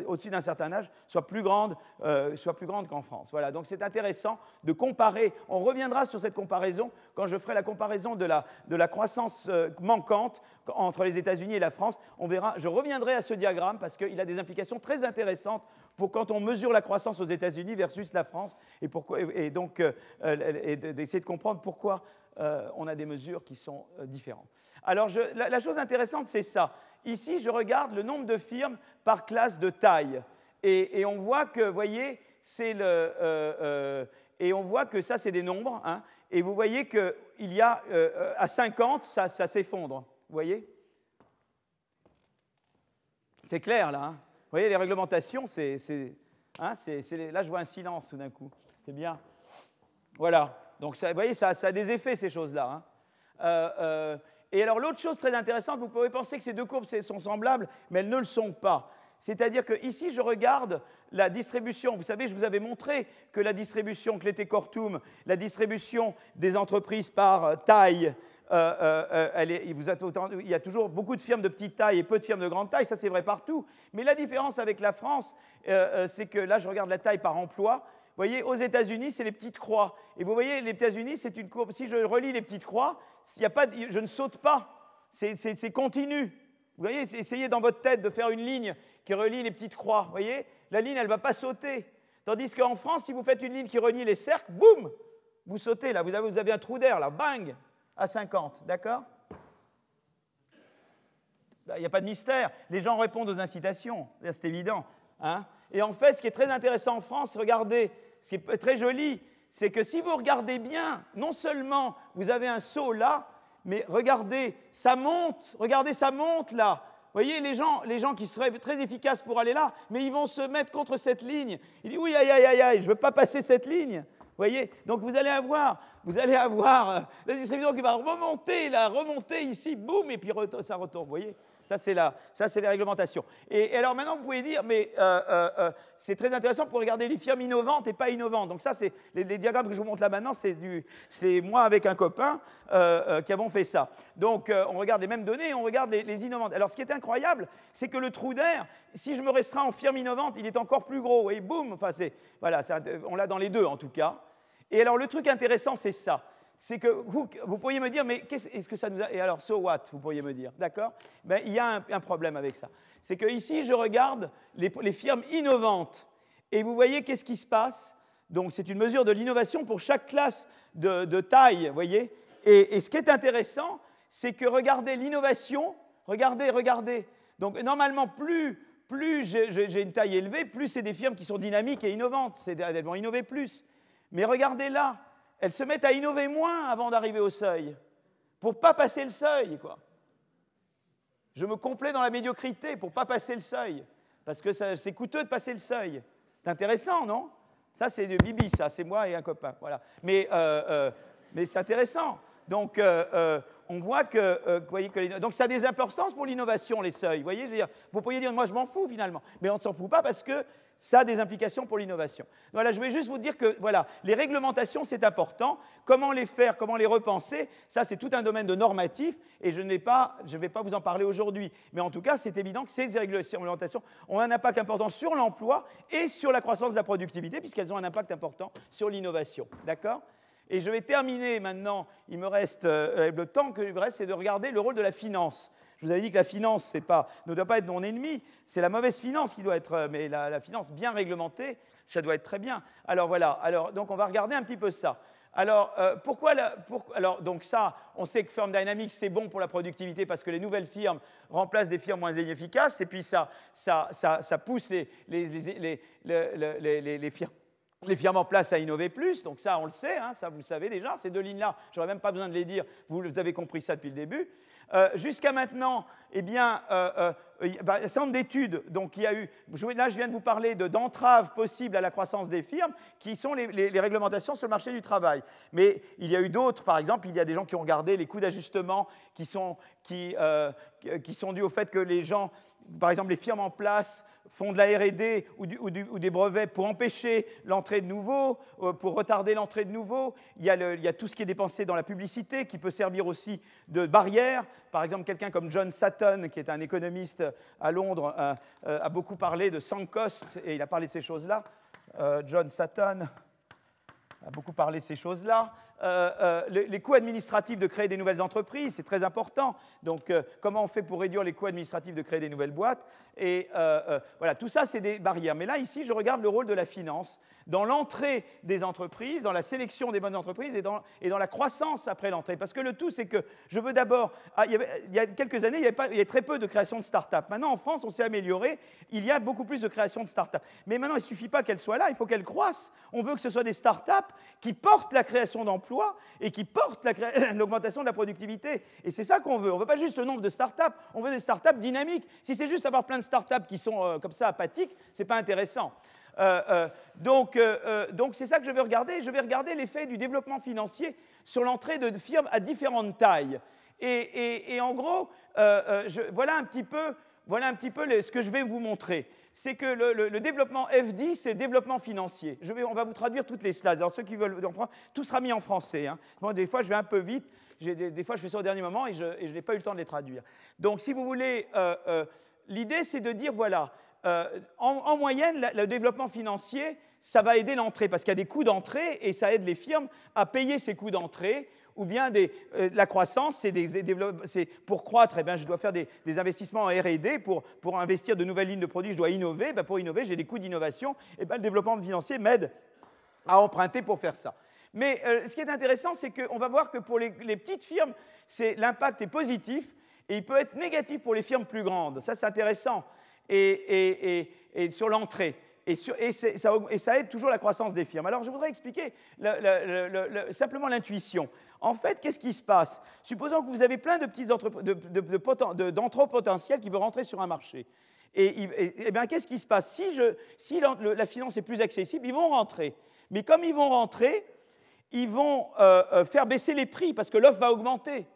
au-dessus d'un certain âge soit plus grande, euh, grande qu'en France. Voilà, donc c'est intéressant de comparer. On reviendra sur cette comparaison quand je ferai la comparaison de la, de la croissance euh, manquante entre les États-Unis et la France. On verra, je reviendrai à ce diagramme parce qu'il a des implications très intéressantes pour quand on mesure la croissance aux États-Unis versus la France et, pourquoi, et donc euh, d'essayer de comprendre pourquoi on a des mesures qui sont différentes. Alors la, chose intéressante, c'est ça. Ici, je regarde le nombre de firmes par classe de taille. Et, on voit que, vous voyez, c'est le. Euh, euh, et on voit que ça, c'est des nombres. Hein, et vous voyez qu'il y a euh, à 50, ça, s'effondre. Vous voyez C'est clair, là. Hein. vous voyez, les réglementations, c'est. Hein, là, je vois un silence tout d'un coup. C'est bien. Voilà. Donc, vous voyez, ça, a des effets, ces choses-là. Et alors l'autre chose très intéressante, vous pouvez penser que ces deux courbes sont semblables, mais elles ne le sont pas. C'est-à-dire que ici, je regarde la distribution. Vous savez, je vous avais montré que la distribution Clété Cortum, la distribution des entreprises par euh, taille, euh, euh, est, vous il, y a toujours beaucoup de firmes de petite taille et peu de firmes de grande taille, ça c'est vrai partout. Mais la différence avec la France, c'est que là je regarde la taille par emploi, vous voyez, aux États-Unis, c'est les petites croix. Et vous voyez, les États-Unis, c'est une courbe. Si je relis les petites croix, y a pas, je ne saute pas. C'est continu. Vous voyez, essayez dans votre tête de faire une ligne qui relie les petites croix. Vous voyez, la ligne, elle ne va pas sauter. Tandis qu'en France, si vous faites une ligne qui relie les cercles, boum, vous sautez là. Vous avez, vous avez un trou d'air là, bang, à 50. D'accord? Il n'y a pas de mystère. Les gens répondent aux incitations. C'est évident. Hein et en fait, ce qui est très intéressant en France, regardez, ce qui est très joli, c'est que si vous regardez bien, non seulement vous avez un saut là, mais regardez, ça monte, regardez, ça monte là. Vous voyez, les gens, les gens qui seraient très efficaces pour aller là, mais ils vont se mettre contre cette ligne. Il dit, oui, aïe, aïe, aïe, je ne veux pas passer cette ligne. Voyez Donc vous allez avoir, vous allez avoir euh, la distribution qui va remonter, la remonter ici, boum, et puis ça retourne. Voyez ça, c'est les réglementations. Et, alors maintenant, vous pouvez dire, mais euh, euh, euh, c'est très intéressant pour regarder les firmes innovantes et pas innovantes. Donc ça, c'est les, diagrammes que je vous montre là maintenant, c'est moi avec un copain qui avons fait ça. Donc on regarde les mêmes données, on regarde les, innovantes. Alors ce qui est incroyable, c'est que le trou d'air, si je me restreins en firme innovante, il est encore plus gros. Et boum, enfin voilà, on l'a dans les deux en tout cas. Et alors le truc intéressant, c'est ça c'est que vous, pourriez me dire, mais est-ce que ça nous a... Et alors, so what, vous pourriez me dire, d'accord? Ben, Il y a un, problème avec ça. C'est que ici, je regarde les, firmes innovantes, et vous voyez qu'est-ce qui se passe? Donc, c'est une mesure de l'innovation pour chaque classe de, taille, vous voyez? Et, ce qui est intéressant, c'est que regardez l'innovation, regardez, regardez. Donc, normalement, plus, plus j'ai une taille élevée, plus c'est des firmes qui sont dynamiques et innovantes. Elles vont innover plus. Mais regardez là, elles se mettent à innover moins avant d'arriver au seuil, pour pas passer le seuil. Quoi. Je me complais dans la médiocrité pour pas passer le seuil, parce que c'est coûteux de passer le seuil. C'est intéressant, non? Ça, c'est de Bibi, ça, c'est moi et un copain. Voilà. Mais, euh, euh, c'est intéressant. Donc, euh, on voit que, donc ça a des importances pour l'innovation, les seuils. Vous pourriez dire, moi, je m'en fous finalement, mais on ne s'en fout pas parce que ça a des implications pour l'innovation. Voilà, je vais juste vous dire que voilà, les réglementations, c'est important. Comment les faire, comment les repenser, ça c'est tout un domaine de normatif et je ne vais pas vous en parler aujourd'hui. Mais en tout cas, c'est évident que ces réglementations ont un impact important sur l'emploi et sur la croissance de la productivité puisqu'elles ont un impact important sur l'innovation. D'accord? Et je vais terminer maintenant, il me reste, euh, le temps que me reste, c'est de regarder le rôle de la finance. Vous avais dit que la finance ne doit pas être mon ennemi, c'est la mauvaise finance qui doit être, euh, mais la, finance bien réglementée, ça doit être très bien. Alors voilà, alors, donc on va regarder un petit peu ça. Alors, euh, pourquoi alors, donc ça, on sait que Firm Dynamics, c'est bon pour la productivité parce que les nouvelles firmes remplacent des firmes moins inefficaces, et puis ça, ça, pousse les, firmes en place à innover plus, donc ça on le sait, hein, ça vous le savez déjà, ces deux lignes-là, je n'aurais même pas besoin de les dire, vous avez compris ça depuis le début. Euh, jusqu'à maintenant, eh bien, euh, euh, bah, un certain d'études, donc il y a eu, là je viens de vous parler d'entraves possibles à la croissance des firmes, qui sont les, réglementations sur le marché du travail. Mais il y a eu d'autres, par exemple, il y a des gens qui ont regardé les coûts d'ajustement qui sont, qui, qui sont dus au fait que les gens, par exemple les firmes en place, font de la RD ou, des brevets pour empêcher l'entrée de nouveaux, euh, pour retarder l'entrée de nouveaux. Il y, a il y, a tout ce qui est dépensé dans la publicité qui peut servir aussi de barrière. Par exemple, quelqu'un comme John Sutton, qui est un économiste à Londres, euh, euh, a beaucoup parlé de sunk cost et il a parlé de ces choses-là. John Sutton a beaucoup parlé de ces choses-là. Euh, euh, les, coûts administratifs de créer des nouvelles entreprises, c'est très important. Donc, euh, comment on fait pour réduire les coûts administratifs de créer des nouvelles boîtes Et voilà, tout ça, c'est des barrières. Mais là, ici, je regarde le rôle de la finance dans l'entrée des entreprises, dans la sélection des bonnes entreprises et dans, la croissance après l'entrée. Parce que le tout, c'est que je veux d'abord. Ah, il, y a quelques années, il y, avait il y avait très peu de création de start-up. Maintenant, en France, on s'est amélioré. Il y a beaucoup plus de création de start-up. Mais maintenant, il ne suffit pas qu'elles soient là, il faut qu'elles croissent. On veut que ce soit des start-up qui portent la création d'emplois et qui portent <coughs> l'augmentation de la productivité. Et c'est ça qu'on veut. On ne veut pas juste le nombre de start-up, on veut des start-up dynamiques. Si c'est juste avoir plein de start-up qui sont euh, comme ça apathiques, ce n'est pas intéressant. Euh, euh, donc, donc c'est ça que je vais regarder. Je vais regarder l'effet du développement financier sur l'entrée de firmes à différentes tailles. Et, en gros, voilà un petit peu, voilà un petit peu ce que je vais vous montrer c'est que le, développement FD, c'est développement financier. On va vous traduire toutes les slides. Alors, ceux qui veulent, tout sera mis en français. Hein. des fois, je vais un peu vite. Des, fois, je fais ça au dernier moment et je, n'ai pas eu le temps de les traduire. Donc, si vous voulez, euh, euh, l'idée, c'est de dire, voilà, euh, en, moyenne, le développement financier, ça va aider l'entrée, parce qu'il y a des coûts d'entrée et ça aide les firmes à payer ces coûts d'entrée ou bien euh, la croissance, c'est pour croître, eh bien, je dois faire des, investissements en R&D, pour, investir de nouvelles lignes de produits, je dois innover, ben, pour innover, j'ai des coûts d'innovation, eh bien, le développement financier m'aide à emprunter pour faire ça. Mais euh, ce qui est intéressant, c'est qu'on va voir que pour les, petites firmes, l'impact est positif, et il peut être négatif pour les firmes plus grandes. Ça, c'est intéressant. Et, sur l'entrée. Et, ça, aide toujours la croissance des firmes. Alors je voudrais expliquer simplement l'intuition. En fait, qu'est-ce qui se passe? Supposons que vous avez plein de petits d'entrepôts potentiels qui veulent rentrer sur un marché. Et, bien, qu'est-ce qui se passe? Si, si la finance est plus accessible, ils vont rentrer. Mais comme ils vont rentrer, ils vont euh, euh, faire baisser les prix parce que l'offre va augmenter.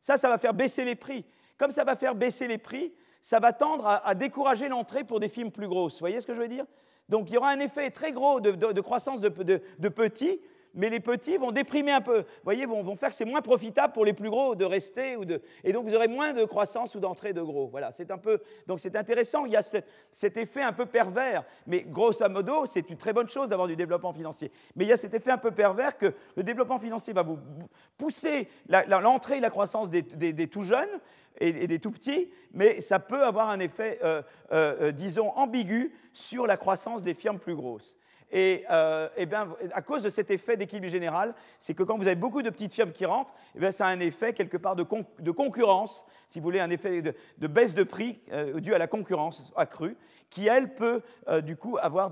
Ça, ça va faire baisser les prix. Comme ça va faire baisser les prix, ça va tendre à, décourager l'entrée pour des films plus grosses. Vous voyez ce que je veux dire? Donc il y aura un effet très gros de, croissance de, petits mais les petits vont déprimer un peu. Vous voyez, vont, vont faire que c'est moins profitable pour les plus gros de rester. Ou de, et donc, vous aurez moins de croissance ou d'entrée de gros. Voilà, c'est un peu. Donc, c'est intéressant. Il y a cet effet un peu pervers. Mais grosso modo, c'est une très bonne chose d'avoir du développement financier. Mais il y a cet effet un peu pervers que le développement financier va vous pousser l'entrée et la croissance des, tout jeunes et, des tout petits, mais ça peut avoir un effet, euh, euh, euh, disons, ambigu sur la croissance des firmes plus grosses. Et, eh bien, à cause de cet effet d'équilibre général, c'est que quand vous avez beaucoup de petites firmes qui rentrent, eh bien, ça a un effet quelque part de, concurrence, si vous voulez, un effet de, baisse de prix euh, dû à la concurrence accrue, qui, elle, peut euh, du coup avoir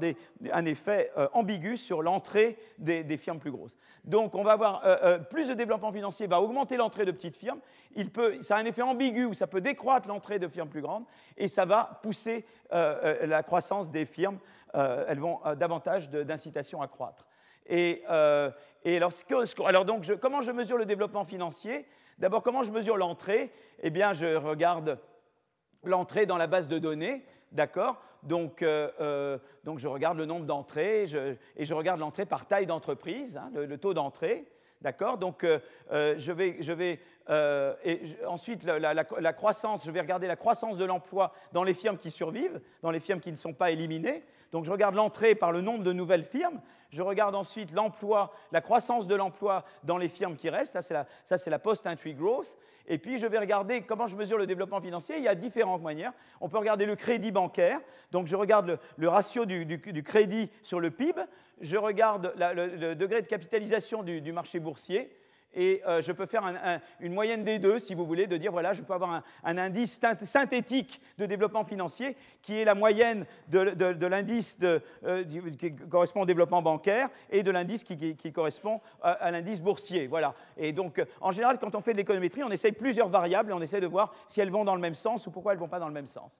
un effet ambigu sur l'entrée des, firmes plus grosses. Donc, on va avoir plus de développement financier, va augmenter l'entrée de petites firmes. Il peut, ça a un effet ambigu où ça peut décroître l'entrée de firmes plus grandes et ça va pousser la croissance des firmes euh, elles vont euh, davantage d'incitation à croître. Et, euh, alors, comment je mesure le développement financier? D'abord, comment je mesure l'entrée? Eh bien, je regarde l'entrée dans la base de données, d'accord? Donc, donc, je regarde le nombre d'entrées et je regarde l'entrée par taille d'entreprise, hein, le, taux d'entrée, d'accord Donc, je vais, je vais ensuite, la, croissance, je vais regarder la croissance de l'emploi dans les firmes qui survivent, dans les firmes qui ne sont pas éliminées. Donc je regarde l'entrée par le nombre de nouvelles firmes, je regarde ensuite l'emploi, la croissance de l'emploi dans les firmes qui restent, ça c'est la, post-entry growth, et puis je vais regarder comment je mesure le développement financier, il y a différentes manières. On peut regarder le crédit bancaire, donc je regarde le, ratio du, crédit sur le PIB, je regarde le, degré de capitalisation du marché boursier, et euh, je peux faire une moyenne des deux, si vous voulez, de dire, voilà, je peux avoir un, indice synthétique de développement financier qui est la moyenne de, l'indice euh, qui correspond au développement bancaire et de l'indice qui, correspond à, l'indice boursier. Voilà. Et donc, en général, quand on fait de l'économétrie, on essaye plusieurs variables et on essaie de voir si elles vont dans le même sens ou pourquoi elles ne vont pas dans le même sens.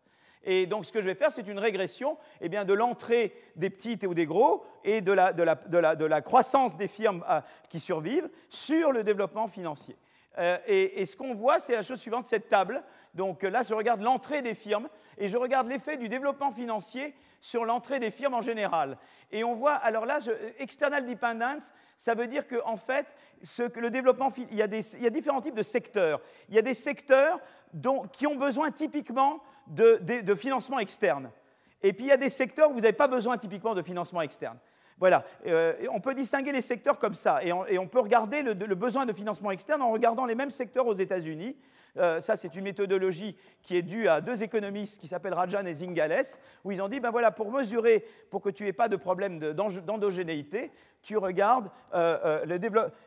Et donc, ce que je vais faire, c'est une régression eh bien, de l'entrée des petites ou des gros et de la, de la, de la, croissance des firmes euh, qui survivent sur le développement financier. Euh, et, ce qu'on voit, c'est la chose suivante, cette table. Donc là, je regarde l'entrée des firmes et je regarde l'effet du développement financier sur l'entrée des firmes en général. Et on voit, alors là, external dependence, ça veut dire qu'en en fait, le développement, il y, a des, il y, a différents types de secteurs. Il y a des secteurs dont, qui ont besoin typiquement de, financement externe. Et puis il y a des secteurs où vous n'avez pas besoin typiquement de financement externe. Voilà, euh, on peut distinguer les secteurs comme ça, et on, peut regarder le, besoin de financement externe en regardant les mêmes secteurs aux États-Unis. Euh, ça, c'est une méthodologie qui est due à deux économistes qui s'appellent Rajan et Zingales, où ils ont dit, ben voilà, pour mesurer, pour que tu n'aies pas de problème d'endogénéité, tu regardes euh, le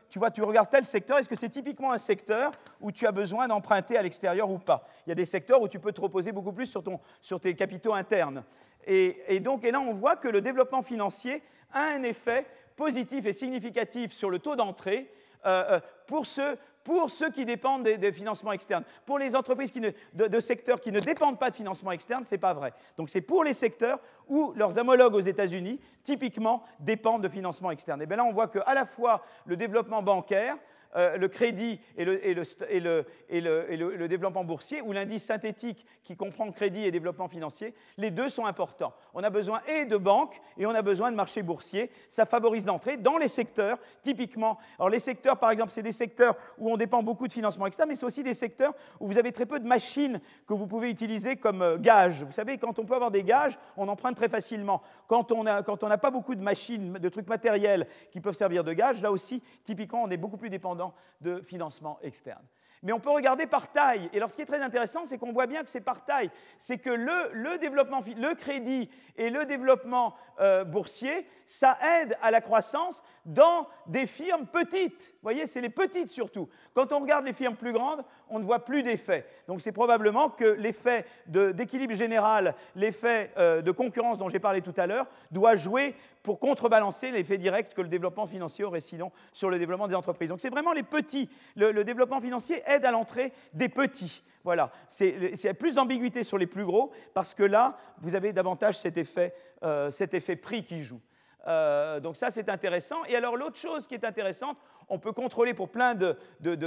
tu vois, tu regardes tel secteur, est-ce que c'est typiquement un secteur où tu as besoin d'emprunter à l'extérieur ou pas? Il y a des secteurs où tu peux te reposer beaucoup plus sur, ton, sur tes capitaux internes. Et, donc, là, on voit que le développement financier a un effet positif et significatif sur le taux d'entrée euh, euh, pour, ceux, pour ceux qui dépendent des, financements externes. Pour les entreprises de, secteurs qui ne dépendent pas de financement externe, ce n'est pas vrai. Donc c'est pour les secteurs où leurs homologues aux États-Unis, typiquement, dépendent de financement externe. Et bien là, on voit qu'à la fois le développement bancaire, euh, le crédit et le, développement boursier, ou l'indice synthétique qui comprend crédit et développement financier, les deux sont importants. On a besoin et de banques et on a besoin de marchés boursiers. Ça favorise l'entrée dans les secteurs, typiquement. Alors les secteurs, par exemple, c'est des secteurs où on dépend beaucoup de financement externe, mais c'est aussi des secteurs où vous avez très peu de machines que vous pouvez utiliser comme euh, gages. Vous savez, quand on peut avoir des gages, on emprunte très facilement. Quand on n'a pas beaucoup de machines, de trucs matériels qui peuvent servir de gages, là aussi, typiquement, on est beaucoup plus dépendant de financement externe. Mais on peut regarder par taille. Et alors, ce qui est très intéressant, c'est qu'on voit bien que c'est par taille. C'est que le, crédit et le développement euh, boursier, ça aide à la croissance dans des firmes petites. Vous voyez, c'est les petites surtout. Quand on regarde les firmes plus grandes, on ne voit plus d'effet. Donc, c'est probablement que l'effet d'équilibre général, l'effet euh, de concurrence dont j'ai parlé tout à l'heure, doit jouer pour contrebalancer l'effet direct que le développement financier aurait sinon sur le développement des entreprises. Donc c'est vraiment les petits. Le, développement financier aide à l'entrée des petits. Voilà, c'est plus d'ambiguïté sur les plus gros parce que là, vous avez davantage cet effet, euh, cet effet prix qui joue. Euh, donc ça, c'est intéressant. Et alors l'autre chose qui est intéressante, on peut contrôler pour plein de,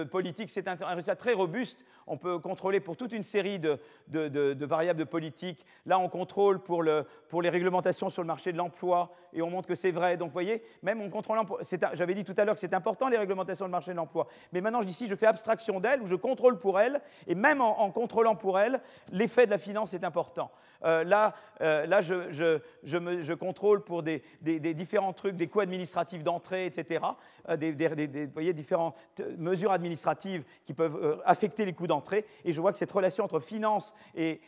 politiques, c'est un, résultat très robuste, on peut contrôler pour toute une série de, variables de politique. Là, on contrôle pour, les réglementations sur le marché de l'emploi, et on montre que c'est vrai. Donc, vous voyez, même en contrôlant, j'avais dit tout à l'heure que c'est important les réglementations du marché de l'emploi, mais maintenant, je dis ici, je fais abstraction d'elles, ou je contrôle pour elles, et même en, contrôlant pour elles, l'effet de la finance est important. Euh, là, euh, là je, contrôle pour des, différents trucs, des coûts administratifs d'entrée, etc., euh, des, vous voyez, différentes mesures administratives qui peuvent affecter les coûts d'entrée, et je vois que cette relation entre finance et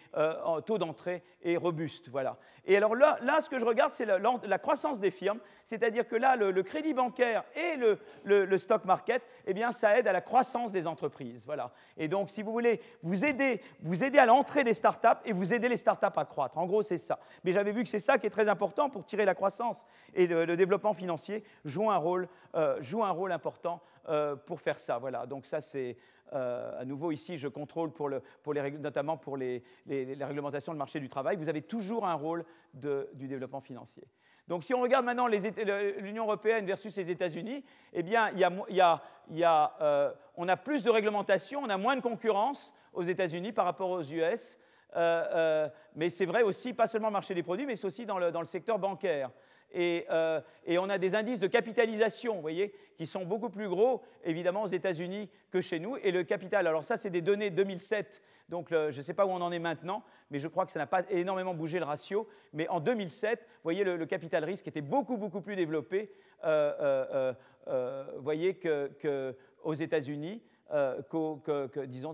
taux d'entrée est robuste. Voilà. Et alors là, là ce que je regarde, c'est la, croissance des firmes, c'est-à-dire que là, le, crédit bancaire et le, stock market, eh bien, ça aide à la croissance des entreprises. Voilà. Et donc, si vous voulez, vous aider, vous aider à l'entrée des startups et vous aider les startups à croître. En gros, c'est ça. Mais j'avais vu que c'est ça qui est très important pour tirer la croissance. Et le, développement financier joue un rôle, euh, joue un rôle important euh, pour faire ça. Voilà. Donc ça, c'est euh, à nouveau, ici, je contrôle pour le, les, notamment pour les, les, réglementations du marché du travail. Vous avez toujours un rôle du développement financier. Donc, si on regarde maintenant l'Union européenne versus les États-Unis, eh bien, y a, y a, y a, on a plus de réglementation, on a moins de concurrence aux États-Unis par rapport aux US. Euh, mais c'est vrai aussi, pas seulement le marché des produits, mais c'est aussi dans le, secteur bancaire. Euh, et, on a des indices de capitalisation, vous voyez, qui sont beaucoup plus gros, évidemment, aux États-Unis que chez nous. Et le capital, alors ça, c'est des données 2007, donc je ne sais pas où on en est maintenant, mais je crois que ça n'a pas énormément bougé le ratio. Mais en 2007, vous voyez, le, capital risque était beaucoup, beaucoup plus développé, euh, euh, vous voyez, qu'aux États-Unis, que, disons,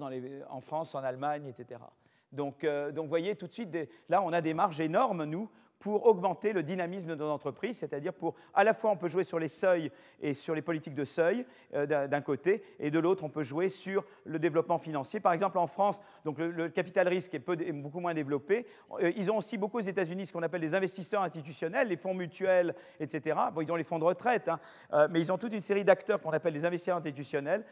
en France, en Allemagne, etc. Donc, vous voyez, tout de suite, là, on a des marges énormes, nous, pour augmenter le dynamisme de nos entreprises, c'est-à-dire pour, à la fois on peut jouer sur les seuils et sur les politiques de seuil euh, d'un côté, et de l'autre on peut jouer sur le développement financier. Par exemple en France, donc le, capital risque est, peu, beaucoup moins développé. Euh, ils ont aussi beaucoup aux États-Unis ce qu'on appelle les investisseurs institutionnels, les fonds mutuels, etc. Bon, ils ont les fonds de retraite, hein, euh, mais ils ont toute une série d'acteurs qu'on appelle les investisseurs institutionnels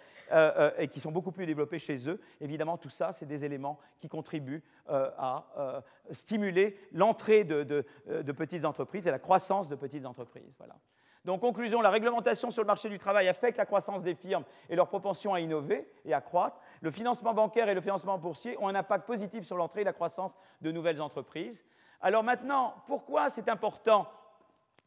et qui sont beaucoup plus développés chez eux. Évidemment, tout ça, c'est des éléments qui contribuent à stimuler l'entrée de de petites entreprises et la croissance de petites entreprises. Voilà. Donc, conclusion, la réglementation sur le marché du travail affecte la croissance des firmes et leur propension à innover et à croître. Le financement bancaire et le financement boursier ont un impact positif sur l'entrée et la croissance de nouvelles entreprises. Alors maintenant, pourquoi c'est important?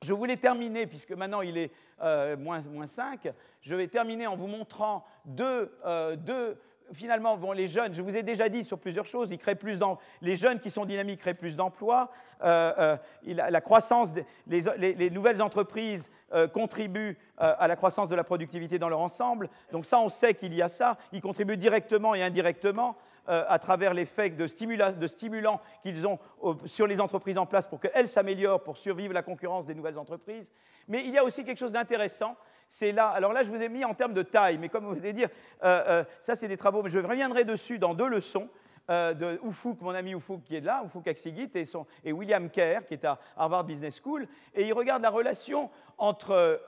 Je voulais terminer, puisque maintenant il est euh, moins, 5, je vais terminer en vous montrant deux, euh, deux finalement, bon, les jeunes, je vous ai déjà dit sur plusieurs choses, ils créent plus les jeunes qui sont dynamiques créent plus d'emplois, euh, euh, la croissance, les, nouvelles entreprises euh, contribuent à la croissance de la productivité dans leur ensemble. Donc ça, on sait qu'il y a ça. Ils contribuent directement et indirectement à travers l'effet de, de stimulants qu'ils ont sur les entreprises en place pour qu'elles s'améliorent, pour survivre la concurrence des nouvelles entreprises. Mais il y a aussi quelque chose d'intéressant, c'est là. Alors là, je vous ai mis en termes de taille, mais comme vous allez dire, euh, euh, ça c'est des travaux, mais je reviendrai dessus dans deux leçons. Euh, de Ufuk, mon ami Ufuk qui est là, Ufuk Aksigit, et, et William Kerr, qui est à Harvard Business School, et il regarde la relation entre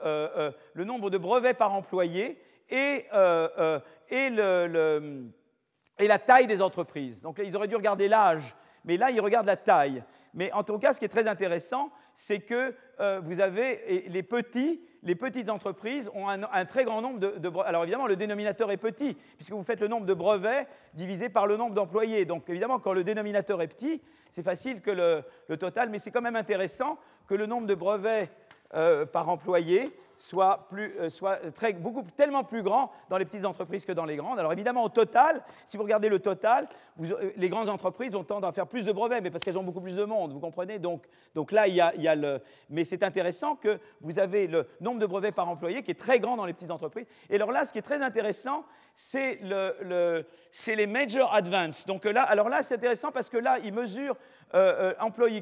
le nombre de brevets par employé et, et, la taille des entreprises. Donc ils auraient dû regarder l'âge, mais là, ils regardent la taille. Mais en tout cas, ce qui est très intéressant, c'est que vous avez les petits les petites entreprises ont un, très grand nombre de, brevets. Alors évidemment, le dénominateur est petit, puisque vous faites le nombre de brevets divisé par le nombre d'employés. Donc évidemment, quand le dénominateur est petit, c'est facile que le, total, mais c'est quand même intéressant que le nombre de brevets euh, par employé soit, euh, très, beaucoup, tellement plus grand dans les petites entreprises que dans les grandes. Alors évidemment, au total, si vous regardez le total, euh, les grandes entreprises ont tendance à faire plus de brevets, mais parce qu'elles ont beaucoup plus de monde, vous comprenez? Donc, donc là, il y, a, il y a le... Mais c'est intéressant que vous avez le nombre de brevets par employé qui est très grand dans les petites entreprises. Et alors là, ce qui est très intéressant, c'est le, les major advance. Donc là, alors là, c'est intéressant parce que là, ils mesurent euh,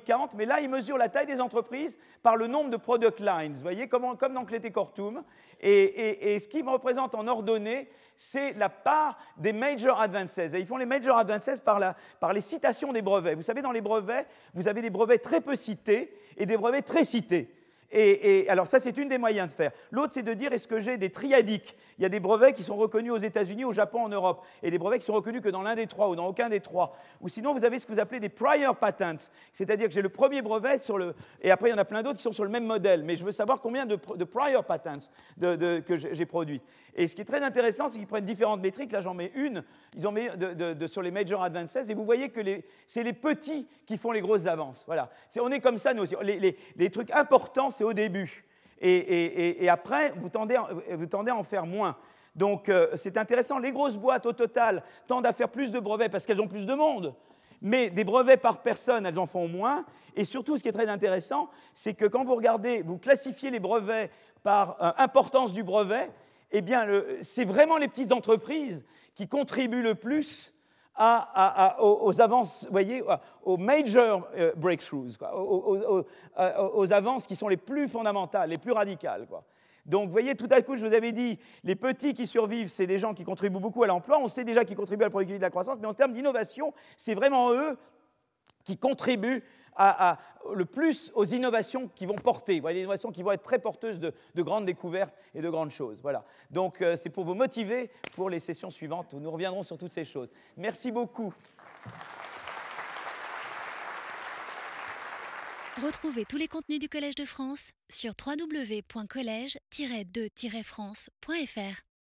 count, mais là, ils mesurent la taille des entreprises par le nombre de product lines. Vous voyez, comme, comme dans Clété Cortum. Et, ce qui me représente en ordonnée, c'est la part des major advances. Et ils font les major advances par les citations des brevets. Vous savez, dans les brevets, vous avez des brevets très peu cités et des brevets très cités. Et, alors ça, c'est une des moyens de faire. L'autre, c'est de dire, est-ce que j'ai des triadiques? Il y a des brevets qui sont reconnus aux États-Unis, au Japon, en Europe, et des brevets qui sont reconnus que dans l'un des trois ou dans aucun des trois. Ou sinon, vous avez ce que vous appelez des prior patents, c'est-à-dire que j'ai le premier brevet sur le... Et après, il y en a plein d'autres qui sont sur le même modèle, mais je veux savoir combien de, prior patents que j'ai produits. Et ce qui est très intéressant, c'est qu'ils prennent différentes métriques. Là, j'en mets une. Ils ont mis sur les major advances. Et vous voyez que c'est les petits qui font les grosses avances. Voilà. on est comme ça, nous aussi. Les, trucs importants, c'est au début. Et, après, vous tendez, vous tendez, à en faire moins. Donc, euh, c'est intéressant. Les grosses boîtes, au total, tendent à faire plus de brevets parce qu'elles ont plus de monde. Mais des brevets par personne, elles en font moins. Et surtout, ce qui est très intéressant, c'est que quand vous regardez, vous classifiez les brevets par euh, importance du brevet, eh bien, c'est vraiment les petites entreprises qui contribuent le plus aux, avances, vous voyez, aux major euh, breakthroughs, aux, avances qui sont les plus fondamentales, les plus radicales. Donc, vous voyez, tout à coup, je vous avais dit, les petits qui survivent, c'est des gens qui contribuent beaucoup à l'emploi. On sait déjà qu'ils contribuent à la productivité de la croissance, mais en termes d'innovation, c'est vraiment eux qui contribuent le plus aux innovations qui vont porter, les innovations qui vont être très porteuses de, grandes découvertes et de grandes choses. Voilà. Donc euh, c'est pour vous motiver pour les sessions suivantes où nous reviendrons sur toutes ces choses. Merci beaucoup. Retrouvez tous les contenus du Collège de France sur www.colège-2-france.fr.